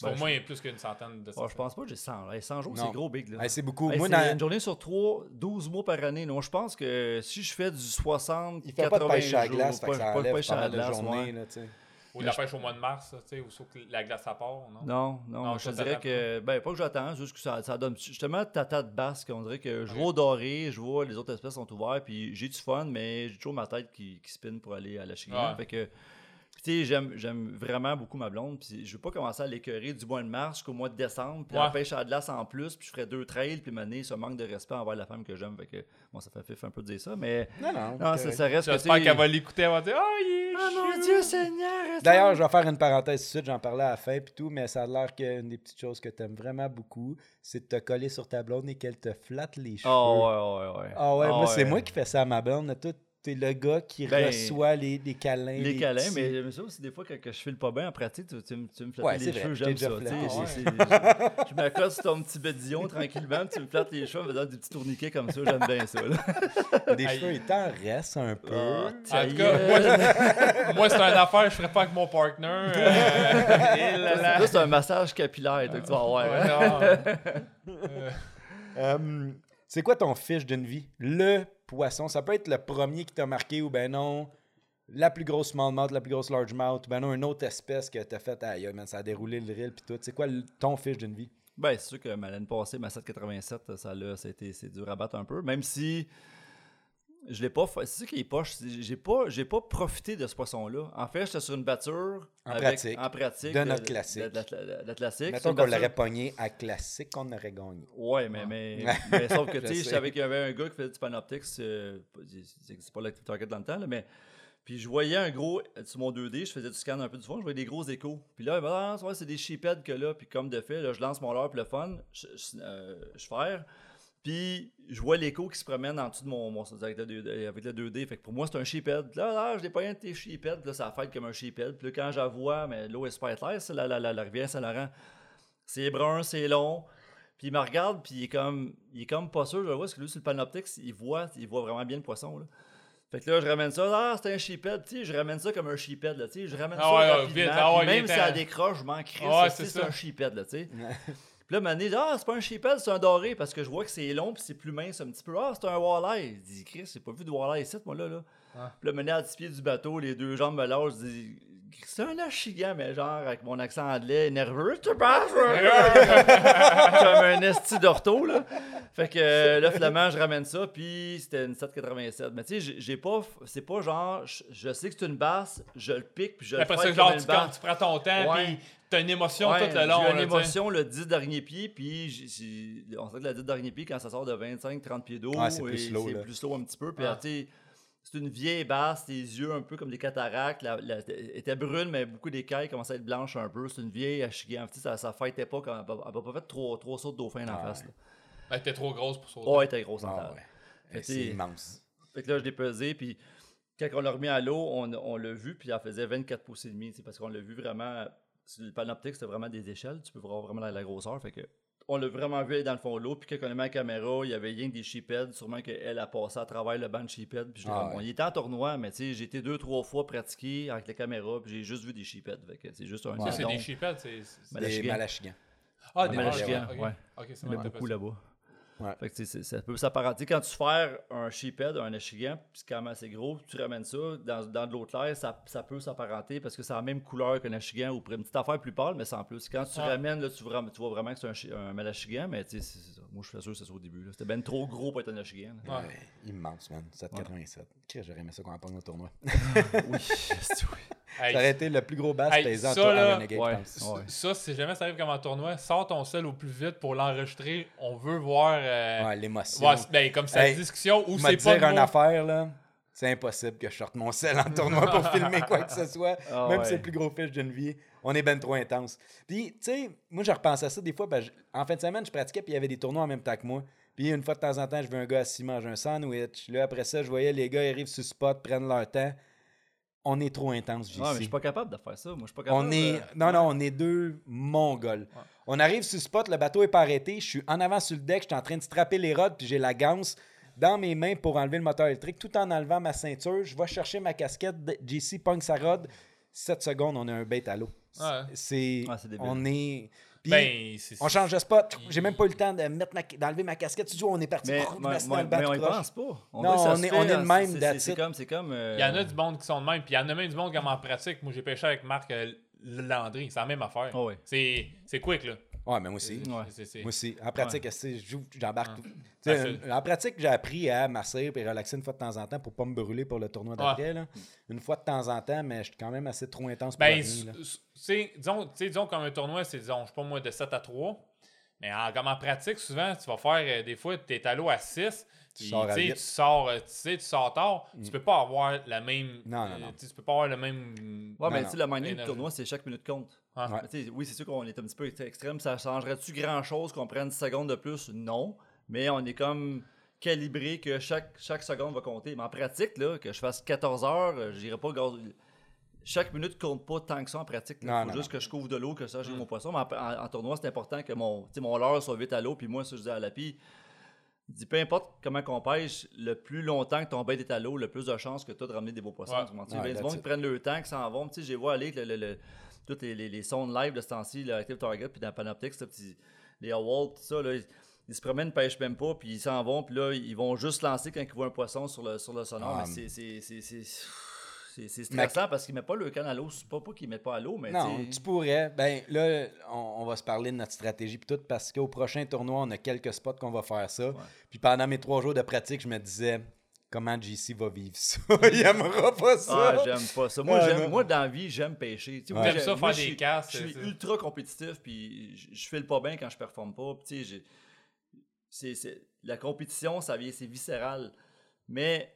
Ben, au je- moins plus qu'une centaine de Ouais, sorties. je pense pas que j'ai 100. Hey, 100 jours, Non. c'est gros, big. C'est beaucoup. Hey, Moi, une journée sur 3, 12 mois par année. Donc, je pense que si je fais du 60, il fait pas de 80 pêche à la jours, glace, pas, que ça pas de pêche à la glace, là, tu sais. Ou la pêche au mois de mars, tu sais, ou sauf que la glace à part, non? Non, non, Non, je te dirais que, ben, pas que j'attends, juste que ça, ça donne justement tata de basque. On dirait que je vois doré, je vois les autres espèces sont ouvertes, puis j'ai du fun, mais j'ai toujours ma tête qui, qui spinne pour aller à la chignon. Ouais. Fait que, sais, j'aime, j'aime vraiment beaucoup ma blonde, puis je veux pas commencer à l'écœurer du mois de mars jusqu'au mois de décembre, puis Ouais. la pêche à la glace en plus, puis je ferais deux trails, puis mener ce manque de respect envers la femme que j'aime. Fait que, bon, ça fait fif un peu de dire ça, mais Non, non. non, ça, ça reste que, J'espère qu'elle va l'écouter, elle va dire Oh, il est Ah mon. Dieu Seigneur! D'ailleurs, je vais faire une parenthèse tout de suite, j'en parlais à la fin puis tout, mais ça a l'air qu'une des petites choses que tu aimes vraiment beaucoup, c'est de te coller sur ta blonde et qu'elle te flatte les cheveux. Oh, ouais, ouais, ouais. Ah ouais, Ah moi, c'est moi qui fais ça à ma blonde. Toi, t'es le gars qui Ben, reçoit les, les câlins. Les câlins, petits- mais j'aime ça aussi des fois quand que je file pas bien en pratique, tu, tu me- tu me flattes Ouais, les c'est vrai, cheveux, j'aime ça. flatté. c'est- c'est- Je je m'accoste sur ton petit bédillon tranquillement, tu me flattes les cheveux en faisant des petits tourniquets comme ça, j'aime bien ça. là. Des Aïe. cheveux, il t'en reste un peu. Ah, En tout cas, moi, moi, c'est une affaire je ferais pas avec mon partner. euh, et là, là. Là, c'est un massage capillaire toi, que tu vas avoir. Ouais, hein. non. Euh, Euh, c'est quoi ton fiche d'une vie? Le poisson. Ça peut être le premier qui t'a marqué ou ben non, la plus grosse smallmouth, la plus grosse largemouth, ou ben non, une autre espèce que t'as fait, aïe, man, ça a déroulé le reel puis tout. C'est quoi ton fiche d'une vie? Ben, c'est sûr que ma- l'année passée, ma 787, ça, été, c'est dur à battre un peu. Même si je l'ai pas fait. C'est ça qui est poche. J'ai pas, j'ai pas profité de ce poisson-là. En fait, j'étais sur une batture. En avec- pratique. En pratique. De notre classique. De, de- de- de la classique. Mettons qu'on l'aurait pogné à classique, on aurait gagné. Ouais, mais, mais, mais sauf que, tu sais, je savais qu'il y avait un gars qui faisait du panoptics, euh, c'est pas l'active target dans le temps, là, mais. Puis je voyais un gros, sur mon 2D, je faisais du scan un peu du fond, je voyais des gros échos. Puis là, ben, ah, c'est des sheepheads que là, puis comme de fait, là, je lance mon leurre, puis le fun, je, je, euh, je fais. Puis je vois l'écho qui se promène en dessous de mon, mon avec, le 2D, avec le 2D. Fait que pour moi, c'est un sheephead. Là, là, je l'ai pas un de tes sheepheads. Puis là, ça fait comme un sheephead. Puis là, quand je la vois, mais l'eau est super claire, c'est la, la, la, la rivière Saint-Laurent. C'est brun, c'est long. Puis il me regarde, puis il est comme, il est comme pas sûr. Je le vois, parce que lui, sur le panoptix, il voit, il voit vraiment bien le poisson. Là. Fait que là, je ramène ça. Ah, c'est un sheephead. Tu sais, je ramène ça comme un sheephead. Là, tu sais, je ramène Ah ça ouais, ouais, rapidement. vite. Ah ouais, même si ça décroche, je m'en crisse. Ah c'est un sheephead. Là, tu sais. Puis là, Mané dit Ah, c'est pas un sheephead, c'est un doré parce que je vois que c'est long puis c'est plus mince un petit peu. Ah, c'est un walleye. Il dit Chris, j'ai pas vu de walleye ici, moi là. là. Ah. Puis là, Mané à 10 pieds du bateau, les deux jambes me lâchent. Je dis C'est un achigan, mais genre avec mon accent anglais nerveux. Tu passes, Comme un esti d'orto, là. Fait que euh, là, finalement, je ramène ça, puis c'était une 787. Mais tu sais, j'ai- pas. C'est pas genre, je, je sais que c'est une basse, je le pique, puis je le Après fais ça, comme genre, une tu, basse. quand tu prends ton temps, puis t'as une émotion Ouais, tout le long. J'ai une là, émotion le 10 derniers pieds, puis on sait que la 10 derniers pieds, quand ça sort de 25-30 pieds d'eau, Ouais, c'est plus. C'est plus slow un petit peu. Puis, Ah. tu sais, c'est une vieille basse, tes yeux un peu comme des cataractes. La, la- elle était brune, mais beaucoup d'écailles commençaient à être blanches un peu. C'est une vieille achigan. Tu sais, ça, ça fêtait pas quand elle n'a pas fait trois, trois sauts de dauphin en Ah face. Là. Ben, t'es trop grosse pour sauter. Oh, elle était grosse en Ah ouais. Que, C'est immense. fait que là, je l'ai pesé, puis quand on l'a remis à l'eau, on, on l'a vu, puis elle faisait 24 pouces et demi, sais, parce qu'on l'a vu vraiment, le panoptique, c'était vraiment des échelles, tu peux voir vraiment la, la grosseur, fait que on l'a vraiment vu aller dans le fond de l'eau, puis quand on a mis la caméra, il y avait rien que des sheepheads, sûrement qu'elle a passé à travers le banc de sheephead, puis je l'ai Ah il était en tournoi, mais tu sais, j'ai été deux, trois fois pratiqué avec la caméra, puis j'ai juste vu des sheepheads, fait que c'est juste un c'est des sheepheads. c'est- Ben, Des Malachigan. Ah, des ah, Malachigan, ok. ouais. Ok, c'est Il y en moi a qui beaucoup là-bas. Ouais. Fait que, ça peut s'apparenter. Quand tu fais un sheephead, un achigan, puis c'est quand même assez gros, tu ramènes ça dans, dans de l'eau claire, ça, ça peut s'apparenter parce que c'est la même couleur qu'un achigan ou une petite affaire plus pâle, mais sans plus. Quand tu Ah. ramènes, là, tu, vois, tu vois vraiment que c'est un, un malachigan, mais tu sais, c'est- c'est ça. moi je suis sûr que c'est ça au début. là. C'était ben trop gros pour être un achigan. là. Ouais. Ouais, immense, man. 787. Qu'est-ce que J'aurais aimé ça qu'on en pogne au tournoi. oui, c'est- oui. Hey, Ça aurait été le plus gros bass Hey, pesant ça, là, Renegade, ouais. Ça, si jamais ça arrive comme en tournoi, sors ton sel au plus vite pour l'enregistrer. On veut voir, euh, Ouais, l'émotion. ben, comme sa Hey, discussion ou c'est pas dire une affaire, là. C'est impossible que je sorte mon sel en tournoi pour filmer quoi que ce soit. Ah Même ouais. si c'est le plus gros fiche d'une vie. On est ben trop intense. Puis, tu sais, moi, je repense à ça des fois. je- en fin de semaine, je pratiquais, puis il y avait des tournois en même temps que moi. Puis, une fois de temps en temps, je veux un gars assis manger un sandwich. Là, après ça, je voyais les gars, ils arrivent sur le spot, prennent leur temps. On est trop intense, JC. Ah, mais je suis pas capable de faire ça. Moi, je suis pas capable On est. de- Non, non, on est deux mongols. On arrive sur le spot, le bateau est pas arrêté. Je suis en avant sur le deck, je suis en train de strapper les rods, puis j'ai la ganse dans mes mains pour enlever le moteur électrique, tout en enlevant ma ceinture. Je vais chercher ma casquette. JC pogne sa rod. 7 secondes, on a un bait à l'eau. Ouais. C'est. Ah, on est. Puis, Ben, on change de spot. J'ai même pas eu le temps de mettre ma- d'enlever ma casquette. Tu dis, on est parti. Mais, me mais- le mais bateau on y pense pas. On Non, on est- on est de même, c'est- comme. C'est comme euh, Il y en a du monde qui sont de même, puis il y en a même du monde comme en pratique. Moi, j'ai pêché avec Marc euh, Landry, c'est la même affaire. Ah c'est quick, là. Ouais, mais moi aussi. Ouais. Moi aussi. En pratique, je joue, j'embarque Ah. tout? Tu Ah, en pratique, j'ai appris à masser et relaxer une fois de temps en temps pour pas me brûler pour le tournoi d'après. là. Une fois de temps en temps, mais je suis quand même assez trop intense pour Ben, c'est- disons, disons, comme un tournoi, c'est, disons, je sais pas moi, de 7 à 3. Mais en, comme en pratique, souvent, tu vas faire, euh, des fois, tu es à l'eau à 6. Tu puis, sors à tu tu sors, euh, tu sais, tu sors tard. Tu peux pas avoir la même. Non, non, euh, non. tu sais, Tu peux pas avoir le même. Ouais, mais Non, tu sais, le mining du tournoi, c'est chaque minute compte. Ah. Ouais. Oui, c'est sûr qu'on est un petit peu ex- extrême. Ça changerait-tu grand-chose qu'on prenne 10 secondes de plus? Non. Mais on est comme calibré que chaque, chaque seconde va compter. Mais en pratique, là, que je fasse 14 heures, euh, j'irai pas gaz- Chaque minute compte pas tant que ça en pratique. Il Non, faut non, juste non. que je couvre de l'eau, que ça, j'ai Mm. mon poisson. Mais en, en- en tournoi, c'est important que mon, tu sais, mon leurre soit vite à l'eau. Puis moi, ça, je dis à la pie, il dit peu importe comment qu'on pêche, le plus longtemps que ton bait est à l'eau, le plus de chances que tu as de ramener des beaux poissons. Ouais. Tu? Ouais, Ben, du qui prennent le temps, qui s'en vont. Tu sais, j'ai vu aller avec le, le- le- tous les, les, les sons live de ce temps-ci, le Active Target, puis dans Panoptix, les Walt, tout ça, là, ils, ils se promènent, ils pêchent même pas, puis ils s'en vont, puis là, ils vont juste lancer quand ils voient un poisson sur le, sur le sonore. Ah, mais c'est- c'est- stressant parce qu'ils mettent pas le canne à l'eau. C'est pas, pas qu'ils mettent pas à l'eau, mais Non, tu sais, tu pourrais. Ben là, on, on va se parler de notre stratégie puis tout parce qu'au prochain tournoi, on a quelques spots qu'on va faire ça. Puis pendant mes trois jours de pratique, je me disais comment JC va vivre ça? Il aimera pas ça. Ah, j'aime pas ça. Moi, Ah, moi, dans la vie, j'aime pêcher. Tu sais, Ouais. moi, J'aime ça moi, faire des Je suis ultra compétitif, puis je, je file pas bien quand je performe pas. Puis, tu sais, j'ai- c'est, c'est- la compétition, ça vient, c'est viscéral. Mais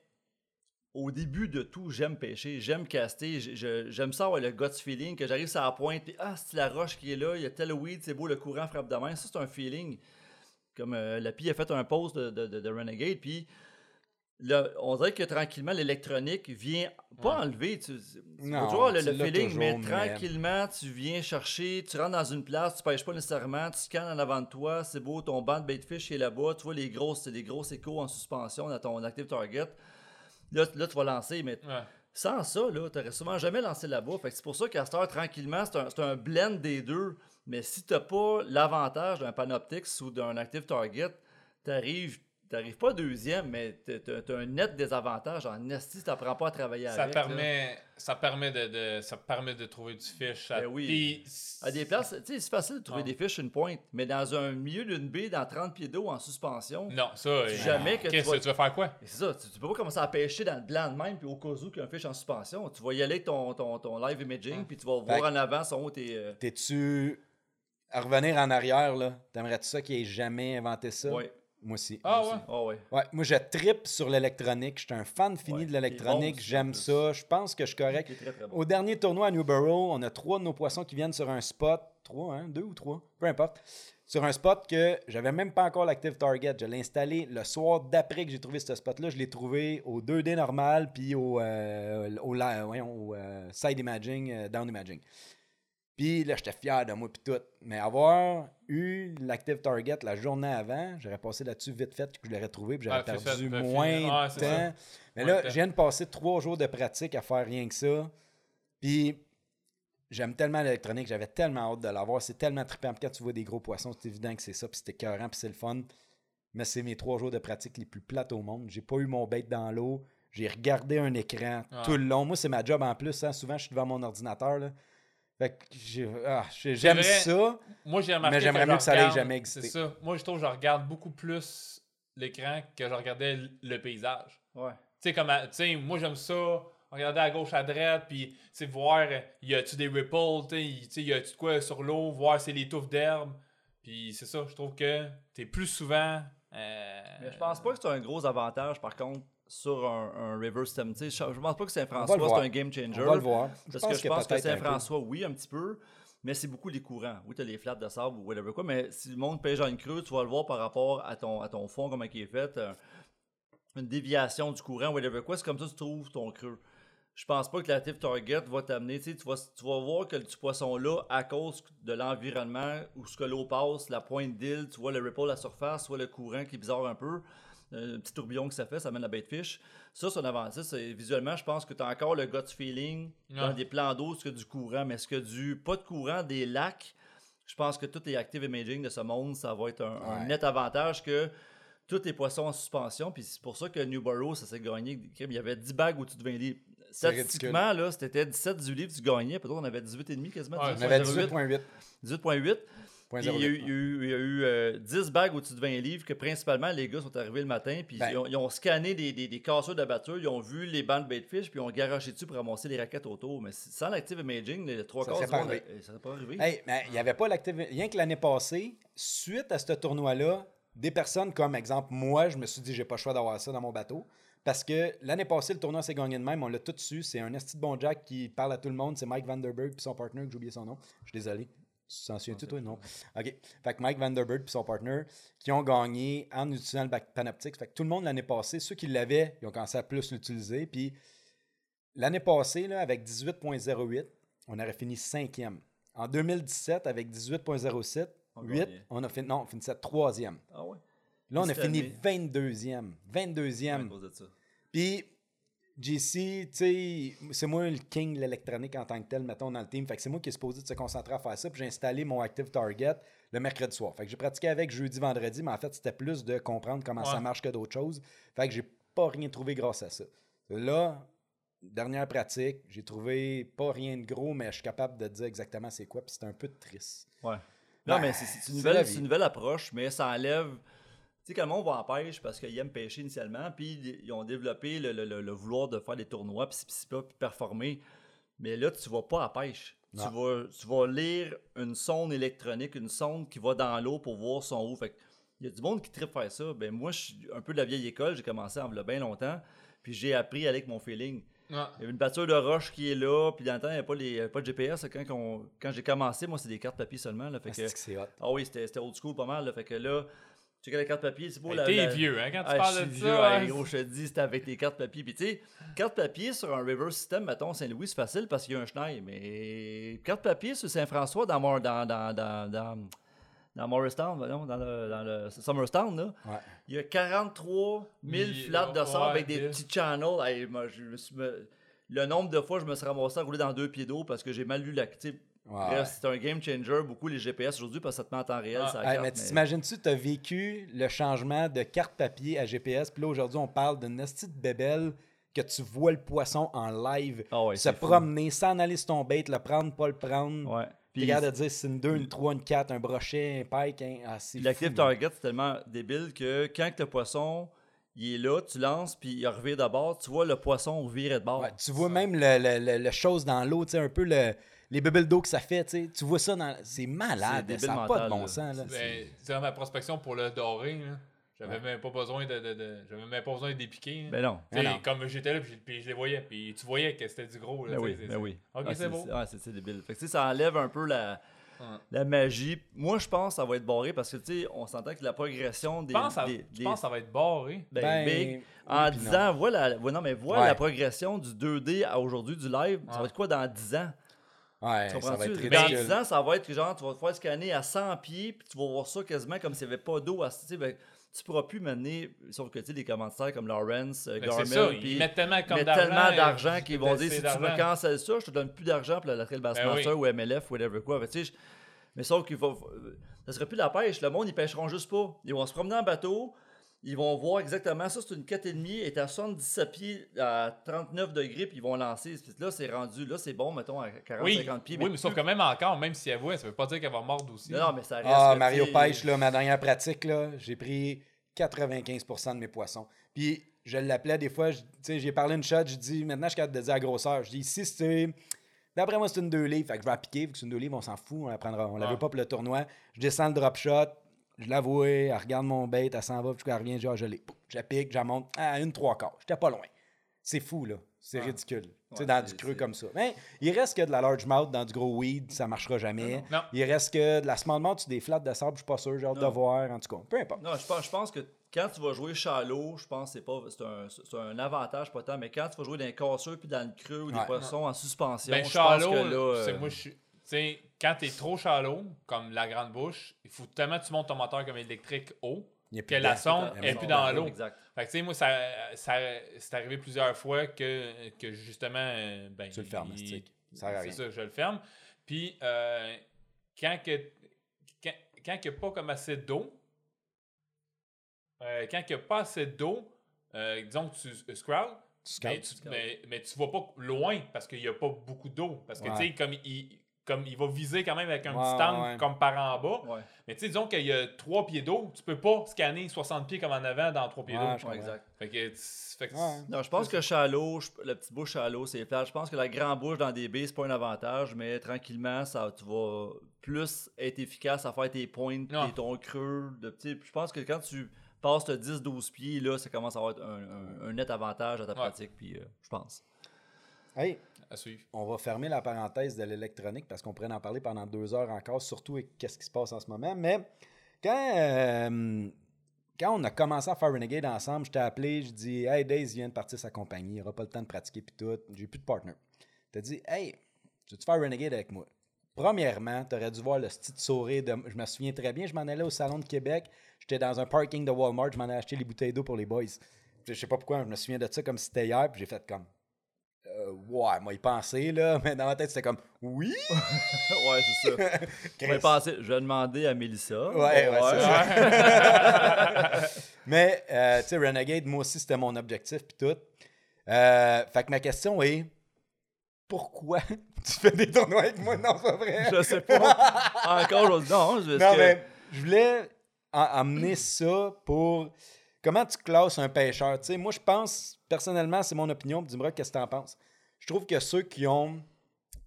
au début de tout, j'aime pêcher, j'aime caster, j'aime ça avoir le gut feeling, que j'arrive sur la pointe, puis ah, c'est la roche qui est là, il y a tel weed, c'est beau, le courant frappe de main. Ça, c'est un feeling. Comme euh, la Pi a fait un post de, de, de- de Renegade, puis on dirait que tranquillement, l'électronique vient pas enlever. Tu, tu Non, vas toujours le, tu le feeling, toujours, mais tranquillement, tu viens chercher, tu rentres dans une place, tu pêches pas nécessairement, tu scannes en avant de toi, c'est beau, ton banc de baitfish est là-bas, tu vois les grosses, des grosses échos en suspension dans ton active target. Là, là, tu vas lancer, mais Ouais. sans ça, là, tu n'aurais souvent jamais lancé là-bas. Fait que c'est pour ça qu'à cette heure, tranquillement, c'est un, c'est un blend des deux. Mais si tu n'as pas l'avantage d'un Panoptix ou d'un Active Target, tu n'arrives pas deuxième, mais tu as un net désavantage en esti si tu n'apprends pas à travailler Ça avec. là. permet, ça, permet de, de- ça permet de trouver du fish. à- Ben oui. À des places, tu sais, c'est facile de trouver Ah. des fiches une pointe, mais dans un milieu d'une baie, dans 30 pieds d'eau en suspension, Non, ça. Tu- euh, jamais que tu Qu'est-ce vas- que tu vas faire quoi? C'est ça, tu, tu peux pas commencer à pêcher dans le blanc de même, puis au cas où qu'il y a un fiche en suspension. Tu vas y aller avec ton, ton, ton live imaging, puis tu vas voir en avant son haut tes. euh, T'es-tu. À revenir en arrière, là, t'aimerais-tu ça qu'il ait jamais inventé ça? Ouais. Moi aussi. Ah aussi. ouais? Ah ouais. Ouais, moi, je trippe sur l'électronique. Je suis un fan fini Ouais, de l'électronique. J'aime ça. Je pense que je suis correct. Il est très, très bon. Au dernier tournoi à Newborough, on a trois de nos poissons qui viennent sur un spot. Trois, hein? Deux ou trois? Peu importe. Sur un spot que j'avais même pas encore l'active target. Je l'ai installé le soir d'après que j'ai trouvé ce spot-là. Je l'ai trouvé au 2D normal puis au, euh, au, la- voyons, au, euh, side imaging, euh, down imaging. Puis là, j'étais fier de moi puis tout. Mais avoir eu l'active target la journée avant, j'aurais passé là-dessus vite fait que je l'aurais trouvé puis j'aurais Ah, perdu fait, moins. Ah, de temps. ça. Mais Moins là, je viens de passer trois jours de pratique à faire rien que ça. Puis j'aime tellement l'électronique, j'avais tellement hâte de l'avoir. C'est tellement trippant. Quand tu vois des gros poissons, c'est évident que c'est ça. Puis c'était écœurant, puis c'est le fun. Mais c'est mes trois jours de pratique les plus plates au monde. J'ai pas eu mon bait dans l'eau. J'ai regardé un écran Ah. tout le long. Moi, c'est ma job en plus. hein. Souvent, je suis devant mon ordinateur. Là. Fait que j'ai- ah, j'ai- j'aime vrai. ça. Moi, j'ai remarqué Mais j'aimerais que mieux que ça n'ait jamais existé. C'est ça. Moi, je trouve que je regarde beaucoup plus l'écran que je regardais le paysage. Ouais. Tu sais, comme, tu sais, moi, j'aime ça, regarder à gauche, à droite, puis, tu voir, y a-tu des ripples, tu sais, y- tu sais, y a-tu de quoi sur l'eau, voir c'est les touffes d'herbe. Puis, c'est ça, je trouve que t'es plus souvent. euh, Mais je pense pas que c'est un gros avantage, par contre, sur un, un river stem. Tu sais, Je, je pense pas que Saint-François, le c'est un game changer. On va le voir. Parce que je pense que. Saint-François, oui, un petit peu, mais c'est beaucoup les courants. Oui, tu as les flats de sable ou whatever quoi, mais si le monde pêche dans une creux, tu vas le voir par rapport à ton, à ton fond, comment il est fait. euh, une déviation du courant, whatever quoi, c'est comme ça que tu trouves ton creux. Je pense pas que l'active target va t'amener, tu vas, tu vas voir que ce poisson-là, à cause de l'environnement, où ce que l'eau passe, la pointe d'île, tu vois le ripple à la surface, soit le courant qui est bizarre un peu, un petit tourbillon que ça fait, ça amène la bait de fish. Ça, c'est un avantage. C'est- Visuellement, je pense que tu as encore le gut feeling dans des plans d'eau, ce que du courant, mais ce que du pas de courant, des lacs, je pense que tout est active imaging de ce monde, ça va être un, net avantage que tous les poissons en suspension. Puis c'est pour ça que Newborough, ça s'est gagné. Il y avait 10 bagues au-dessus de 20 livres. C'est Statistiquement, là, c'était 17-18 livres, tu gagnais. Peut-être on avait 18,5 quasiment. Ouais, On avait 18,8. 18.8. 18,8. Point Puis il y a eu, 08. il y a eu- il y a eu, euh, 10 bagues au-dessus de 20 livres que principalement les gars sont arrivés le matin puis Ben. ils, ont, ils ont scanné des, des, des casseurs d'abatture, ils ont vu les bandes de fish puis ils ont garoché dessus pour ramasser les raquettes autour. Mais sans l'active imaging, les trois quarts ça serait pas arrivé. Hey, mais il n'y avait pas l'active. Rien que l'année passée, suite à ce tournoi-là, des personnes comme, exemple, moi, je me suis dit, j'ai pas le choix d'avoir ça dans mon bateau. Parce que l'année passée, le tournoi s'est gagné de même, on l'a tout su. C'est un esti de bon Jack qui parle à tout le monde. C'est Mike Vanderberg puis son partner, que j'ai oublié son nom. Je suis désolé. Tu t'en souviens-tu, toi? Non. OK. Fait que Mike Vanderberg puis son partner qui ont gagné en utilisant le bac- Panoptix. Fait que tout le monde l'année passée, ceux qui l'avaient, ils ont commencé à plus l'utiliser. Puis l'année passée, là, avec 18.08, on aurait fini cinquième. En 2017, avec 18.07, On 8, gagnait. on a fini, non, on finissait troisième. Ah ouais. Là, on a fini année. 22e. 22e. À cause de ça. Puis, JC, tu sais, c'est moi le king de l'électronique en tant que tel, mettons, dans le team. Fait que c'est moi qui est supposé de se concentrer à faire ça. Puis j'ai installé mon Active Target le mercredi soir. Fait que j'ai pratiqué avec jeudi, vendredi, mais en fait, c'était plus de comprendre comment ça marche que d'autres choses. Fait que j'ai pas rien trouvé grâce à ça. Là, dernière pratique, j'ai trouvé pas rien de gros, mais je suis capable de dire exactement c'est quoi, puis c'est un peu triste. Ouais. Non, Ben, mais c'est- une, une nouvelle approche, mais ça enlève. Tu sais, quand le monde va en pêche parce qu'ils aiment pêcher initialement, puis ils ont développé le, le- le- le vouloir de faire des tournois, puis puis performer. Mais là, tu vas pas à pêche. Tu vas, tu vas lire une sonde électronique, une sonde qui va dans l'eau pour voir son haut. Fait que il y a du monde qui tripe faire ça. Ben moi, je suis un peu de la vieille école. J'ai commencé en bien longtemps. Puis j'ai appris avec mon feeling. Ouais. Il y avait une pâture de roche qui est là. Puis dans le temps, il n'y avait pas, les, il pas de GPS. Quand, quand j'ai commencé, moi, c'est des cartes papier seulement. Là, fait Ah, que, c'est que c'est hot. ah oui, c'était c'était old school pas mal. Là, fait que là, tu regardes les cartes papier, c'est beau. Hey, la- T'es la- vieux, hein, quand tu Ah, parles de ça. vieux, hein. hey, gros, je te dis, c'était avec les cartes papier. Puis tu sais, carte papier sur un river system, mettons Saint-Louis, c'est facile parce qu'il y a un chenille. Mais carte papier sur Saint-François, dans, dans, dans, dans, dans, dans Morristown, voyons, dans le, dans le Summerstown, là, Ouais. il y a 43 000 Il- flats de sable ouais, avec des petits channels. Hey, moi, je me suis- me- Le nombre de fois je me suis ramassé à rouler dans deux pieds d'eau parce que j'ai mal lu la. tu sais, Ouais. Bref, c'est un game changer, beaucoup les GPS aujourd'hui parce que ça te met en temps réel. Ah. carte, mais mais- t'imagines-tu, tu as vécu le changement de carte papier à GPS, puis là aujourd'hui on parle d'une petite bébelle que tu vois le poisson en live Ah ouais, se promener, s'en aller sur ton bait, le prendre, pas le prendre. Ouais. Puis regarde de dire c'est une 2, une 3, une 4, un brochet, un pike. un- Ah, c'est Puis l'active target, c'est tellement débile que quand le poisson il est là, tu lances, puis il revient de bord, tu vois le poisson virer de bord. Ouais, tu vois même le, le, le- le chose dans l'eau, tu sais, un peu le, les bubbles d'eau que ça fait, tu sais. Tu vois ça dans. C'est malade, C'est ça n'a pas de bon là. sens, là. Ben, tu sais, ma prospection pour le doré, là, j'avais même pas besoin de, de, de- j'avais même pas besoin de les piquer. là. Ben non. Ben non. comme j'étais là, puis, puis je les voyais, puis tu voyais que c'était du gros. Là, Ben oui, c'est- ben oui. Ok, Ah, c'est beau. ouais, c'est c'est débile. Fait que, tu sais, ça enlève un peu la, magie. Moi, je pense que ça va être barré parce que, tu sais, on s'entend que la progression des. Je pense, que ça- des- je des- pense que ça va être barré. ben, Ben, big. oui, en puis 10 non. ans, voilà, ouais, non, mais vois Ouais. la progression du 2D à aujourd'hui, du live. Ça va être quoi dans 10 ans? Ouais, Tu ça va être Dans ridicule. 10 ans, ça va être que genre, tu vas te faire scanner à 100 pieds, puis tu vas voir ça quasiment comme s'il n'y avait pas d'eau. à- Tu sais, ben, tu pourras plus mener, sauf que tu sais, des commentaires comme Lawrence, euh, Ben, Garmin, puis ils mettent tellement d'argent. d'argent qu'ils vont dire si tu d'argent. cancelles ça, je te donne plus d'argent pour la Bassmaster Ben ou MLF, whatever quoi. Je- mais sauf qu'il va. Ça serait plus de la pêche. Le monde, ils pêcheront juste pas. Ils vont se promener en bateau. Ils vont voir exactement ça, c'est une 4,5, elle est à 77 pieds à 39 degrés, puis ils vont lancer. Puis là, c'est rendu, là, c'est bon, mettons, à 40, Oui, 50 pieds. oui, mais sauf que même encore, même si elle voit, ça veut pas dire qu'elle va mordre aussi. Non, non, mais ça reste. Ah, Mario Pêche, là, ma dernière pratique, là, j'ai pris 95% de mes poissons. Puis je l'appelais des fois, je- tu sais, j'ai parlé une shot, je dis maintenant je suis capable de dire la grosseur. Je dis ici c'est. D'après moi, c'est une 2 livres. Fait que je vais appliquer, vu que c'est une 2 livres, on s'en fout, on la prendra. On la Ah. veut pas pour le tournoi. Je descends le drop shot, je la vois, elle regarde mon bait, elle s'en va, puis quand elle revient, genre je l'ai. Pouf, J'applique, j'en monte à une 3 quarts. J'étais pas loin. C'est fou, là. C'est Ah. ridicule. Tu sais, Ouais, dans du creux comme ça. Mais il reste que de la largemouth dans du gros weed, ça marchera jamais. Non. Il reste que de la smallmouth sur des flats de sable, je suis pas sûr, j'ai hâte de voir, en tout cas. Peu importe. Non, je pense, je pense que quand tu vas jouer shallow, je pense que c'est pas c'est un, c'est un avantage pas tant, mais quand tu vas jouer dans les casseurs puis dans le creux ou des Ouais. poissons en suspension, Ben, je shallow, pense que là, c'est euh, moi, je suis. Tu sais, quand t'es trop shallow, comme la grande bouche, il faut tellement que tu montes ton moteur comme électrique haut que la de- sonde n'est plus dans l'eau. Exact. Fait que, tu sais, moi, ça, ça c'est arrivé plusieurs fois que, que justement. Ben, Tu le fermes, il-. Ça C'est ça, je le ferme. Puis, euh, quand que. Quand, quand il n'y a pas comme assez d'eau, euh, quand il n'y a pas assez d'eau, euh, disons que tu scrolls, Tu mais tu, mais, mais tu vas pas loin parce qu'il n'y a pas beaucoup d'eau. Parce que, Ouais. tu sais, comme il, comme il va viser quand même avec un Ouais, petit angle ouais. comme par en bas. Ouais, Mais tu sais, disons qu'il y a 3 pieds d'eau, tu peux pas scanner 60 pieds comme en avant dans 3 pieds Ouais, d'eau. exact. Fait que, tu- fait que Ouais. Non, je pense que shallow, la petite bouche shallow, c'est plate. Je pense que la grande bouche dans des baies, c'est pas un avantage, mais tranquillement, ça, tu vas plus être efficace à faire tes points, Ouais. tes ton creux. De, petit- je pense que quand tu passes le 10-12 pieds, là, ça commence à avoir un, un- un net avantage à ta pratique, puis euh, je pense. Hey, on va fermer la parenthèse de l'électronique parce qu'on pourrait en parler pendant deux heures encore, surtout avec qu'est-ce qui se passe en ce moment. Mais quand, euh, quand on a commencé à faire Renegade ensemble, je t'ai appelé, je dis Hey, Daze vient de partir sa compagnie, il n'aura pas le temps de pratiquer puis tout. J'ai plus de partner. T'as dit Hey, tu veux-tu faire Renegade avec moi? Premièrement, tu aurais dû voir le petit sourire de. Je me souviens très bien, je m'en allais au Salon de Québec. J'étais dans un parking de Walmart, je m'en allais acheter les bouteilles d'eau pour les boys. Je sais pas pourquoi, je me souviens de ça comme si c'était hier, puis j'ai fait comme. Euh, ouais, moi, y penser, là, mais dans ma tête, c'était comme. Oui! ouais, c'est ça. Je vais penser- je vais demander à Mélissa. Ouais, ouais, c'est ça. Mais, euh, tu sais, Renegade, moi aussi, c'était mon objectif, puis tout. Euh, fait que ma question est pourquoi tu fais des tournois avec moi? Non, c'est vrai. Je sais pas. Encore aujourd'hui. Non, je Non, mais je voulais en- amener ça pour. Comment tu classes un pêcheur? Moi, je pense, personnellement, c'est mon opinion, dis-moi qu'est-ce que tu en penses? Je trouve que ceux qui ont.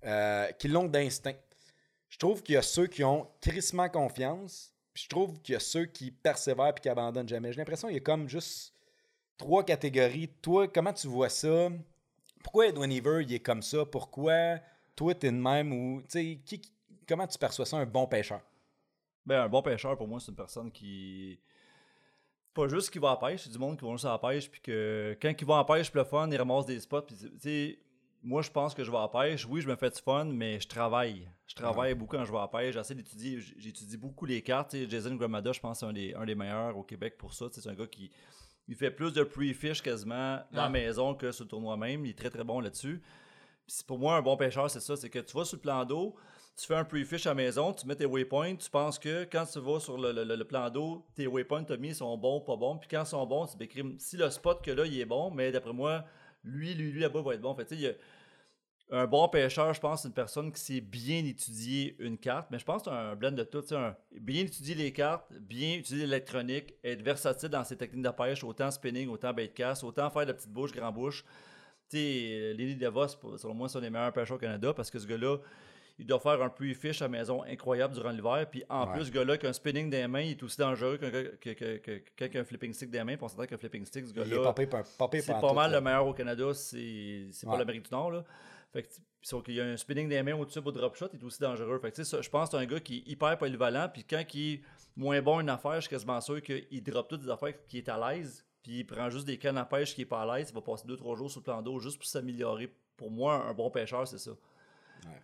euh, qui l'ont d'instinct. Je trouve qu'il y a ceux qui ont crissement confiance, je trouve qu'il y a ceux qui persévèrent et qui abandonnent jamais. J'ai l'impression qu'il y a comme juste trois catégories. Toi, comment tu vois ça? Pourquoi Edwin Ever, il est comme ça? Pourquoi toi, t'es de même? Ou, comment tu perçois ça, un bon pêcheur? Ben, un bon pêcheur, pour moi, c'est une personne qui. Pas juste qui va la pêche, c'est du monde qui va juste à la pêche, puis que quand ils vont à la pêche, puis le fun, ils ramassent des spots, puis tu sais, moi, je pense que je vais à la pêche. Oui, je me fais du fun, mais je travaille. Je travaille beaucoup quand je vais à la pêche. J'essaie d'étudier, j'étudie beaucoup les cartes. Jason Gramada, je pense, c'est un des, un des meilleurs au Québec pour ça. C'est un gars qui il fait plus de pre-fish quasiment dans la maison que sur le tournoi même. Il est très, très bon là-dessus. Pour moi, un bon pêcheur, c'est ça. C'est que tu vas sur le plan d'eau, tu fais un pre-fish à la maison, tu mets tes waypoints, tu penses que quand tu vas sur le, le- le- plan d'eau, tes waypoints que tu as mis sont bons, pas bons. Puis quand ils sont bons, tu décrimes si le spot que là, il est bon, mais d'après moi, lui, lui, lui là-bas va être bon. Fait, il y a- un bon pêcheur, je pense, c'est une personne qui sait bien étudier une carte, mais je pense que c'est un blend de tout. tu sais, un- bien étudier les cartes, bien utiliser l'électronique, être versatile dans ses techniques de pêche, autant spinning, autant baitcast, autant faire de la petite bouche, grand bouche. Tu sais, Lenny DeVos, selon moi, c'est un des meilleurs pêcheurs au Canada parce que ce gars-là, il doit faire un pre-fish à la maison incroyable durant l'hiver. Puis en Ouais. plus, ce gars-là, qui a un spinning des mains, il est aussi dangereux qu'un que, que, flipping stick des mains. Puis on s'entend qu'un flipping stick, ce gars-là. C'est pas mal là. le meilleur au Canada, c'est c'est pas Ouais. l'Amérique du Nord. Là. Fait que, sauf qu'il y a un spinning des mains au-dessus au drop shot, il est aussi dangereux. Fait que, tu sais, ça, je pense que c'est un gars qui est hyper polyvalent. Puis quand il est moins bon à une affaire, je suis quasiment sûr qu'il drop toutes des affaires qui est à l'aise. Puis il prend juste des cannes à pêche qui est pas à l'aise. Il va passer 2-3 jours sur le plan d'eau juste pour s'améliorer. Pour moi, un bon pêcheur, c'est ça.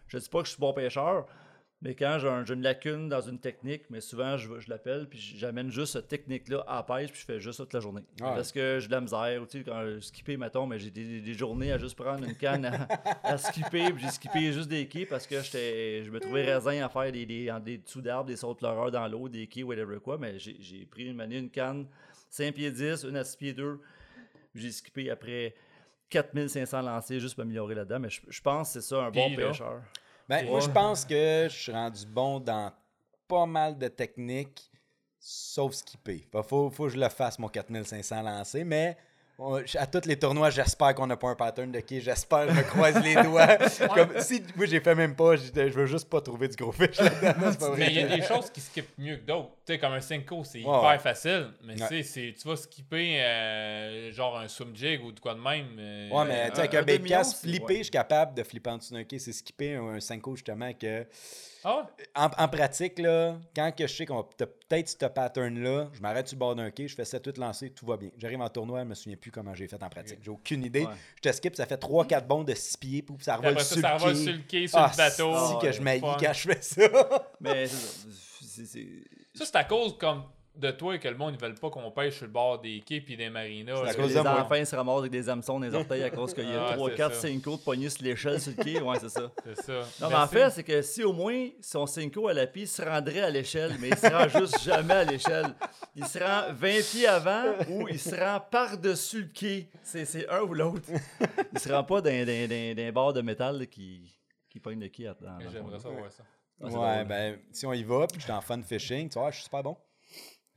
Je dis pas que je suis bon pêcheur, mais quand j'ai un- j'ai une lacune dans une technique, mais souvent je, je l'appelle puis j'amène juste cette technique-là à la pêche puis je fais juste ça toute la journée. Ouais. Parce que j'ai de la misère, ou tu sais, quand je skipper, mettons, mais j'ai des, des journées à juste prendre une canne à, à skipper, puis j'ai skippé juste des quais parce que je me trouvais raisin à faire des, des, en- des dessous d'arbres, des sauts de pleureurs dans l'eau, des quais, whatever quoi, mais j'ai pris une manée, une canne, 5 pieds 10, une à 6 pieds 2, j'ai skippé après 4500 lancés juste pour m'améliorer là-dedans, mais je, je pense que c'est ça, un bon là, pêcheur. Ben, Moi, je pense que je suis rendu bon dans pas mal de techniques, sauf skipper. Il faut, faut que je le fasse, mon 4500 lancé, mais on- à tous les tournois, j'espère qu'on n'a pas un pattern de quai. J'espère, je me croise les doigts. Comme, si moi, j'ai fait même pas, je veux juste pas trouver du gros fish là-dedans. Mais il y a des choses qui skippent mieux que d'autres. Tu sais, comme un 5 c'est hyper ouais. facile. Mais Ouais. tu sais, c'est- tu vas skipper euh, genre un swim jig ou de quoi de même. euh, Ouais, mais tu sais, avec un- un flippé, ouais. je suis capable de flipper en dessous d'un quai. C'est skipper un, 5 justement que. Ah ouais? En, en pratique, là, quand que je sais qu'on va peut- peut-être ce pattern-là, je m'arrête sur le bord d'un quai, je fais 7 8 lancers, tout va bien. J'arrive en tournoi, je me souviens plus comment j'ai fait en pratique. J'ai aucune idée. Ouais. Je te skip, ça fait 3-4 bonds de 6 pieds, puis ça revole ça, sur, ça le quai. sur le quai, sur Ah, le bateau. si que je maillis fun. quand je fais ça. Mais c'est ça. C'est- c'est- Ça, c'est à cause comme de toi que le monde ne veulent pas qu'on pêche sur le bord des quais puis des marinas. à Parce que cause les enfants ils se ramassent avec des hameçons dans les orteils à cause qu'il y a Ah, 3, c'est 4, ça. 5 de pognés sur l'échelle sur le quai. Ouais, c'est ça. C'est ça. Non, mais en fait, c'est que si au moins son 5 à la piste il se rendrait à l'échelle, mais il se rend juste jamais à l'échelle. Il se rend 20 pieds avant ou il se rend par-dessus le quai. C'est c'est un ou l'autre. Il se rend pas d'un d'un- d'un barre de métal là, qui, qui pogne le quai J'aimerais ça. Ah, c'est ouais, drôle. ben, si on y va, puis je suis en fun fishing, tu vois, je suis super bon.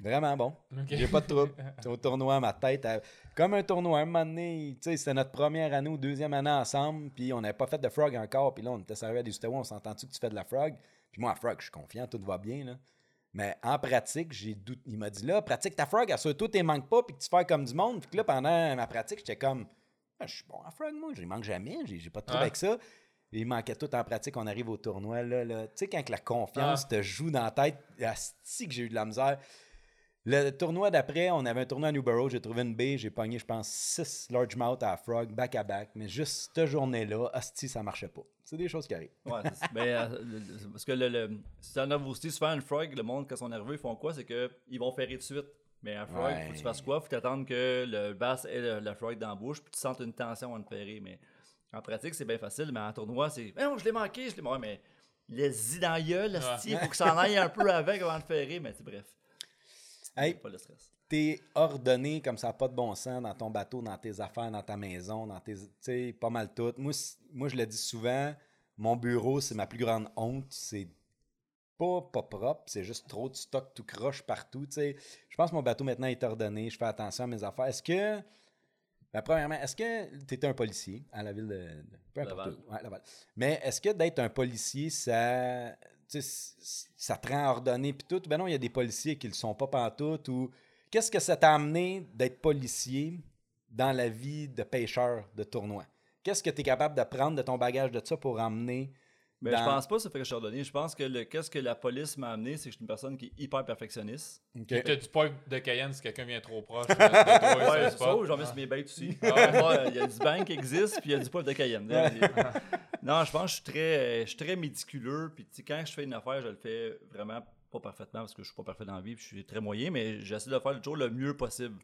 Vraiment bon. J'ai pas de trouble. C'est au tournoi, ma tête. elle- Comme un tournoi, un moment donné, c'était notre première année ou deuxième année ensemble, puis on n'avait pas fait de frog encore, puis là, on était servi à des Outaouais, on s'entend-tu que tu fais de la frog? Puis moi, en frog, je suis confiant, tout va bien, là. Mais en pratique, j'ai doute. Il m'a dit là, pratique ta frog, assure-toi, tu manques pas, puis que tu fais comme du monde. Puis que là, pendant ma pratique, j'étais comme, Ah, je suis bon en frog, moi, je manque jamais, j'ai pas de trouble Ouais. avec ça. Et il manquait tout en pratique, on arrive au tournoi, là, là. Tu sais, quand que la confiance te joue dans la tête, asti que j'ai eu de la misère. Le tournoi d'après, on avait un tournoi à Newborough, j'ai trouvé une baie, j'ai pogné, je pense, 6 largemouth à frog, back à back. Mais juste cette journée-là, asti, ça marchait pas. C'est des choses qui arrivent. Ouais, c'est- ben, euh, parce que le, le, c'est en nervosité, souvent, un frog, le monde, quand ils sont nerveux, ils font quoi? C'est qu'ils vont ferrer de suite. Mais un frog, Ouais. faut que tu fasses quoi? Faut t'attendre que le bass ait le, le frog dans la bouche, puis tu sentes une tension en te ferrer. Mais en pratique, c'est bien facile, mais en tournoi, c'est. Mais non, je l'ai manqué, je l'ai manqué. Mais les y dans la gueule, asti, faut que ça en aille un peu avec avant de le ferrer. Mais tu sais, bref. Hey. Pas le stress. t'es ordonné comme ça, pas de bon sens dans ton bateau, dans tes affaires, dans ta maison, dans tes. Tu sais, pas mal tout. Moi, moi, je le dis souvent, mon bureau, c'est ma plus grande honte. C'est pas, pas propre, c'est juste trop de stock tout croche partout. tu sais. Je pense que mon bateau maintenant est ordonné, je fais attention à mes affaires. Est-ce que. ben, premièrement, est-ce que tu étais un policier à la ville de. de- peu importe Laval. où? Ouais, Laval. Mais est-ce que d'être un policier, ça. Ça te rend ordonné puis tout? Ben non, il y a des policiers qui le sont pas pantoute ou. Qu'est-ce que ça t'a amené d'être policier dans la vie de pêcheur de tournoi? Qu'est-ce que tu es capable de prendre de ton bagage de ça pour emmener Ben, dans- Je pense pas que ça fait que je suis ordonné. Je pense que le, qu'est-ce que la police m'a amené, c'est que je suis une personne qui est hyper perfectionniste. Ok. Puis t'as du pipe de Cayenne si quelqu'un vient trop proche. de toi, Ouais, c'est ça, ou j'en mets sur mes bêtes aussi. Ah. Il y a du bank qui existe, puis il y a du poivre de Cayenne. non, je pense que je suis très, je suis très méticuleux. Puis quand je fais une affaire, je le fais vraiment pas parfaitement parce que je suis pas parfait dans la vie, puis je suis très moyen, mais j'essaie de le faire toujours le mieux possible.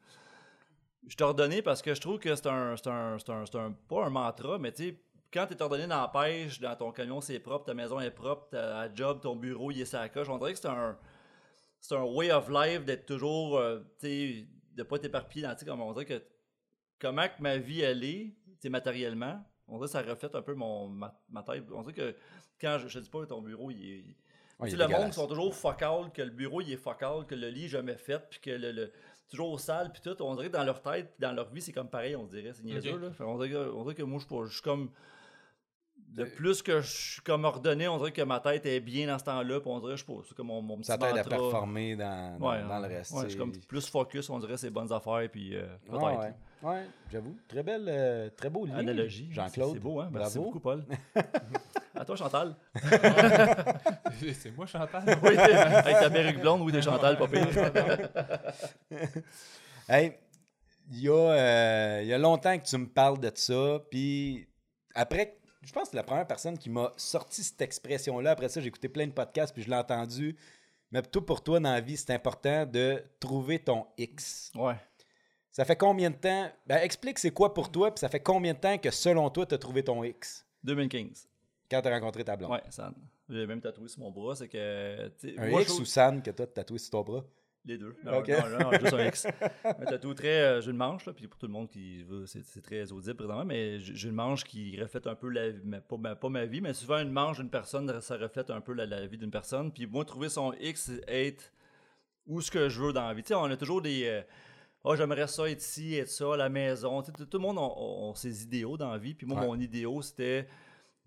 Je t'ai ordonné parce que je trouve que c'est un, c'est un, c'est un, c'est un- pas un mantra, mais tu sais, quand tu es ordonné dans la pêche, dans ton camion c'est propre, ta maison est propre, ta job, ton bureau il est sa coche, on dirait que c'est un, c'est un way of life d'être toujours, euh, tu sais, de pas t'éparpiller dans, comme on dirait que comment que ma vie elle est, tu matériellement, on dirait que ça reflète un peu mon, ma, ma tête. On dirait que quand je, je dis pas que ton bureau il est. Ouais, il le monde sont toujours focal, que le bureau il est focal, que le lit jamais fait, puis que le, le- toujours sale, puis tout. On dirait que dans leur tête, dans leur vie, c'est comme pareil, on dirait. C'est niaiseux, là. Fait, on, dirait que, on dirait que moi, je suis pas- je suis comme. De plus que je suis comme ordonné, on dirait que ma tête est bien dans ce temps-là, puis on dirait que je suis pas. C'est comme mon, mon petit Ça t'aide à performer dans, dans, Ouais, dans le reste. Ouais, je suis sais. comme plus focus, on dirait, ces bonnes affaires, puis euh, peut-être. Ouais, ouais. Ouais, j'avoue. Très belle, euh, très beau lien. Analogie. Jean-Claude. C'est beau, hein? Merci beaucoup, Paul. à toi, Chantal. C'est moi, Chantal. oui, t'es- avec ta perruque blonde, oui, t'es Chantal, pas pire. Hey, il y, a, euh, il y a longtemps que tu me parles de ça, puis après, je pense que c'est la première personne qui m'a sorti cette expression-là. Après ça, j'ai écouté plein de podcasts, puis je l'ai entendu. Mais tout pour toi, dans la vie, c'est important de trouver ton X. Ouais. Ça fait combien de temps? Ben, explique c'est quoi pour toi, puis ça fait combien de temps que, selon toi, tu as trouvé ton X? 2015. quand tu as rencontré ta blonde? Ouais, ça. J'ai même tatoué sur mon bras, c'est que. Un moi, X ou San que toi, tu tatoué sur ton bras? Les deux. Non, Ok. non, non, non, juste un X. un tatou très. euh, j'ai une manche, là, puis pour tout le monde qui veut, c'est, très audible présentement, mais j'ai une manche qui reflète un peu la vie, mais pas, ma, pas ma vie, mais souvent une manche d'une personne, ça reflète un peu la, la vie d'une personne. Puis moi, trouver son X, être où ce que je veux dans la vie. Tu sais, on a toujours des. euh, Ah, j'aimerais ça être ici, être ça, à la maison. Tout, tout le monde a, a- a ses idéaux dans la vie. Puis moi, Ouais. mon idéal, c'était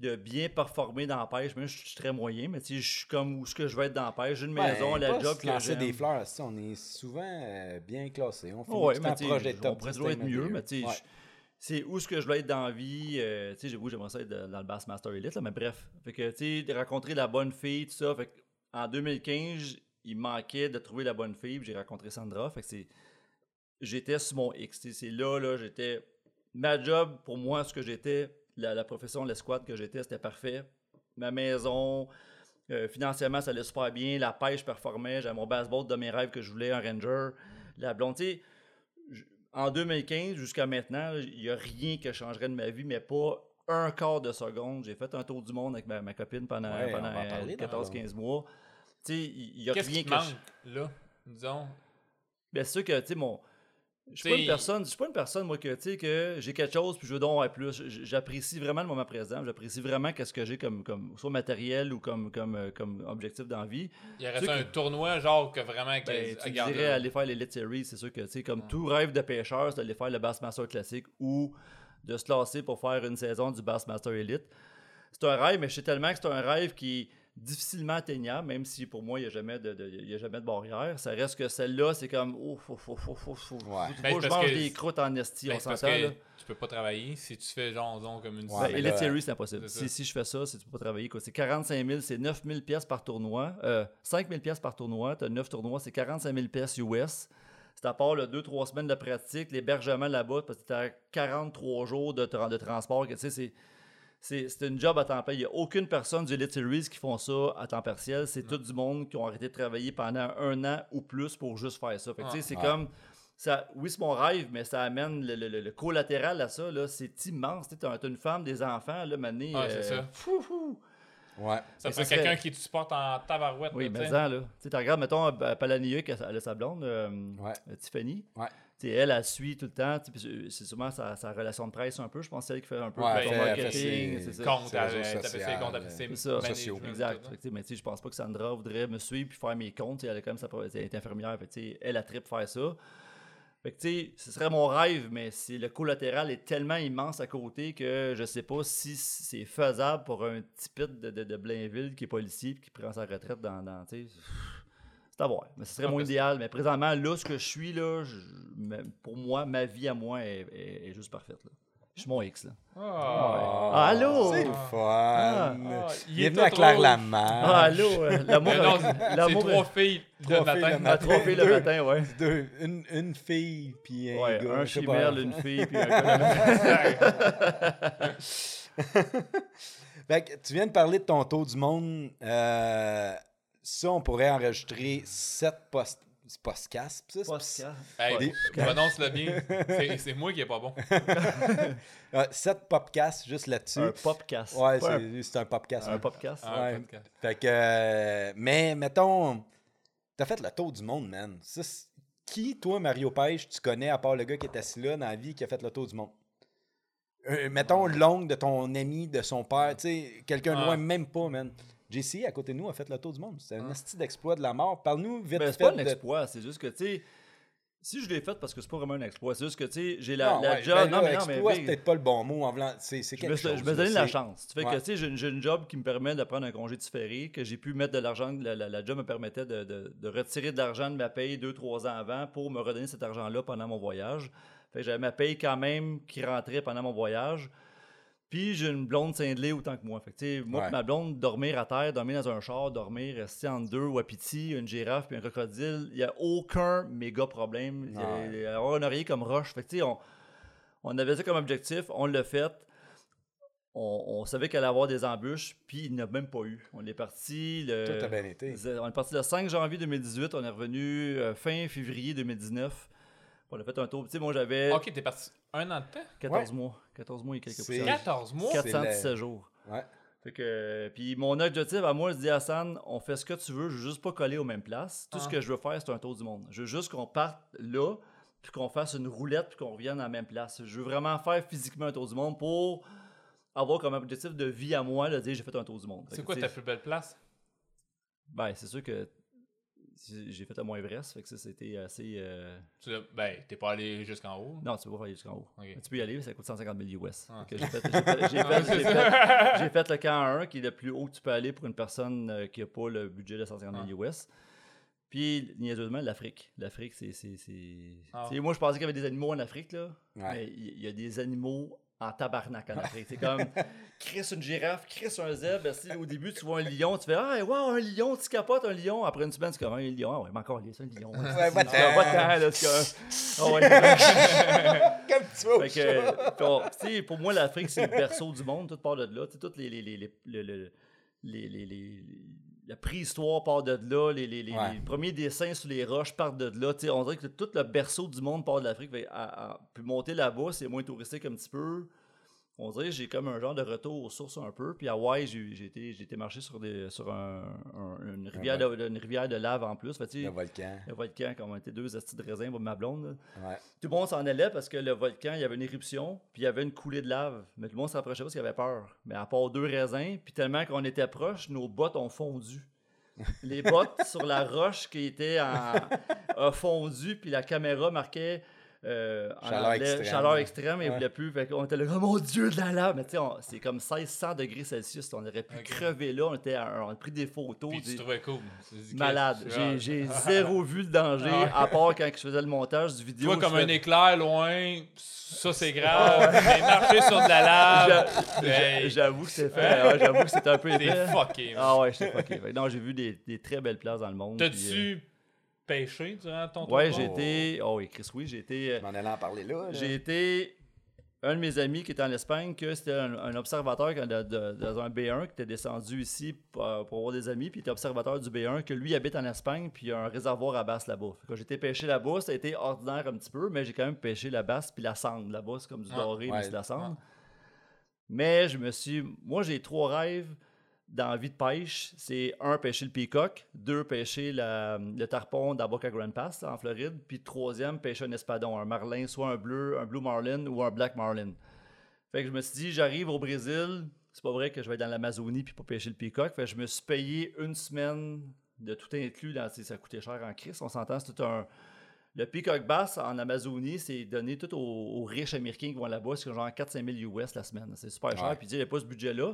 de bien performer dans la pêche. Mais je suis très moyen, mais je suis comme où ce que je veux être dans la pêche. J'ai une maison, la job que j'aime. des fleurs, on est souvent euh, bien classé. On fait Ouais, tout tu sais, projet on top pourrait 10 toujours être mieux, mais tu sais, Ouais. c'est où ce que je veux être dans la vie. euh, tu sais, j'aimerais ça être dans le Bassmaster Elite, là, mais bref. Fait que, tu sais, de rencontrer la bonne fille, tout ça. Fait que, en 2015, il manquait de trouver la bonne fille, puis j'ai rencontré Sandra. Fait que c'est. J'étais sur mon X. tu sais, C'est là, là, j'étais. Ma job, pour moi, ce que j'étais, la, la profession, l'escouade que j'étais, c'était parfait. Ma maison, euh, financièrement, ça allait super bien. La pêche performait. J'avais mon baseball de mes rêves que je voulais, un Ranger. La blonde, tu sais, j- en 2015 jusqu'à maintenant, il n'y a rien que changerait de ma vie, mais pas un quart de seconde. J'ai fait un tour du monde avec ma, ma copine pendant, Ouais, pendant va en parler dans- 14-15 mois. Tu sais, il n'y a Qu'est-ce rien qui que je- manque, là, disons? Bien sûr que, tu sais, mon. Je suis pas une personne, je suis pas une personne, moi, que, tu sais, que j'ai quelque chose puis je veux donc avoir plus. J'apprécie vraiment le moment présent. J'apprécie vraiment qu'est-ce que j'ai comme, comme, soit matériel ou comme, comme, euh, comme objectif dans la vie. Il y aurait un que- tournoi, genre, que vraiment... que- Ben, tu dirais aller faire l'Elite Series, c'est sûr que, tu sais, comme tout rêve de pêcheur, c'est d'aller faire le Bassmaster classique ou de se lasser pour faire une saison du Bassmaster Elite. C'est un rêve, mais je sais tellement que c'est un rêve qui difficilement atteignable, même si pour moi, il n'y a, jamais de, de- il y a jamais de barrière. Ça reste que celle-là, c'est comme, ouf, ouf, ouf, ouf, ouf, ouf. Ouais. Faut Ben, que c'est je mange que- des croûtes en esti, Ben, on c'est s'entend, tu peux pas travailler si tu fais genre, disons, comme une Ouais, Elite là, c'est impossible. c'est ça. Si, si je fais ça, si tu peux pas travailler, quoi. C'est 45 000, c'est 9 000 pièces par tournoi. Euh, 5 000 pièces par tournoi. Tu as 9 tournois, c'est 45 000 pièces US. C'est à part 2-3 semaines de pratique, l'hébergement là-bas, parce que tu as 43 jours de, tra- de transport. que, Tu sais, c'est. C'est une job à temps plein. Il n'y a aucune personne du Series qui font ça à temps partiel. C'est tout du monde qui ont arrêté de travailler pendant un an ou plus pour juste faire ça. Fait que, tu sais, c'est comme ça, oui, c'est mon rêve, mais ça amène le, le- le- le collatéral à ça. là, C'est immense. Tu as, une femme, des enfants, là, mané, Ouais, c'est ça. fou, fou. Ouais. Ça ce serait- quelqu'un qui te supporte en tabarouette. Oui, là, mais ça, là. Tu regardes, mettons, euh, Palaniuk, elle a sa blonde, euh, Ouais. euh, Tiffany. Ouais. Elle, elle suit tout le temps. C'est souvent sa, sa relation de presse un peu. Je pense que c'est elle qui fait un peu Ouais, le marketing. c'est ça. Compte, C'est ça, sociaux. Exact. Fait mais tu sais, je pense pas que Sandra voudrait me suivre puis faire mes comptes. Elle, a quand même sa, pro- elle est infirmière. Fait elle a trip faire ça. Fait que, tu sais, ce serait mon rêve, mais c'est le collatéral est tellement immense à côté que je sais pas si c'est faisable pour un petit pit de, de, de Blainville qui est policier puis qui prend sa retraite dans. dans tu sais, c'est à voir. Mais ce serait Ah, mon idéal. Mais présentement, là, ce que je suis, là, je- pour moi, ma vie à moi est, est- est juste parfaite. Là. Je suis mon X. Là. Ah. Ah, allô? C'est le fun. Ah, il est Bienvenue à Claire. Lamar. Ah, allô? euh, L'amour c'est l'amour trois filles le Trois filles matin. matin. trois filles le matin, ouais. Deux, une, une fille puis un Ouais, gars. un chimère, une fille, puis un gars. Fait que tu viens de parler de ton tour du monde. Euh, ça, on pourrait enregistrer sept post podcasts. ça, c'est- Podcast. Hey, Des- prononce-le bien. C'est- C'est moi qui est pas bon. Euh, sept podcasts juste là-dessus. Un popcast. Ouais, un- c'est c'est un podcast. un ouais. podcast. Ah, Ouais. podcast. Fait que, euh, mais mettons, t'as fait le tour du monde, man. Ça, c'est- qui, toi, Mario Pêche, tu connais à part le gars qui est assis là dans la vie qui a fait le tour du monde? Euh, mettons l'oncle de ton ami, de son père, tu sais, quelqu'un de Ah. loin, même pas, man. JC, à côté de nous, a fait le tour du monde. C'est un esti d'exploit de la mort. Parle-nous vite Ben, fait c'est pas un de- exploit, c'est juste que, tu sais, si je l'ai fait parce que c'est pas vraiment un exploit, c'est juste que, tu sais, j'ai la, Non, la ouais, job. ben non, mais non, mais. exploit, c'est peut-être pas le bon mot. En voulant- C'est c'est je quelque me, chose. je me donne la chance. Tu fais Ouais. que, tu sais, j'ai une, j'ai une job qui me permet de prendre un congé différé, que j'ai pu mettre de l'argent. La, la- la job me permettait de, de- de retirer de l'argent de ma paye deux, trois ans avant pour me redonner cet argent-là pendant mon voyage. Fait que j'avais ma paye quand même qui rentrait pendant mon voyage. Puis j'ai une blonde cinglée autant que moi. Fait que, moi Ouais. ma blonde, dormir à terre, dormir dans un char, dormir, rester en deux wapitis, une girafe puis un crocodile, il n'y a aucun méga problème. Il y a- Ouais. a avoir un oreiller comme roche. Fait que, on, on avait ça comme objectif, on l'a fait. On, on savait qu'elle allait avoir des embûches, puis il n'y en a même pas eu. On est parti le, Tout a bien été. on est parti le 5 janvier 2018, on est revenu euh, fin février 2019. On a fait un tour. Tu sais, moi j'avais Ok, t'es parti un an de temps? 14 mois. 14 mois et quelques C'est- poussières. 14 mois? Quatre- 417 jours. Ouais. Fait que, puis mon objectif à moi, je dis à Hassan, on fait ce que tu veux, je veux juste pas coller aux mêmes places. Tout ce Ah. que je veux faire, c'est un tour du monde. Je veux juste qu'on parte là, puis qu'on fasse une roulette, puis qu'on revienne à la même place. Je veux vraiment faire physiquement un tour du monde pour avoir comme objectif de vie à moi, de dire j'ai fait un tour du monde. C'est quoi ta plus belle place? Ben, c'est sûr que j'ai fait à Mont Everest, fait que ça, c'était assez... euh, Tu Ben, t'es pas allé jusqu'en haut? Non, tu peux pas aller jusqu'en haut. Tu peux y aller, mais ça coûte 150 000 US. Ah. J'ai fait, j'ai fait- j'ai Ah, fait- c'est le camp 1, qui est le plus haut que tu peux aller pour une personne euh, qui n'a pas le budget de 150 000 US. Puis, niaiseusement, l'Afrique. L'Afrique, c'est. c'est- c'est- Ah. Sais, Moi, je pensais qu'il y avait des animaux en Afrique, là. Ouais. Mais il il y, a des animaux en tabarnak en Afrique. C'est comme Chris une girafe, Chris un zèbre. Ben, si, au début, tu vois un lion, tu fais Ah, wow, un lion, tu capotes un lion. Après une semaine, tu comme un lion. Ah, ouais, mais encore, c'est un lion. Ouais, va-t'en, là, c'est comme- Ah, ouais. Comme tu tu sais, pour moi, l'Afrique, c'est le berceau du monde. Tout part de là. Tu sais, toutes les, les, les, les, la préhistoire part de là. Les, les, les- Ouais. les premiers dessins sur les roches partent de là. On dirait que tout le berceau du monde part de l'Afrique. Puis monter là-bas, c'est moins touristique un petit peu. On dirait que j'ai comme un genre de retour aux sources un peu. Puis à Hawaï, j'ai été, été marcher sur, des, sur un- un- une, rivière de, une rivière de lave en plus. Fait, Le volcan. le volcan, comme on était deux astis de raisin ma blonde. Ouais. Tout le monde s'en allait parce que le volcan, il y avait une éruption, puis il y avait une coulée de lave. Mais tout le monde se rapprochait parce qu'il avait peur. Mais à part deux raisins, puis tellement qu'on était proche, nos bottes ont fondu. Les bottes sur la roche qui était en, a fondu, puis la caméra marquait euh, Chaleur anglais, extrême. chaleur extrême et Ouais. voulait plus. Fait qu'on était là, oh mon Dieu, de la lave! Mais tu sais, on- c'est comme 1600 degrés Celsius. On aurait pu crever là. On, était on a pris des photos. Puis tu trouvais cool. Malade. J'ai, zéro vu le danger, Ah à part quand je faisais le montage du Tu vidéo. vois je comme fais- un éclair loin, ça c'est grave. J'ai marché sur de la lave. J'avoue que c'est fait. ouais, j'avoue que c'était un peu T'es fucké. Ah ouais, j'étais fucké. Non, j'ai vu des, des très belles places dans le monde. T'as-tu pêché durant ton euh, tour? Ouais, j'ai été. Oh oui, Chris, oui, j'ai été. euh, Je m'en allais en parler là. là. J'ai été. Un de mes amis qui était en Espagne, que c'était un, un observateur de- de- dans un B1 qui était descendu ici pour, pour avoir des amis, puis il était observateur du B1, que lui habite en Espagne, puis il y a un réservoir à basse là-bas. Quand j'étais pêché là-bas, ça a été ordinaire un petit peu, mais j'ai quand même pêché la basse puis la cendre. Là-bas, c'est comme du Ah, doré, mais c'est de la cendre. ah. Mais je me suis. Moi, j'ai trois rêves dans la vie de pêche, c'est un, pêcher le peacock, deux, pêcher la- le tarpon dans Boca Grand Pass, en Floride, puis troisième, pêcher un espadon, un marlin, soit un bleu, un blue marlin ou un black marlin. Fait que je me suis dit, j'arrive au Brésil, c'est pas vrai que je vais être dans l'Amazonie puis pas pêcher le peacock. Fait que je me suis payé une semaine de tout inclus. Dans, ça coûtait cher en crise, on s'entend, c'est tout un... Le peacock bass en Amazonie, c'est donné tout aux, aux riches américains qui vont là-bas. C'est genre 4-5 000 US la semaine. C'est super cher. Ouais. Puis il n'y a pas ce budget-là.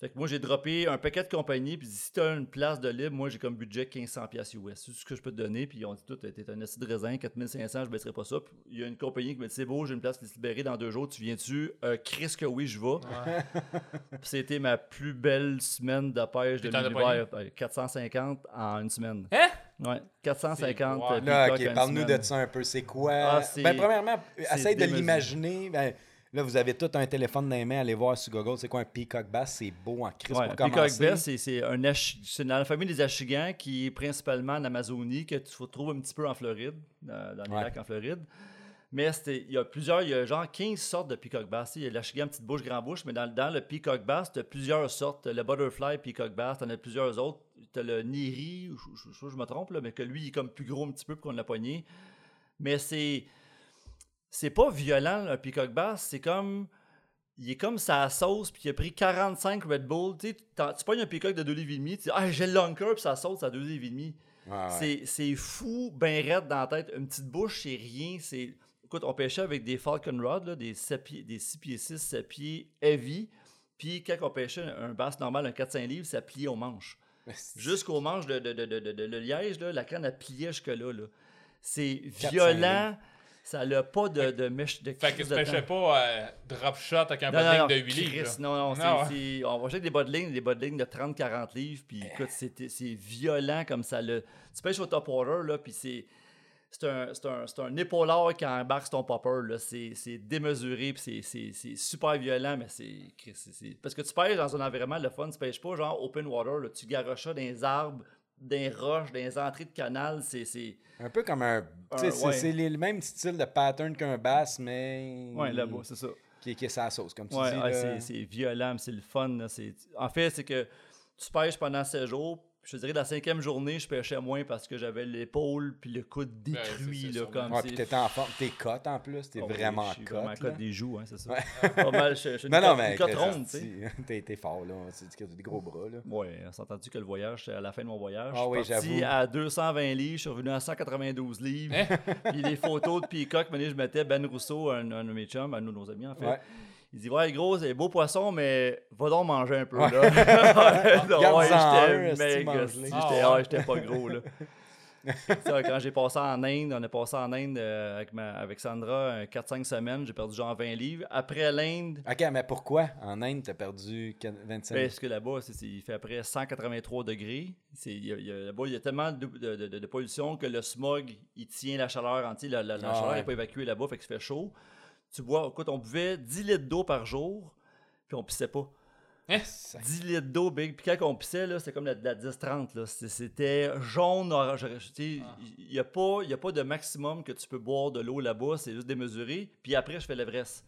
Fait que moi, j'ai droppé un paquet de compagnies. Puis si tu as une place de libre, moi, j'ai comme budget 1500 pièces US. C'est tout ce que je peux te donner. Puis ils ont dit tout, t'es un assis de raisin, 4500, je baisserai pas ça. Puis il y a une compagnie qui me dit, c'est beau, j'ai une place qui se libérer dans deux jours. Tu viens-tu? Euh, Chris que oui, je vais. Puis c'était ma plus belle semaine de pêche de as l'univers. Euh, 450 en une semaine. Hein? Ouais, 450 C'est- euh, Là, peacock en ok, parle-nous de ça un peu. C'est quoi? Ah, ben, premièrement, essaye de l'imaginer. Ben, là, vous avez tout un téléphone dans les mains. Allez voir sur Google. C'est quoi un peacock bass? C'est beau en crise Ouais, pour Peacock. Bass, c'est- un c'est dans la famille des achigans qui est principalement en Amazonie, que tu trouves un petit peu en Floride, dans, dans les Ouais. lacs en Floride. Mais il y a plusieurs, il y a genre 15 sortes de peacock bass. Il y a l'achigan petite bouche, grand bouche, mais dans, dans le peacock bass, tu as plusieurs sortes. Le butterfly peacock bass, tu en as plusieurs autres. Tu as le niri, je, je- je- je me trompe, là, mais que lui, il est comme plus gros un petit peu pour qu'on l'a pogné. Mais c'est. C'est pas violent, un peacock bass. C'est comme. Il est comme sa sauce, puis il a pris 45 Red Bull. Tu sais, tu pognes un peacock de 2 livres et demi, tu dis, ah, j'ai le lunker, puis ça saute à 2 livres et demi. C'est- fou, ben raide dans la tête. Une petite bouche, c'est rien. C'est... Écoute, on pêchait avec des Falcon Rod, là, des, 6 pieds, des 6 pieds 6, 7 pieds heavy. Puis quand on pêchait un bass normal, un 4-5 livres, ça pliait aux manches. Jusqu'aux manches de, de, liège, là, la canne, elle pliait jusque-là. là. C'est 400 violent. Ça n'a pas de, de mèche de Fait que tu de pêchais pas euh, drop shot avec un Non, de 8 Chris, livres. là. Non, non, c'est- on va acheter des bodlings, des bodlings de 30-40 livres, puis écoute, c'est, c'est violent comme ça. Le, tu pêches au top water, là, puis c'est, c'est un, c'est, un, c'est un épaulard qui embarque sur ton popper, là. C'est, c'est démesuré, puis c'est, super violent, mais c'est- Parce que tu pêches dans un environnement, le fun, tu pêches pas genre open water, là. Tu garoches ça dans les arbres, les roches, les entrées de canal, c'est... Un peu comme un. c'est ouais. le même style de pattern qu'un bass, mais. Ouais, là-bas, c'est ça. Qui, qui est sa sauce, comme tu Ouais, dis. ouais, c'est, violent, c'est le fun. là, En fait, c'est que tu pêches pendant 7 jours. Je te dirais, la cinquième journée, je pêchais moins parce que j'avais l'épaule puis le coude Ben, détruit. c'est- c'est là, comme Ouais, c'est- puis t'étais en forme. T'es cote en plus. T'es Oh, oui, vraiment je suis vraiment cote. cote là. des joues, hein, c'est ça. Ouais. Pas mal, je, je suis une Non, non, mais. une cote Chris, ronde, tu sais. T'es t'es fort, là. C'est que t'as des gros bras, là. Ouais, on s'est entendu que le voyage, c'est à la fin de mon voyage. Ah oui, je suis parti j'avoue. à 220 livres, je suis revenu à 192 livres. Hein? Puis les photos de Peacock, je mettais Ben Rousseau, un, un de mes chums, un de nos amis, en fait. Ouais. Il dit Ouais, gros, c'est beau poisson, mais va donc manger un peu. Ouais. Là. ouais, j'étais mange-les. esti, Ah, j'étais pas gros. Là. Ça, quand j'ai passé en Inde, on a passé en Inde euh, avec, ma, avec Sandra un 4-5 semaines, j'ai perdu genre 20 livres. Après l'Inde, Ok, mais pourquoi? En Inde, t'as perdu 25 ben, parce que là-bas, il fait après 183 degrés. Là-bas, il y a tellement de, de- de- de pollution que le smog, il tient la chaleur entière. La, la- la Ah, chaleur ouais. n'est pas évacuée là-bas, fait qu'il fait chaud. Tu bois, écoute, on buvait 10 litres d'eau par jour, puis on pissait pas. Hein? 10 litres d'eau, big. Puis quand on pissait, là, c'était comme la, la 10-30. là. C'est- C'était jaune, orange. Il n'y a, pas- y a pas de maximum que tu peux boire de l'eau là-bas. C'est juste démesuré. Puis après, je fais l'Everest.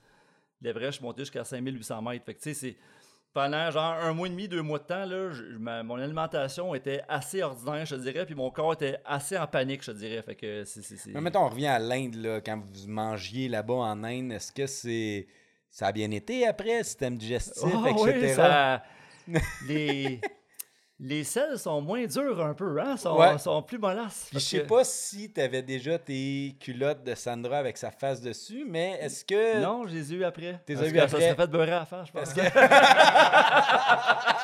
L'Everest, je suis monté jusqu'à 5800 mètres. Fait que, tu sais, c'est... Pendant genre un mois et demi, deux mois de temps, là, je- ma- mon alimentation était assez ordinaire, je te dirais, puis mon corps était assez en panique, je te dirais. Fait que c'est... c'est- c'est- Mais mettons, on revient à l'Inde, là. Quand vous mangiez là-bas en Inde, est-ce que c'est. Ça a bien été après, système digestif, Ah etc. oui, ça- les... les selles sont moins dures un peu, hein? Sont, Ouais. sont plus mollasses. Puis je sais que- pas si t'avais déjà tes culottes de Sandra avec sa face dessus, mais est-ce que. Non, je les ai eu après. T'es eu que Ça après? serait fait beurrer à la face, je pense. Que-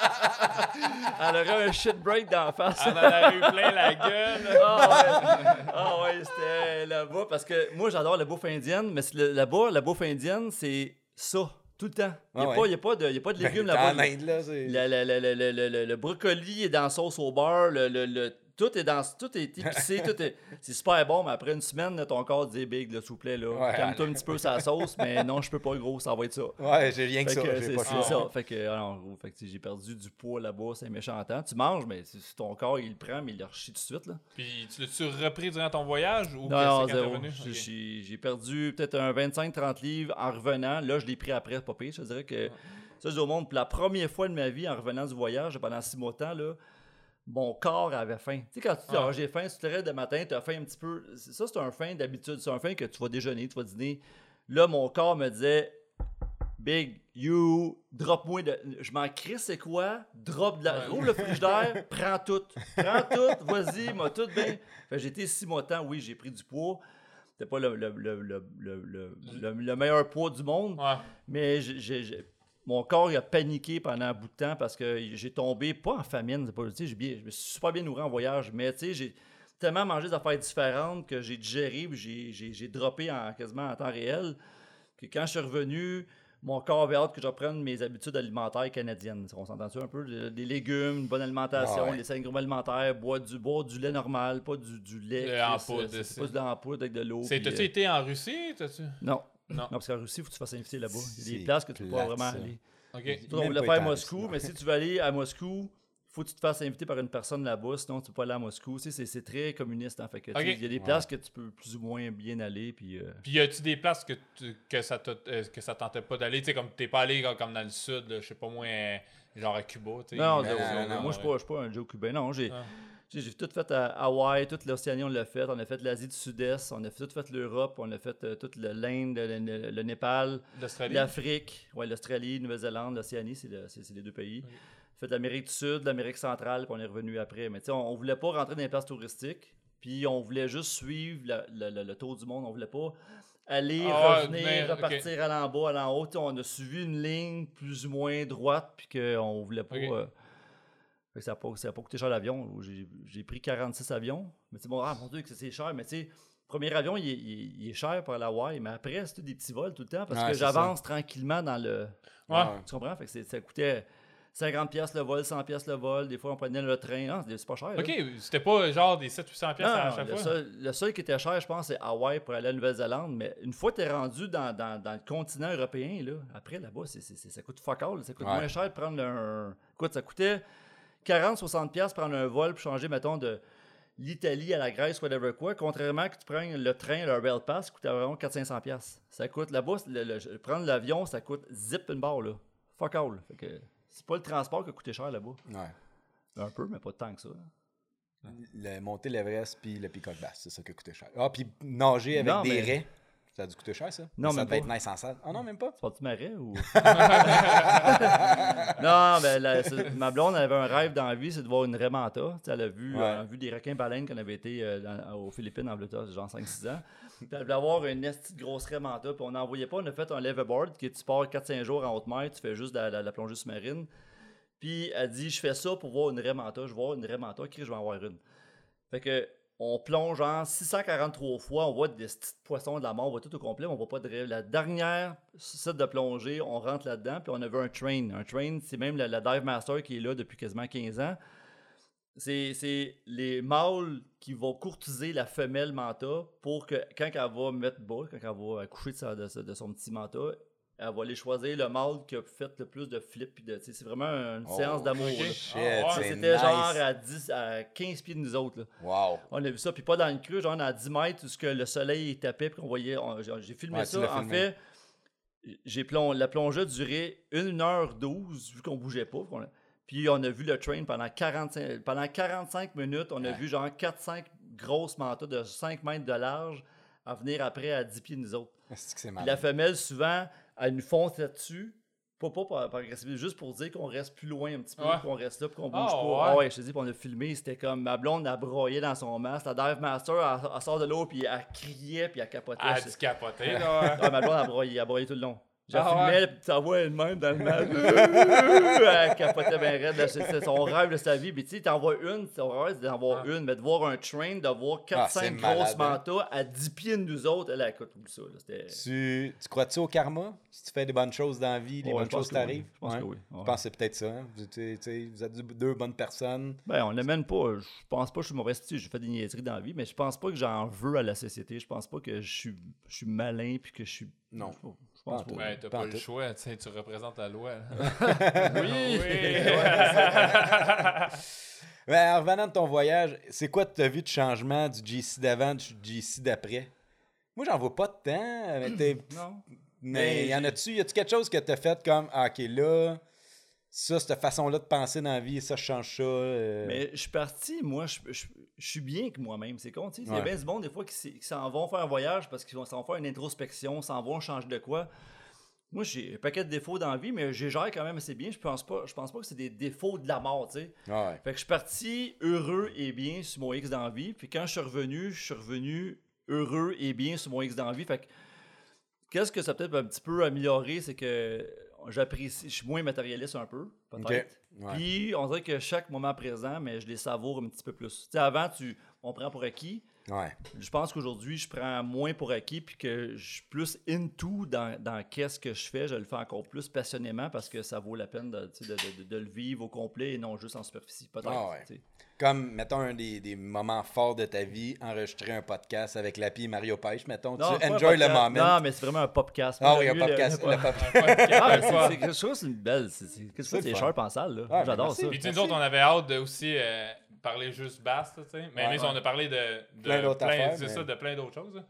Elle aurait un shit break dans la face. Elle en a eu plein la gueule. Ah ouais, Ah ouais, c'était là-bas. Parce que moi, j'adore la bouffe indienne, mais c'est le- là-bas, la bouffe indienne, c'est ça, tout le temps. Il n'y Ah a, ouais. a, pas de- il y a pas de légumes Ben, là-bas. En Inde, là, c'est. Le, le- brocoli est dans sauce au beurre, le- tout est dans tout est épicé, tout est c'est super bon, mais après une semaine, là, ton corps dit big, là, s'il vous plaît, là, Ouais, calme-toi un petit peu sa sauce, mais non, je peux pas gros, ça va être ça. Ouais, j'ai rien que ça. c'est pas le ça. Fait que, alors, fait que, j'ai perdu du poids là-bas, c'est méchant temps. Tu manges, mais ton corps il le prend, mais il le rechie tout de suite. Là. Puis tu l'as-tu repris durant ton voyage ou Non, non, zéro. revenu? J'ai- perdu peut-être un 25-30 livres en revenant. Là, je l'ai pris après, pas pire. Je te dirais que Ça, je dis au monde, puis la première fois de ma vie, en revenant du voyage, pendant six mois de temps, là, mon corps avait faim. Tu sais, quand tu dis, Ah. J'ai faim, tu te lèves de matin, tu as faim un petit peu. Ça, c'est un faim d'habitude. C'est un faim que tu vas déjeuner, tu vas dîner. Là, mon corps me disait, Big, you, drop-moi de. Je m'en crie, c'est quoi? Drop de la. Rouvre le frigidaire, prends tout. Prends tout, vas-y, m'a tout bien. Fait que j'ai été six mois de temps, oui, j'ai pris du poids. C'était pas le, le, le, le, le, le- le- le meilleur poids du monde. Ouais. Mais j'ai- mon corps il a paniqué pendant un bout de temps parce que j'ai tombé, pas en famine, c'est pas, je me suis super bien nourri en voyage, mais tu sais, j'ai tellement mangé des affaires différentes que j'ai digéré, j'ai- droppé en, quasiment en temps réel, que quand je suis revenu, mon corps avait hâte que je reprenne mes habitudes alimentaires canadiennes. On s'entend-tu un peu? Des légumes, une bonne alimentation, Ah ouais. les cinq groupes alimentaires, boire du, boire du lait normal, pas du, du lait. Le en poudre, pas du lait en poudre avec de l'eau. T'as-tu euh, été en Russie? Non. Non. Non, parce qu'en Russie, il faut que tu fasses inviter là-bas. Il y a des places que tu peux pas vraiment ça. aller. OK. Toi, on voulait pas faire en Moscou, mais si tu veux aller à Moscou, faut que tu te fasses inviter par une personne là-bas, sinon tu peux pas aller à Moscou. Tu sais, c'est- très communiste, en fait. Il y a des places que tu peux plus ou moins bien aller. Puis, euh, Puis y a-tu des places que, tu- que ça te, euh, que ça tentait pas d'aller? Tu sais, comme t'es pas allé comme, comme dans le sud, je sais pas moi, euh, genre à Cuba, tu sais. Non, non, non, non, non, non, moi, je suis ouais. pas, je suis pas un Joe cubain. Non, j'ai Ah. J'ai tout fait à Hawaï, toute l'Océanie, on l'a fait. On a fait l'Asie du Sud-Est, on a fait, tout fait l'Europe, on a fait euh, toute l'Inde, le, le- le Népal, l'Afrique, ouais, l'Australie, Nouvelle-Zélande, l'Océanie, c'est le- c'est c'est les deux pays. Fait l'Amérique du Sud, l'Amérique centrale, puis on est revenu après. Mais tu sais, on, on voulait pas rentrer dans les places touristiques, puis on voulait juste suivre la- le, tour du monde. On voulait pas aller, Ah revenir, mais, repartir, aller en bas, aller en haut. On a suivi une ligne plus ou moins droite, puis qu'on voulait pas. Euh, fait que ça n'a pas, ça a pas coûté cher l'avion. J'ai pris 46 avions. Mais c'est bon, ah mon Dieu, que c'est cher. Mais tu sais, premier avion, il est, il est- il est cher pour aller à Hawaï. Mais après, c'est des petits vols tout le temps parce Ouais, que j'avance tranquillement dans le. Ouais. Tu comprends? Fait que ça coûtait 50$ piastres le vol, 100$ piastres le vol. Des fois, on prenait le train. Non, c'est pas cher. OK, c'était pas genre des 700-800$ piastres Non, à chaque le, fois? seul, le seul qui était cher, je pense, c'est Hawaï pour aller à la Nouvelle-Zélande. Mais une fois que tu es rendu dans, dans- dans le continent européen, là, après, là-bas, ça coûte fuck all. Ça coûte Ouais. moins cher de prendre un. Écoute, ça coûtait 40-60$ piastres prendre un vol pour changer, mettons, de l'Italie à la Grèce, whatever quoi. Contrairement que tu prennes le train, le Rail Pass, ça coûte environ 400-500$. piastres. Ça coûte là-bas, le- le- prendre l'avion, ça coûte zip une barre, là. Fuck all. Fait que c'est pas le transport qui a coûté cher là-bas. Ouais. Un peu, mais pas tant que ça. Le, monter l'Everest puis le Peacock Bass, c'est ça qui a coûté cher. Ah, puis nager avec Non, des mais- raies, ça a dû coûter cher, ça? Non, ça même devait être nice en salle. Ah non, même pas? Tu parles-tu marais ou? non, ben, la- ma blonde elle avait un rêve dans la vie, c'est de voir une raie manta. Tu sais, Elle a vu, Ouais. euh, vu des requins-baleines qu'on avait été euh, dans- aux Philippines, en Angleterre, genre 5-6 ans. Puis elle voulait avoir une esti de grosse raie manta. Puis on n'en voyait pas. On a fait un leverboard qui est tu pars 4-5 jours en haute mer, tu fais juste de la, la- la plongée sous-marine. Puis elle dit Je fais ça pour voir une raie manta. Je vais voir une raie manta, Chris, je vais en voir une. Fait que on plonge genre 643 fois, on voit des petits poissons de la mort, on voit tout au complet, on voit pas de rêve. La dernière site de plongée, on rentre là-dedans, puis on avait un train. Un train, c'est même la, Dive Master qui est là depuis quasiment 15 ans. C'est les mâles qui vont courtiser la femelle manta pour que quand elle va mettre bas, quand elle va accoucher de son petit manta, elle va aller choisir le mâle qui a fait le plus de flips. puis de- C'est vraiment une Oh, séance d'amour. Ah, ouais. C'était nice. genre à, 10, à 15 pieds de nous autres. là. Wow. On a vu ça, puis pas dans le creux, genre à 10 mètres, où ce que le soleil il tapait, puis qu'on voyait. on- j'ai filmé Ouais, ça. En filmé. fait, j'ai plong, la plongée a duré 1h12, vu qu'on bougeait pas. puis on a vu le train pendant 45, pendant 45 minutes. On a vu genre 4-5 grosses mantas de 5 mètres de large à venir après à 10 pieds de nous autres. C'est la femelle, souvent, elle nous fonce là-dessus. Pas, pas par, par agressivité, juste pour dire qu'on reste plus loin un petit peu, Ouais. qu'on reste là, puis qu'on bouge Ah, pas. ouais. Ah ouais, je te dis, on a filmé, c'était comme ma blonde, elle broyait dans son masque. La dive master, elle, elle sort de l'eau, puis elle criait, puis elle capotait. C'est- tu capoté, là. ah, ma blonde, elle broyait, elle broyait tout le long. J'ai Ah, filmé, ouais. puis ta voix elle-même dans le masque. elle capotait bien raide. C'est c'est son rêve de sa vie. Puis tu sais, t'en vois une, son rêve, c'est d'en voir Ah. une, mais de voir un train, de voir 4-5 Ah, grosses hein. mantas à 10 pieds de nous autres, elle, elle écoute tout ça. là. Tu, tu crois-tu au karma? Si tu fais des bonnes choses dans la vie, les Ouais, bonnes je choses que oui. t'arrivent? Je pense Ouais. que oui. Je pense que c'est peut-être ça. hein. Vous, vous êtes deux bonnes personnes. Ben, on l'amène pas. Je pense pas que je suis mauvais style. J'ai fait des niaiseries dans la vie, mais je pense pas que j'en veux à la société. Je pense pas que je suis, je suis malin puis que je suis. Non. Pense Pas. Ouais, t'as Pas le choix, tu sais, tu représentes la loi. là. Oui! Ben, en revenant de ton voyage, c'est quoi tu as vu de changement du GC d'avant, du GC d'après? Moi, j'en vois pas de temps. mais Non. Mais Mais y en a-tu, y a-tu quelque chose que t'as fait comme, ah, ok, là, ça, cette façon-là de penser dans la vie, ça, je change ça. euh, Mais je suis parti, moi, je, je- je suis bien que moi-même. C'est con, tu sais. Il y a bien du monde, des fois, qui, s'en vont faire un voyage parce qu'ils vont s'en faire une introspection, s'en vont changer de quoi. Moi, j'ai un paquet de défauts dans la vie, mais j'ai gère quand même assez bien. Je pense pas, je pense pas que c'est des défauts de la mort, tu sais. Ouais. Fait que je suis parti heureux et bien sur mon X dans la vie. Puis quand je suis revenu, je suis revenu heureux et bien sur mon X dans la vie. Fait que qu'est-ce que ça peut-être un petit peu amélioré, c'est que j'apprécie, je suis moins matérialiste un peu, peut-être. Ouais. Puis on dirait que chaque moment présent, mais je les savoure un petit peu plus. Tu sais, avant, tu, on prend pour acquis. Ouais. Je pense qu'aujourd'hui, je prends moins pour acquis, puis que je suis plus into dans, dans qu'est-ce que je fais. Je le fais encore plus passionnément parce que ça vaut la peine de le vivre au complet et non juste en superficie. Peut-être. Ah ouais. Comme, mettons, un des, des moments forts de ta vie, enregistrer un podcast avec Lapi et Mario Pêche, mettons, Non, tu enjoy le podcast. moment. Non, mais c'est vraiment un podcast. Ah oui, un le- podcast. le- le pop- Ah, mais c'est- c'est quelque chose, c'est une belle. C'est qu'est-ce que sharp en salle, là. Ouais, J'adore ça. Puis nous autres, on avait hâte de aussi euh, parler juste basse, tu sais. Mais on a parlé de, de Plein d'autres affaires, C'est mais- ça, de plein d'autres choses.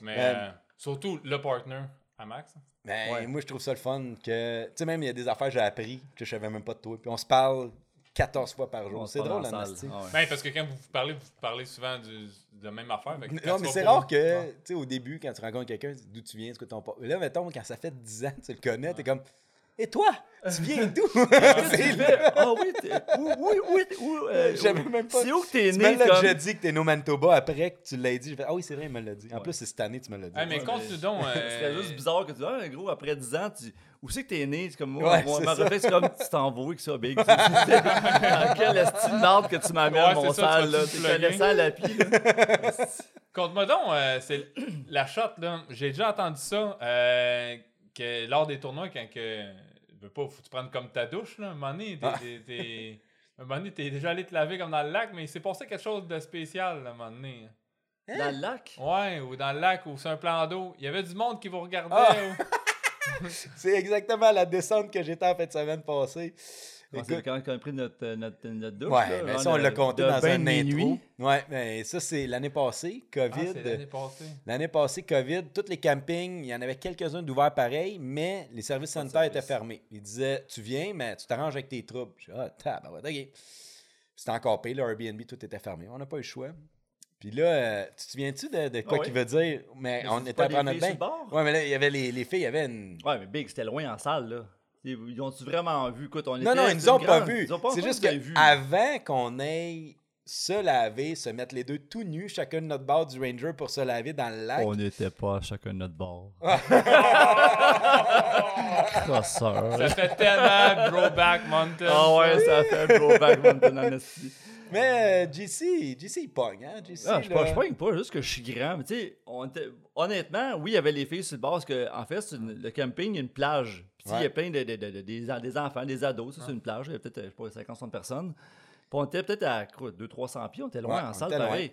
Mais Ben- euh, surtout le partner à Max. Ben, Ouais. moi, je trouve ça le fun que. Tu sais, même, il y a des affaires que j'ai appris que je savais même pas de toi. Puis on se parle 14 fois par jour. C'est drôle, la. Ah ouais. Ben, parce que quand vous parlez, vous parlez souvent du, de la même affaire. Fait que quand Non, mais c'est rare que, tu sais, au début, quand tu rencontres quelqu'un, d'où tu viens, ce que ton pas. Là, mettons, quand ça fait 10 ans que tu le connais, t'es comme. Et toi, tu viens d'où? C'est là. Ah oui, où, où, où, euh, J'avais même pas- C'est où que t'es Tu né me l'as comme... déjà dit que t'es no Manitoba après que tu l'as dit. J'ai fait, ah oui, c'est vrai, il me l'a dit. En Ouais. plus, c'est cette année que tu me l'as dit. Mais mais- donc. Ce euh, serait juste bizarre que tu dis, ah, gros, après 10 ans, tu... où c'est que t'es né? C'est comme moi, Ouais, moi c'est ma ça. réflexe, c'est comme tu t'en vas avec ça, Big. Dans quelle estime d'arbre que tu m'amènes, Ouais, mon ça, sale, tu là? T'es plugger? connaissant à la pie, là. Compte-moi donc, euh, c'est la shot, là. J'ai déjà entendu ça, euh, que lors des tournois, quand que. Veux pas, faut que tu prennes comme ta douche, là. Un moment donné, t'es- Ah. un moment donné, t'es déjà allé te laver comme dans le lac, mais il s'est passé quelque chose de spécial, là, un moment donné. Dans le lac? Ouais, ou dans le lac, ou sur un plan d'eau. Il y avait du monde qui vous regardait. Ah! ou- C'est exactement la descente que j'étais en fin de semaine passée. Quand Écoute, quand on a pris notre, euh, notre, notre douche, Ouais, là, mais ça, on l'a compté dans un intro. Ouais, mais ça, c'est l'année passée, COVID. Ah, c'est l'année passée. L'année passée, COVID, tous les campings, il y en avait quelques-uns d'ouverts pareil, mais les services sanitaires étaient fermés. Ils disaient, tu viens, mais tu t'arranges avec tes troubles. Je dis, ah, tabarouette, OK. C'était encore payé, le Airbnb, tout était fermé. On n'a pas eu le choix. Puis là, euh, tu te souviens-tu de, de quoi Ah oui. qu'il veut dire? Mais, Mais on était à prendre notre bain. Ouais, mais là, il y avait les, les filles, il y avait une. Ouais, mais Big, c'était loin en salle, là. Ils ont-tu vraiment vu? Écoute, on Non, était- non, ils nous ont pas pas C'est juste vu. qu'avant qu'on aille se laver, se mettre les deux tout nus, chacun de notre bord du Ranger pour se laver dans le lac. On n'était pas chacun de notre bord. Ça Crosseur. fait tellement Throwback Mountain. Ah ouais, ça a fait un throwback Mountain en. Mais euh, JC, JC, il pogne, hein? JC, Ah, je là. pogne pas, juste que je suis grand. Mais tu sais, était- honnêtement, oui, il y avait les filles sur le bord, parce que, en fait, une- le camping, il y a une plage. Puis il y a plein de, de- de- de- des, des enfants, des ados, ça, c'est une plage. Il y avait peut-être, je sais pas, 50 personnes. Puis on était peut-être à quoi, 200-300 pieds, on était loin Ouais, en salle, loin.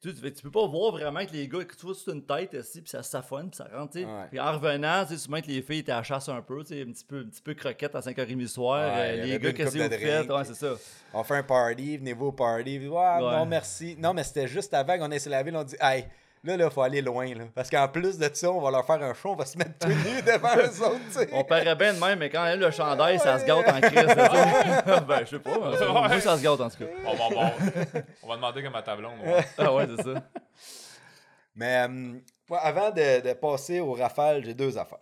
Tu, tu, tu peux pas voir vraiment que les gars, que tu vois, c'est une tête ici, puis ça s'affonne, puis ça rentre. Ouais. Puis en revenant, tu sais, souvent que les filles étaient à la chasse un peu, tu sais, un petit peu, un petit peu croquettes à 5h30 du soir. Ouais, euh, les gars, qu'est-ce que vous faites? Ouais, c'est ça. On fait un party, venez-vous au party. Ouais. non, merci. Non, mais c'était juste avant qu'on ait se laver, là, on dit, hey, là, là, faut aller loin, là. Parce qu'en plus de ça, on va leur faire un show, on va se mettre tout nus devant eux autres. On paraît bien de même, mais quand elle a le chandail, ça se gâte en crise. ben, je sais pas. Moi, ça se gâte en tout cas. On va, voir. on va demander comme à ta blonde. ouais. Ah ouais, c'est ça. Mais euh, avant de, de passer au rafale, j'ai deux affaires.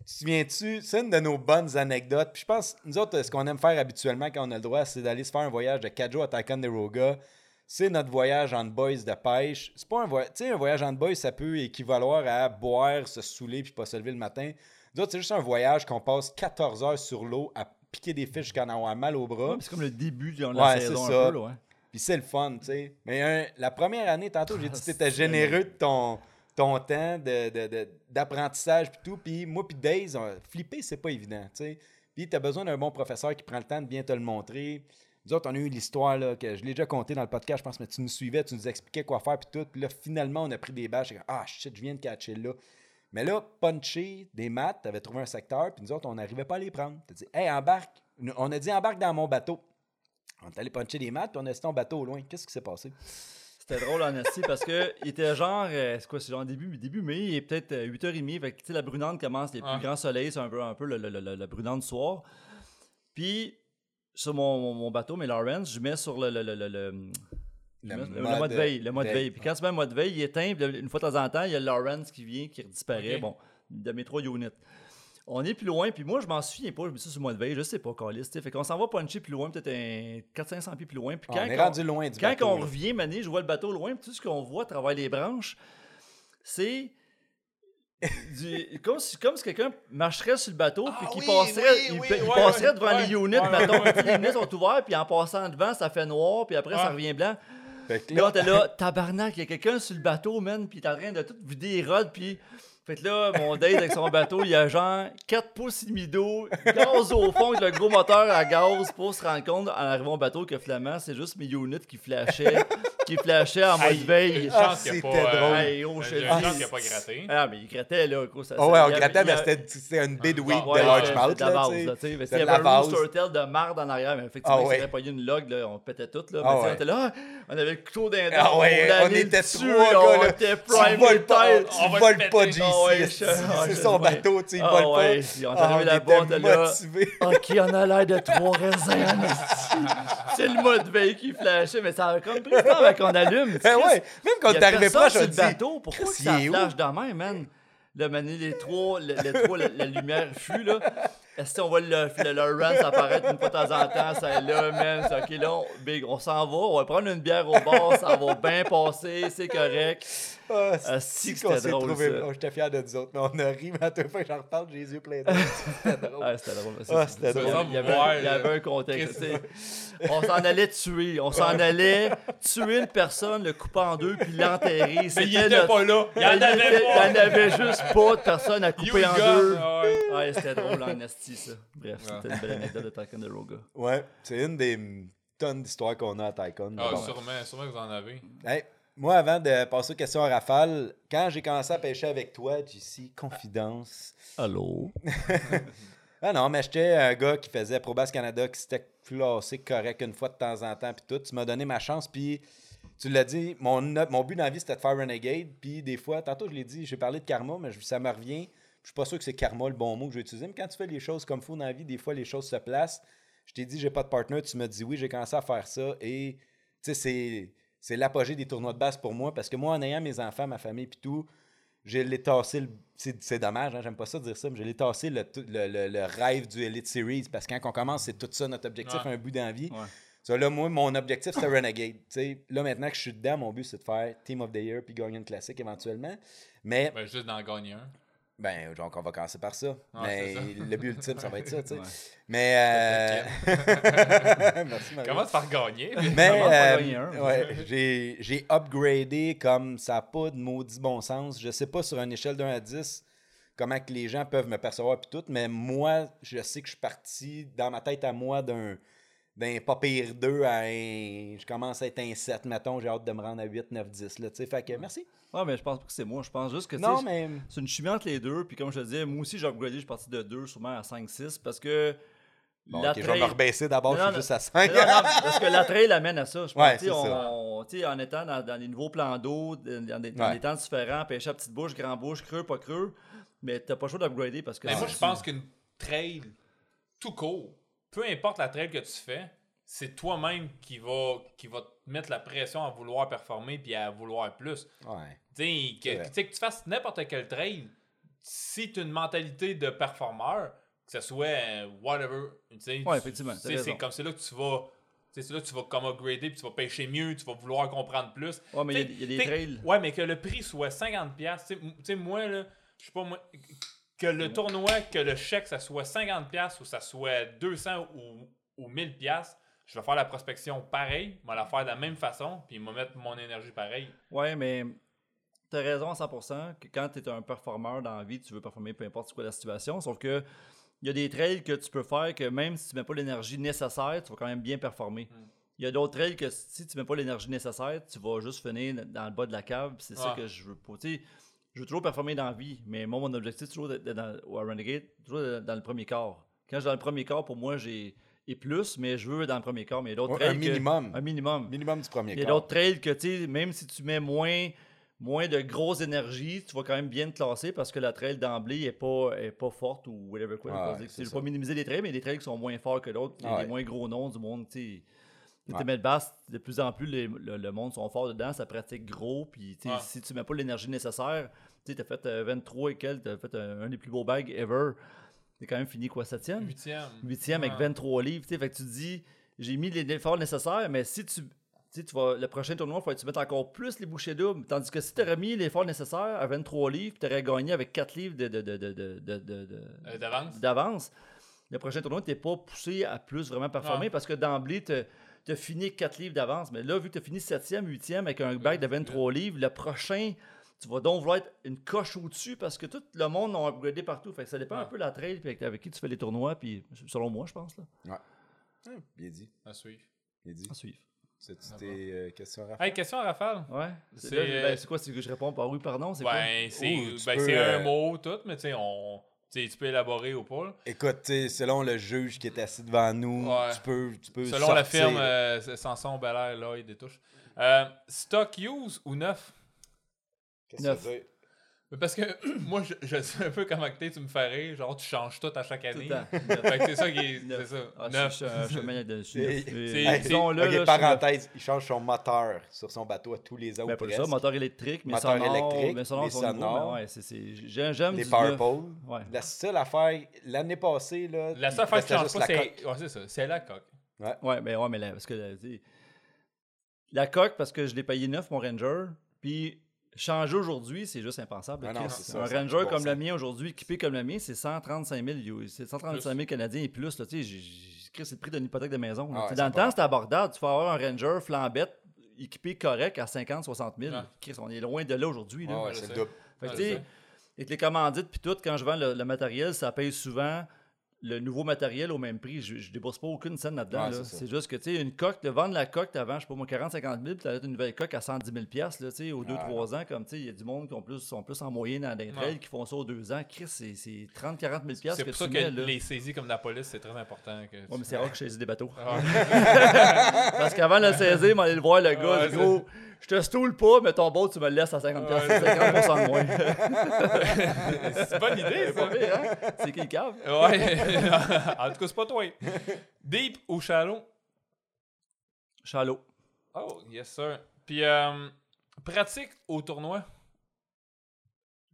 Tu te souviens-tu, c'est une de nos bonnes anecdotes. Puis je pense, nous autres, ce qu'on aime faire habituellement quand on a le droit, c'est d'aller se faire un voyage de 4 jours à Ticonderoga. C'est notre voyage en boys de pêche. C'est pas un voyage. Tu sais, un voyage en boys, ça peut équivaloir à boire, se saouler puis pas se lever le matin. Nous autres, c'est juste un voyage qu'on passe 14 heures sur l'eau à piquer des fiches jusqu'à en avoir mal au bras. Ouais, c'est comme le début de la Ouais, saison c'est un peu, là, ouais. Puis c'est le fun, tu sais. Mais la première année, tantôt, j'ai dit que tu étais Ah, généreux de ton, ton temps de- de- de- d'apprentissage puis tout. Puis moi puis Days, on- flipper, c'est pas évident, tu sais. Puis tu as besoin d'un bon professeur qui prend le temps de bien te le montrer. Nous autres, on a eu l'histoire, là, que je l'ai déjà conté dans le podcast, je pense, mais tu nous suivais, tu nous expliquais quoi faire puis tout. Puis là, finalement, on a pris des bâches. Ah, shit, je viens de catcher là. Mais là, puncher des maths, tu avais trouvé un secteur, puis nous autres, on n'arrivait pas à les prendre. Tu dit, hey, embarque. On a dit, embarque dans mon bateau. On est allé puncher des maths, puis on a laissé ton bateau au loin. Qu'est-ce qui s'est passé? C'était drôle en esti parce que il était genre, euh, c'est quoi, c'est genre début, début mai, il est peut-être euh, 8h30. Fait que, tu sais, la brunante commence, les plus grands soleils, c'est un peu, un peu le, le- le- la brunante du soir. Puis, sur mon, mon- bateau, mais Lawrence, je mets sur le, le, le, le- le- Le mets- le mode mode veille. Le mode veille. veille. Puis quand tu mets le mode veille, il éteint. Puis une fois de temps en temps, il y a Lawrence qui vient, qui disparaît. Bon, de mes trois units. On est plus loin, puis moi, je m'en souviens pas. Je me suis sur le mode veille, je sais pas, Calis. Fait qu'on s'en va puncher plus loin, peut-être un 400-500 pieds plus loin. Puis Ah, quand on est qu'on- rendu loin du quand bateau, on revient, Mané, je vois le bateau loin, puis tout ce qu'on voit à travers les branches, c'est du, comme si, comme si quelqu'un marcherait sur le bateau, puis qu'il oui, passerait, oui, il, oui, pa- il ouais, passerait ouais, devant ouais. les units, mettons. Les units sont ouverts, puis en passant devant, ça fait noir, puis après, ça revient blanc. Fait que Là, t'es là, tabarnak, il y a quelqu'un sur le bateau, man, puis est en train de tout vider les rods, puis. Fait que là, mon date avec son bateau, il y a genre 4 pouces et demi d'eau, gaz au fond, avec le gros moteur à gaz pour se rendre compte en arrivant au bateau que finalement, c'est juste mes units qui flashaient, qui flashaient en mode veille. Une Ah, chance qu'il n'y a c'était pas. drôle. euh, Hey, oh, je chance qu'il n'y a pas gratté. Ah, mais il grattait, là. Gros, ça, oh ouais, on il grattait, il mais c'était c'était une bid week de largemouth, c'était de la base, tu sais. tu. Mais s'il y avait la un base. rooster de marde en arrière, mais effectivement, Ah il s'était pogné une log, là, on pétait tout, là. Mais Ah tu sais, ouais. on était là, on avait le couteau d'un Ah ouais, on était trois on était Tu prime voles pas, tu voles pas, Ah ouais, c'est- je- ah, C'est je- son bateau, tu sais, il Ah vole ouais, pas. on on était était là. Ok, on a l'air de trois raisins. C'est le mode veille qui flashait, mais ça a comme pris le temps avant qu'on allume. Ben ouais, même quand sur on le dit. bateau, pourquoi que ça flash même, man? Là, mané, les trois, le, le trois, la, la lumière fut, là. Est-ce qu'on voit le, le Lawrence apparaître une fois de temps en temps? Ça est là, man. C'est OK, là, on, big, on s'en va. On va prendre une bière au bar. Ça va bien passer. C'est correct. Ah, Ah, si c'était drôle, trouvé. ça. J'étais fier de nous autres, mais on a ri, mais à toute fois j'en reparle, j'ai les yeux pleins d'eau. C'était drôle. Ah, c'était drôle. Ah, c'était Il y drôle. avait- Il y avait, Ouais, il y avait là. un contexte. On s'en allait tuer. On s'en allait tuer une personne, le couper en deux, puis l'enterrer. Mais il était notre- pas là. Il y en avait il en juste pas de personne à You couper en deux. Ouais, c'était drôle en ça. Bref, c'était une belle anecdote de Ticonderoga. Ouais, c'est une des tonnes d'histoires qu'on a à Tycoon. Ah, Bon. sûrement, sûrement que vous en avez. Hey, moi, avant de passer aux questions à rafale, quand j'ai commencé à pêcher avec toi, JC, confidence. Allô? Ah non, mais j'étais un gars qui faisait Probas Canada, qui s'était classé correct une fois de temps en temps, puis tout. Tu m'as donné ma chance, puis tu l'as dit, mon, mon but dans la vie, c'était de faire Renegade, puis des fois, tantôt je l'ai dit, j'ai parlé de karma, mais ça me revient. Je suis pas sûr que c'est karma le bon mot que je vais utiliser, mais quand tu fais les choses comme faut dans la vie, des fois, les choses se placent. Je t'ai dit, j'ai pas de partner, tu m'as dit oui, j'ai commencé à faire ça, et tu sais, c'est, c'est l'apogée des tournois de base pour moi, parce que moi, en ayant mes enfants, ma famille, puis tout, j'ai l'ai tassé, le- c'est, c'est dommage, hein, j'aime pas ça dire ça, mais j'ai l'ai tassé le, le, le- rêve du Elite Series, parce que quand on commence, c'est tout ça notre objectif, Ouais. un but dans la vie. Ouais. Ça, là, moi, mon objectif, c'était Renegade. Là, maintenant que je suis dedans, mon but, c'est de faire Team of the Year puis gagner une classique éventuellement. Mais, Ben, juste d'en gagner un. Ben, donc, on va commencer par ça. Ouais, mais ça. le but ultime, ça va être ça, tu sais. Ouais. Mais, euh... Merci, Mario. Commence par gagner. Mais euh, ouais, j'ai, j'ai upgradé comme ça n'a pas de maudit bon sens. Je sais pas sur une échelle de 1 à 10 comment que les gens peuvent me percevoir puis tout, mais moi, je sais que je suis parti dans ma tête à moi d'un d'un pas pire 2 à un. Je commence à être un 7, mettons, j'ai hâte de me rendre à 8, 9, 10. Là, tu sais. fait que merci. Ouais, mais je pense pas que c'est moi. Je pense juste que Non, mais. c'est une chimie entre les deux. Puis comme je te disais, moi aussi, j'ai upgradé. Je suis parti de 2 sûrement à 5-6 parce que. Bon, la ok, je vais trail- me rebaisser d'abord, je suis juste à Non, 5. non, parce que la trail amène à ça. Je pense, Ouais, tu sais, c'est ça. on, tu sais, en étant dans, dans des nouveaux plans d'eau, dans, des, dans Ouais. des temps différents, pêcher à petite bouche, grand bouche, creux, pas creux, mais t'as pas le choix d'upgrader parce que. Mais moi, je pense qu'une trail, tout court, peu importe la trail que tu fais, c'est toi-même qui va, qui va te mettre la pression à vouloir performer puis à vouloir plus. Ouais. Tu sais, C'est que, tu sais, que tu fasses n'importe quel trail, si tu as une mentalité de performeur, que ce soit euh, whatever, tu sais, Ouais, tu- c'est comme c'est là que tu vas. tu sais, C'est là que tu vas comme upgrader, puis tu vas pêcher mieux, tu vas vouloir comprendre plus. Ouais, mais il y a- T'sais, il y a des t'sais, trails. Ouais, mais que le prix soit 50$. piastres, Tu sais, m- tu sais, moi, là, je sais pas, moi, que le tournoi, que le chèque, ça soit 50$ piastres ou ça soit 200$ ou, ou 1000$, piastres, je vais faire la prospection pareil, je vais la faire de la même façon, puis je vais mettre mon énergie pareil. Ouais, mais t'as raison à 100% que quand t'es un performeur dans la vie, tu veux performer peu importe quoi la situation. Sauf que il y a des trails que tu peux faire que même si tu mets pas l'énergie nécessaire, tu vas quand même bien performer. Mm. Il y a d'autres trails que si tu mets pas l'énergie nécessaire, tu vas juste finir dans le bas de la cave. C'est ça Ouais. que je veux pas. Je veux toujours performer dans la vie, mais moi, mon objectif, c'est toujours d'être dans, au Renegade, toujours dans le premier quart. Quand je suis dans le premier quart, pour moi, j'ai et plus, mais je veux dans le premier quart. Mais il y a d'autres Ouais, un que- minimum. un minimum. Minimum du premier Il y a quart. d'autres trails que, tu sais, même si tu mets moins, moins de grosse énergie, tu vas quand même bien te classer parce que la trail d'emblée est pas, est pas forte ou whatever quoi. Que c'est pas minimiser les trails, mais il y a des trails qui sont moins forts que d'autres. Il y a Ouais. des moins gros noms du monde, tu sais. Tu Ouais. te mets de basse, de plus en plus, les- le, le monde sont forts dedans, ça pratique gros, puis tu Ouais. si tu mets pas l'énergie nécessaire, tu t'as fait euh, 23 et quelques, t'as fait un, un des plus beaux bags ever, t'es quand même fini quoi, septième? Huitième. Huitième avec Ouais. 23 livres. tu Fait que tu te dis, j'ai mis les efforts nécessaires, mais si tu. tu tu vas, le prochain tournoi, il faut que tu mettes encore plus les bouchées doubles. Tandis que si tu aurais mis l'effort nécessaire à 23 livres, tu aurais gagné avec 4 livres de, de, de, de, de- de- de- de- Euh, D'avance. Le prochain tournoi, tu n'es pas poussé à plus vraiment performer parce que d'emblée, tu as fini 4 livres d'avance. Mais là, vu que tu as fini 7e, 8e avec un bac de 23 livres, le prochain, tu vas donc vouloir être une coche au-dessus parce que tout le monde a upgradé partout. Fait que ça dépend Ouais. un peu de la trail puis avec, avec qui tu fais les tournois. Puis selon moi, je pense. Là. Ah, bien dit. À suivre. Bien dit. À suivre. C'est tes euh, questions, Raphaël? Hey, question à Rafale. Ouais. C'est- ben, c'est quoi? C'est que je réponds par oui, pardon? C'est Ben, c'est tu ben, peux, c'est euh, un mot, tout, mais tu sais, on. Tu peux élaborer ou pas. là. Écoute, selon le juge qui est assis devant nous, Ouais. tu peux, tu peux Selon la firme, euh, Samson, Bel Air, Lloyd et touche. Euh, stock use ou neuf? Qu'est-ce que Neuf. ça veut dire? Mais Parce que moi, je, je sais un peu comment que t'es, tu me fais rire. Genre, tu changes tout à chaque année. Fait que c'est ça qui est. C'est ça. Ah, Neuf. de je disons-le, là, neuf. parenthèse, il change son moteur sur son bateau à tous les autres. Ben, ça, moteur électrique, mais Moteur sonore, électrique, mais sonore mais ouais, c'est- c'est- j'aime, j'aime les du Power neuf. Pole. Ouais. La seule affaire, l'année passée, là, La seule affaire qui change pas, la c'est. coque. Ouais, c'est ça. C'est la coque. Ouais, mais ouais, mais la, parce que la coque, parce que je l'ai payé neuf, mon Ranger, puis changer aujourd'hui, c'est juste impensable. Ah non, Chris. c'est ça, un Ranger comme le mien aujourd'hui, équipé comme le mien, c'est 135 000, US, c'est 135 000 Canadiens et plus. Là, tu sais, j'ai- j'ai- Chris, c'est le prix d'une hypothèque de maison. Ah ouais, dans le temps, c'était abordable. Tu peux avoir un Ranger flambette équipé correct à 50 60 000. Ouais. Chris, on est loin de là aujourd'hui. là. Ah ouais, c'est le double. Fait que, les commandites puis tout, quand je vends le, le matériel, ça paye souvent le nouveau matériel au même prix. Je, je débourse pas aucune scène là-dedans. Ouais, là. c'est juste que, tu sais, une coque, de vendre la coque, vends, je sais pas moi, 40-50 000, puis t'as une nouvelle coque à 110 000 piastres, là, tu sais, aux 2-3 ans, comme, tu sais, il y a du monde qui ont plus, sont plus en moyenne dans les trails Ouais. qui font ça aux 2 ans. Chris, c'est c'est 30-40 000 piastres C'est pour ça que mets, les saisies comme la police, c'est très important. Que Ouais, mais c'est rare que je saisis des bateaux. Ah. Parce qu'avant de le saisir, m'aller le voir, le gars, Ouais, du gros, je te stoule pas, mais ton boat, tu me le laisses à 50 piastres, Ouais. 50% de moins. c'est une bonne idée, C'est pas ça. hein? C'est qui le cave? Ouais. En tout cas, c'est pas toi. Deep ou shallow? Chalot. Oh, yes, sir. Puis, euh, pratique au tournoi?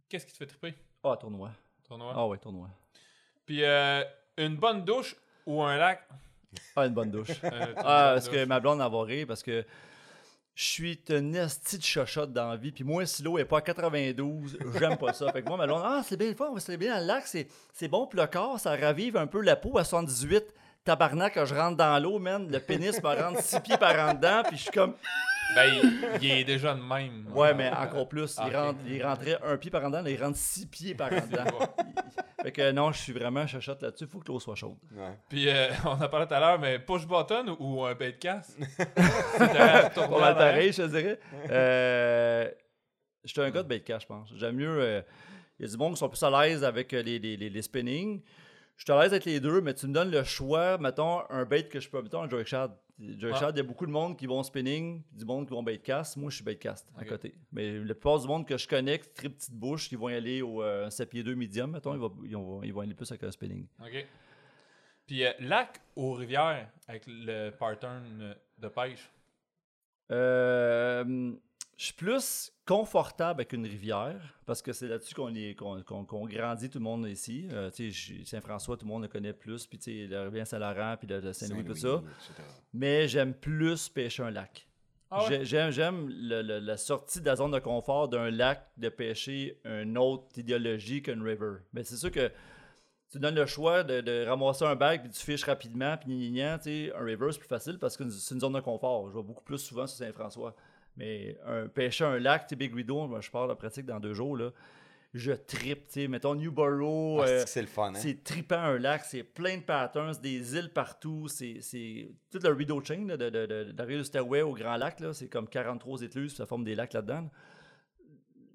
Qu'est-ce qui te fait triper? Ah, tournoi. Tournoi. Ah ouais, tournoi. Puis, euh, une bonne douche ou un lac? Ah, une bonne douche. Euh, Ah, parce que ma blonde va rire parce que je suis une esti de chochotte dans la vie. Puis moi, si l'eau est pas à 92, j'aime pas ça. Fait que moi, ma blonde, ah, c'est bien le va se lever dans le lac, c'est, c'est bon pour le corps, ça ravive un peu la peau à 78. Tabarnak, quand je rentre dans l'eau, man, le pénis me rentre 6 pieds par en dedans, puis je suis comme, Ben, il, il est déjà de même. ouais, mais encore plus. Ah, il, il rentrait un pied par en dedans, là, il rentre 6 pieds par en dedans. fait que non, je suis vraiment chochotte là-dessus, faut que l'eau soit chaude. Ouais. Puis, euh, on a parlé tout à l'heure, mais push button ou un bait de casse? C'était un tournoi Pas mal avant. pareil, je te dirais. Euh, J'étais un gars de bait de cash, je pense. J'aime mieux. euh, Il y a du monde qui sont plus à l'aise avec euh, les, les, les, les spinnings. Je à l'aise avec les deux, mais tu me donnes le choix, mettons, un bait que je peux. Mettons un shad. Jerk Ouais. shad, il y a beaucoup de monde qui vont spinning, du monde qui vont bait cast. Moi, je suis bait cast à côté. Mais la plupart du monde que je connais, qui très petite bouche, qui vont aller au euh, 7 pieds 2 medium, mettons, ils vont, ils, vont, ils vont aller plus avec un spinning. OK. Puis, euh, lac ou rivière avec le pattern euh, de pêche? Euh, je suis plus confortable avec une rivière parce que c'est là-dessus qu'on grandit tout le monde ici. Euh, tu sais, je- Saint-François, tout le monde le connaît plus, puis tu sais, la rivière Saint-Laurent, puis le, le Saint-Louis, tout ça. Etc. Mais j'aime plus pêcher un lac. Ah ouais? J'aime, la sortie de la zone de confort d'un lac de pêcher une autre idéologie qu'une river. Mais c'est sûr que tu donnes le choix de, de ramasser un bag puis tu fiches rapidement puis gna, gna, gna, tu sais, un river c'est plus facile parce que c'est une zone de confort. Je vais beaucoup plus souvent sur Saint-François. Mais un, pêcher un lac, tu Big Rideau, moi, je pars de pratique dans deux jours, là. Je tripe, tu sais, mettons Newborough, Ah, euh, c'est le fun, hein? c'est trippant un lac, c'est plein de patterns, des îles partout, c'est tout le rideau chain là, de, de, de, d'arriver du Stairway au Grand Lac, là, c'est comme 43 écluses, ça forme des lacs là-dedans.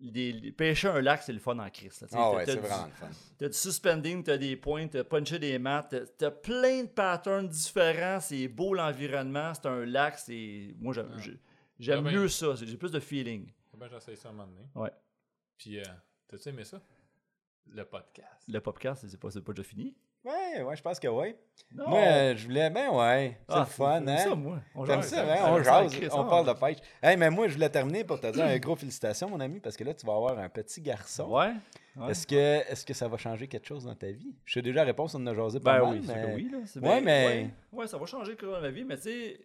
des- pêcher un lac, c'est le fun en crise. Ah T'as- ouais, c'est du- vraiment le fun. T'as du suspending, t'as des points, t'as punché des maths, t'as- plein de patterns différents, c'est beau l'environnement, c'est un lac, c'est... Moi, j'aime, j'ai- j'aime Ah ben. mieux ça, j'ai plus de feeling. Ben, j'essaie ça un moment donné. Ouais. Puis, euh, t'as-tu aimé ça? Le podcast. Le podcast, c'est pas, déjà fini? Ouais, ouais, je pense que oui. Moi, euh, je voulais, ben ouais, c'est Ah, le fun, j'aime hein? ça, moi. On jase, ça, hein? On jase, on parle de pêche. Hey, mais moi, je voulais terminer pour te dire un gros félicitations, mon ami, parce que là, tu vas avoir un petit garçon. Ouais. ouais. Est-ce que, est que ça va changer quelque chose dans ta vie? Je sais déjà la réponse, on en a jasé pas Ben mal, oui, c'est mais... oui. Là. C'est Ouais, bien- mais- Ouais, ouais, ça va changer cours de ma vie, mais tu sais,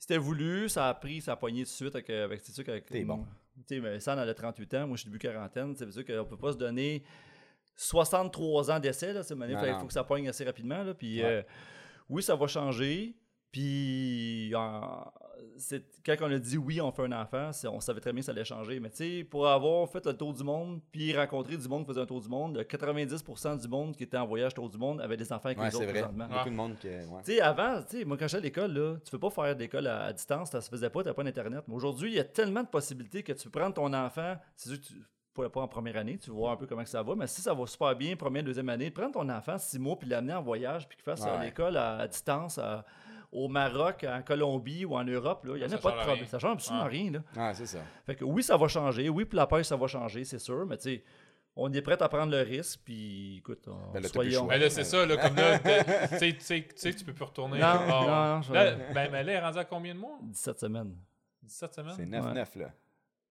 c'était voulu, ça a pris, ça a pogné tout de suite avec. avec c'est sûr qu'avec. T'es bon. Tu sais, mais San elle a 38 ans, moi je suis début quarantaine, c'est sûr qu'on peut pas se donner 63 ans d'essai, là, c'est il faut que ça pogne assez rapidement, là, puis Ouais. euh, oui, ça va changer, puis euh, c'est- quand on a dit oui, on fait un enfant, on savait très bien que ça allait changer, mais tu sais, pour avoir fait le tour du monde, puis rencontrer du monde qui faisait un tour du monde, le 90% du monde qui était en voyage tour du monde avait des enfants avec Ouais, les c'est autres vrai. présentement. Beaucoup de monde qui... ouais. Tu sais, avant, tu sais, moi, quand j'étais à l'école, là, tu peux pas faire d'école à, à distance, ça se faisait pas, t'as pas d'Internet. Mais aujourd'hui, il y a tellement de possibilités que tu peux prendre ton enfant, c'est sûr que tu pas, pas en première année, tu vois un peu comment que ça va, mais si ça va super bien, première, deuxième année, prendre ton enfant six mois puis l'amener en voyage puis qu'il fasse l'école à, à distance à- au Maroc, en Colombie ou en Europe, là, il y en Ça a pas de problème. rien. Ça change absolument Ouais. rien. Là. Ah, c'est ça. Fait que oui, ça va changer. Oui, pour la pêche, ça va changer, c'est sûr, mais tu sais, on est prêt à prendre le risque, puis écoute, on, Ben là, soyons... Mais là, c'est ça, là, comme là, tu sais- que tu peux plus retourner. Non, Ah, non, non, je- Là, ben, mais là, elle est rendue à combien de mois? 17 semaines. 17 semaines? C'est 9-9, là.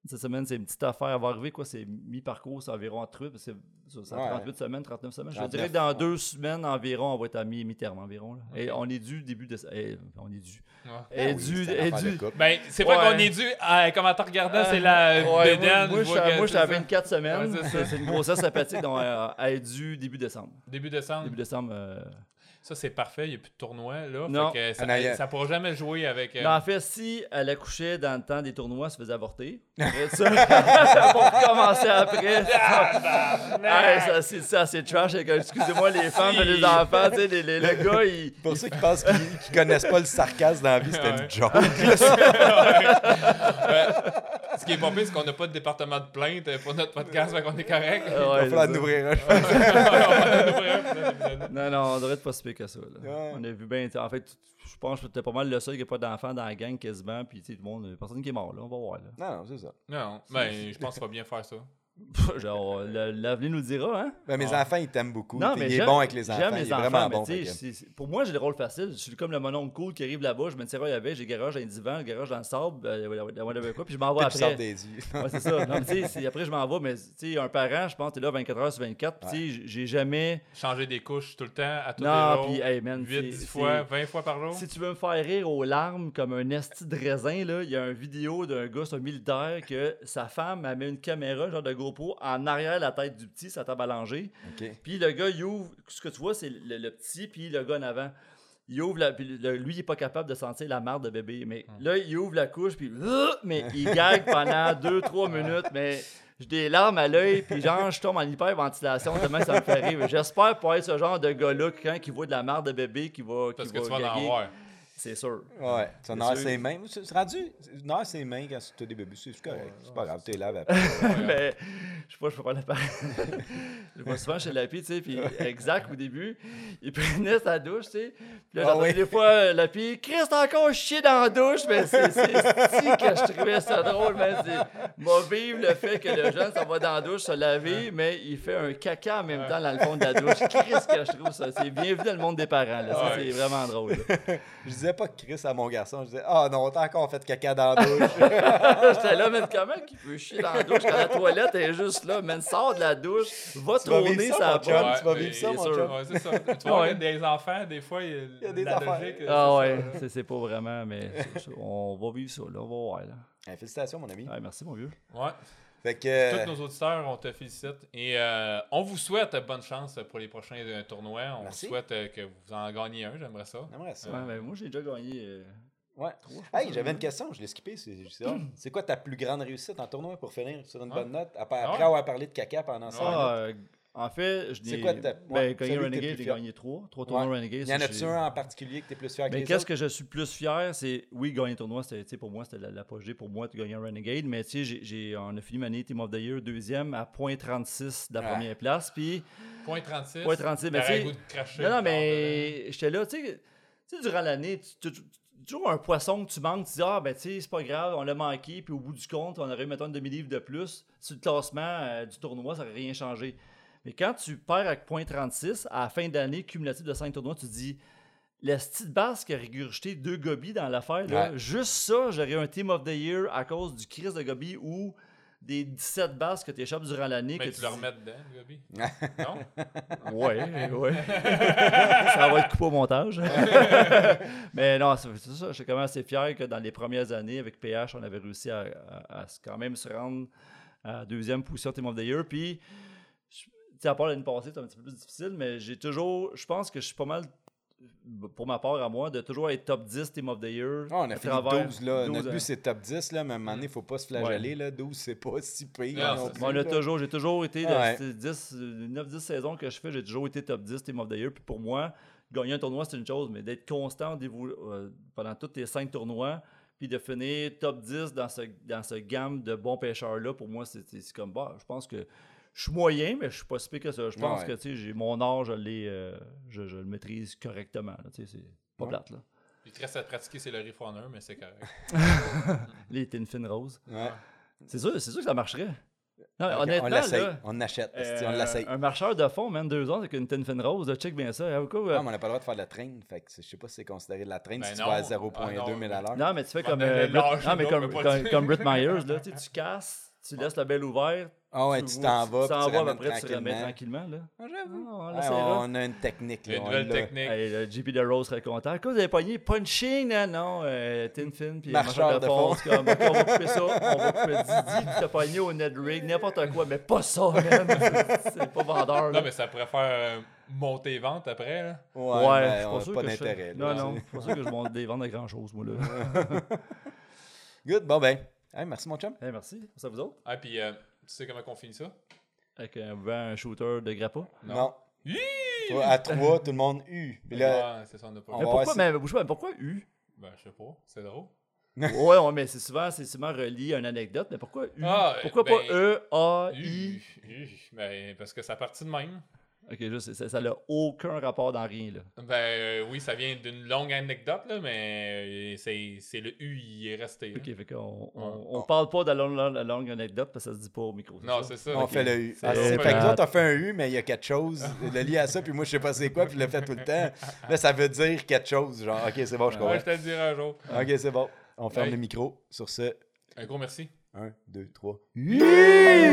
Cette semaine, c'est une petite affaire. Elle va arriver, quoi, c'est mi-parcours, c'est environ 38, parce que c'est c'est Ouais. 38 semaines, 39 semaines. Je te 39, dirais que dans ouais. deux semaines environ, on va être à mi- mi-terme environ. là. Et on est dû début de... eh, on est dû. Ouais. Et Ben oui, dû... et dû- couple. Ben, c'est vrai Ouais. qu'on est dû. à comment t'en regardant, c'est la Ouais, moi, bédaine. moi, moi, je suis à c'est ça. 24 semaines. Ouais, c'est une grossesse sympathique, donc euh, elle est due début décembre. Début décembre. Début décembre. euh, Ça, c'est parfait. Il n'y a plus de tournoi, là. Non. Fait que ça, Ah, ça pourra jamais jouer avec. euh, Mais en fait, si elle accouchait dans le temps des tournois, elle se faisait avorter. Ça, pour recommencer après. Hey, ça, c'est ça, c'est trash. Excusez-moi, les femmes et les enfants, tu sais, les- les- le gars, il. Pour ceux qui pensent qu'ils qu'ils connaissent pas le sarcasme dans la vie, c'était Ouais. une joke. Ce qui est pas pire, c'est qu'on n'a pas de département de plainte euh, pour notre podcast, fait qu'on est correct. Ouais, Il va falloir ça. ouvrir un. Non, non, on devrait être pas si pire que ça. là. Ouais. On a vu bien. En fait, je pense que t'es pas mal le seul qui n'a pas d'enfant dans la gang quasiment. Puis, tu sais, tout le monde, personne qui est mort, là. On va voir, là. Non, non, c'est ça. Non, ben, je pense qu'il va bien faire ça. Genre, le- l'avenir nous le dira, hein? Ben, mes Ah. enfants, ils t'aiment beaucoup. Non, mais il est j'aime- bon avec les enfants. J'aime Il les est enfants, vraiment mais bon. pour moi, j'ai le rôle facile. Je suis comme le mononcle cool qui arrive là-bas, je une serrure avec, j'ai garage dans le divan, le garage dans le sable, euh, whatever quoi, puis je m'en vais après. des yeux. Ouais, c'est ça. Non, mais tu sais, c'est- après, je m'en vais, mais tu sais, un parent, je pense, t'es là 24 heures sur 24, puis tu sais, j'ai jamais. Changer des couches tout le temps, à tous Non, les puis, jours. hey, man, 8, c'est- 10 fois, c'est- 20 fois par jour? Si tu veux me faire rire aux larmes comme un esti de raisin, là, il y a une vidéo d'un gars, c'est un militaire, que sa femme elle met une caméra, genre de En arrière de la tête du petit, sa table à langer. Puis le gars, il ouvre, ce que tu vois, c'est le, le petit, puis le gars en avant. Il ouvre la, puis le- lui, il est pas capable de sentir la marde de bébé. Mais là, il ouvre la couche, puis euh, mais il gague pendant 2-3 minutes. Mais j'ai des larmes à l'œil, puis genre, je tombe en hyperventilation que ça me fait rire. J'espère pas être ce genre de gars-là, quand il voit de la marde de bébé, qui va. Parce qui que va tu vas en gaguer. C'est sûr. Ouais, tu en as ses mains. Rendu. Tu as ses mains quand tu as des bébés. C'est c'est pas grave. Tu les laves après. mais je sais pas, je peux pas le faire. je vais souvent chez Lapi, tu sais, puis exact au début, il prenait sa douche, tu sais. Puis là, Ah oui. des fois Lapi, Chris, t'as encore chié dans la douche, mais c'est si que je trouvais ça drôle, mais c'est m'a vivre le fait que le jeune s'en va dans la douche se laver, mais il fait un caca en même temps dans le fond de la douche. Chris, que je trouve ça, c'est bienvenu dans le monde des parents, là. Ça, Ouais. c'est vraiment drôle. là. Je disais pas Chris à mon garçon. Je disais Ah non, t'as encore fait caca dans la douche. J'étais là, mais comment qu'il peut chier dans la douche quand la toilette est juste là, man, sors de la douche, va tourner ça, tu vas mais vivre ça, mon sûr. chum. Ouais, c'est ça. Tu vois, des enfants, des fois, il y a des la affaires. logique, Ah c'est ouais, c'est c'est pas vraiment, mais c'est- c'est- on va vivre ça, là, on va voir, là. Félicitations, mon ami. Ouais, merci, mon vieux. Ouais. Fait que. euh, Tous nos auditeurs, on te félicite. Et euh, on vous souhaite bonne chance pour les prochains euh, tournois. On Merci. souhaite euh, que vous en gagniez un, j'aimerais ça. J'aimerais ça. Ouais, ben, moi, j'ai déjà gagné. euh, Ouais. trois, Hey, j'avais une question, je l'ai skippé. C'est c'est ça. C'est quoi ta plus grande réussite en tournoi pour finir sur une Ah. bonne note? Après, Ah après ouais. avoir parlé de caca pendant ça? Ah, En fait, je C'est n'ai- quoi ta- ben, ouais, que Renegade, j'ai gagné trois. Trois tournois Ouais. Renegade. Y en a-tu un en particulier que tu es plus fier que Mais les qu'est-ce que je suis plus fier, c'est oui, gagner le tournoi, c'était, tu pour moi, c'était la- l'apogée pour moi de gagner un Renegade. Mais tu sais, on a fini ma année Team of the Year deuxième à point 36 de la Ouais. première place. Puis, Point 36. point 36, mais tu de cracher Non, non, mais j'étais là, tu sais, tu sais, durant l'année, tu, tu- tu- toujours un poisson que tu manques, tu dis, ah, ben, tu sais, c'est pas grave, on l'a manqué, puis au bout du compte, on aurait eu, mettons, une demi-livre de plus. Sur le classement euh, du tournoi, ça n'aurait rien changé. Mais quand tu perds avec point 36, à la fin d'année, cumulatif de 5 tournois, tu te dis, la petite basse qui a régurgité deux gobies dans l'affaire, là, Ouais. juste ça, j'aurais un Team of the Year à cause du crise de gobies ou des 17 basses que tu échappes durant l'année. Mais que tu tu le remets dedans, Gobi. non? Ouais, ouais. ça va être coupé au montage. Mais non, c'est ça. Je suis quand même assez fier que dans les premières années, avec PH, on avait réussi à, à- à quand même se rendre à la deuxième position Team of the Year. Puis, à part l'année passée, c'est un petit peu plus difficile, mais j'ai toujours. Je pense que je suis pas mal, pour ma part à moi, de toujours être top 10 Team of the Year. Ah, on a travers 12, là. 12 Notre but, c'est top 10, là, mais à un moment donné, il ne faut pas se flageller, là. 12, c'est pas si pire. Non plus, Moi, on a toujours, j'ai toujours été, Ouais. ces 10, 9-10 saisons que je fais, j'ai toujours été top 10 Team of the Year. Puis pour moi, gagner un tournoi, c'est une chose, mais d'être constant euh, pendant tous tes 5 tournois, puis de finir top 10 dans ce, dans ce gamme de bons pêcheurs-là, pour moi, c'est c'est comme, bah, je pense que je suis moyen, mais je suis pas si pire que ça. Je pense Ouais. que, tu sais, j'ai mon art, je, l'ai, euh, je, je le maîtrise correctement. tu c'est pas Ouais. plate, là. Il te reste à pratiquer, c'est le Runner, mais c'est correct. Les Tin Fin Rose. Ouais. C'est sûr, c'est sûr que ça marcherait. Non, honnêtement, on l'essaye, là, on achète, euh, on l'essaye. Un marcheur de fond, man, deux ans avec une Tin Fin Rose, là, check bien ça. hein, au cas où, euh, Non, mais on n'a pas le droit de faire de la traîne. Fait que je sais pas si c'est considéré de la traîne Ben si tu non. vas à Ah 0.2 non. 000 à l'heure. Non, mais tu fais comme, ben, euh, non, mais comme, Britt Myers, là, tu sais, tu casses, tu laisses la belle ouverte. Ah ouais, tu t'en vas, Tu t'en vas, ramènes après tu remets tranquillement. tranquillement. Là. Ah, j'avoue. Ah, on a une technique. Là, Une nouvelle technique. Hey, le JP de Rose serait content. Quoi, vous avez pogné punching, hein? non? Euh, tin fin, puis Marcheur de de comme, on va couper ça, on va couper Didi, puis t'as pogné au Ned Rig, n'importe quoi, mais pas ça, man. C'est- pas vendeur. là. Non, mais ça pourrait faire euh, monter les ventes après. Là. Ouais, Ouais, ben, je on pas sûr pas d'intérêt. Non, là, non, c'est- je suis pas sûr que je monte des ventes à grand chose, moi, là. Good, bon ben. Hey, merci mon chum. Hey, merci. Ça vous autres? Ah, puis euh, tu sais comment on finit ça? Avec un, un shooter de grappa? Non. Faut- À 3, tout le monde. Puis là, Ouais, c'est ça, on n'a pas. Mais pourquoi, mais, bouge pas, mais pourquoi U? Ben, je sais pas. C'est drôle. ouais, ouais, mais c'est souvent, c'est souvent relié à une anecdote, mais pourquoi U? Ah, pourquoi ben, pas E, A, I? Hi! Hi! Ben, parce que ça partit de même. Ok, juste, ça- n'a aucun rapport dans rien, là. Ben euh, oui, ça vient d'une longue anecdote, là, mais euh, c'est c'est le U, il est resté. là. Ok, fait qu'on on, Ouais. on parle pas de la longue, la longue anecdote parce que ça se dit pas au micro. Non, c'est ça. on fait le U. C'est- Ah, fait pas que grave. toi, t'as fait un U, mais il y a quelque chose de lié à ça, puis moi, je sais pas c'est quoi, puis je le fais tout le temps. Là, ça veut dire quelque chose. Genre, ok, c'est bon, je comprends. Ouais, je te le dirai un jour. Ok, c'est bon. On ferme Ouais. le micro. Sur ce, Un gros merci. 1, 2, 3. Yeah!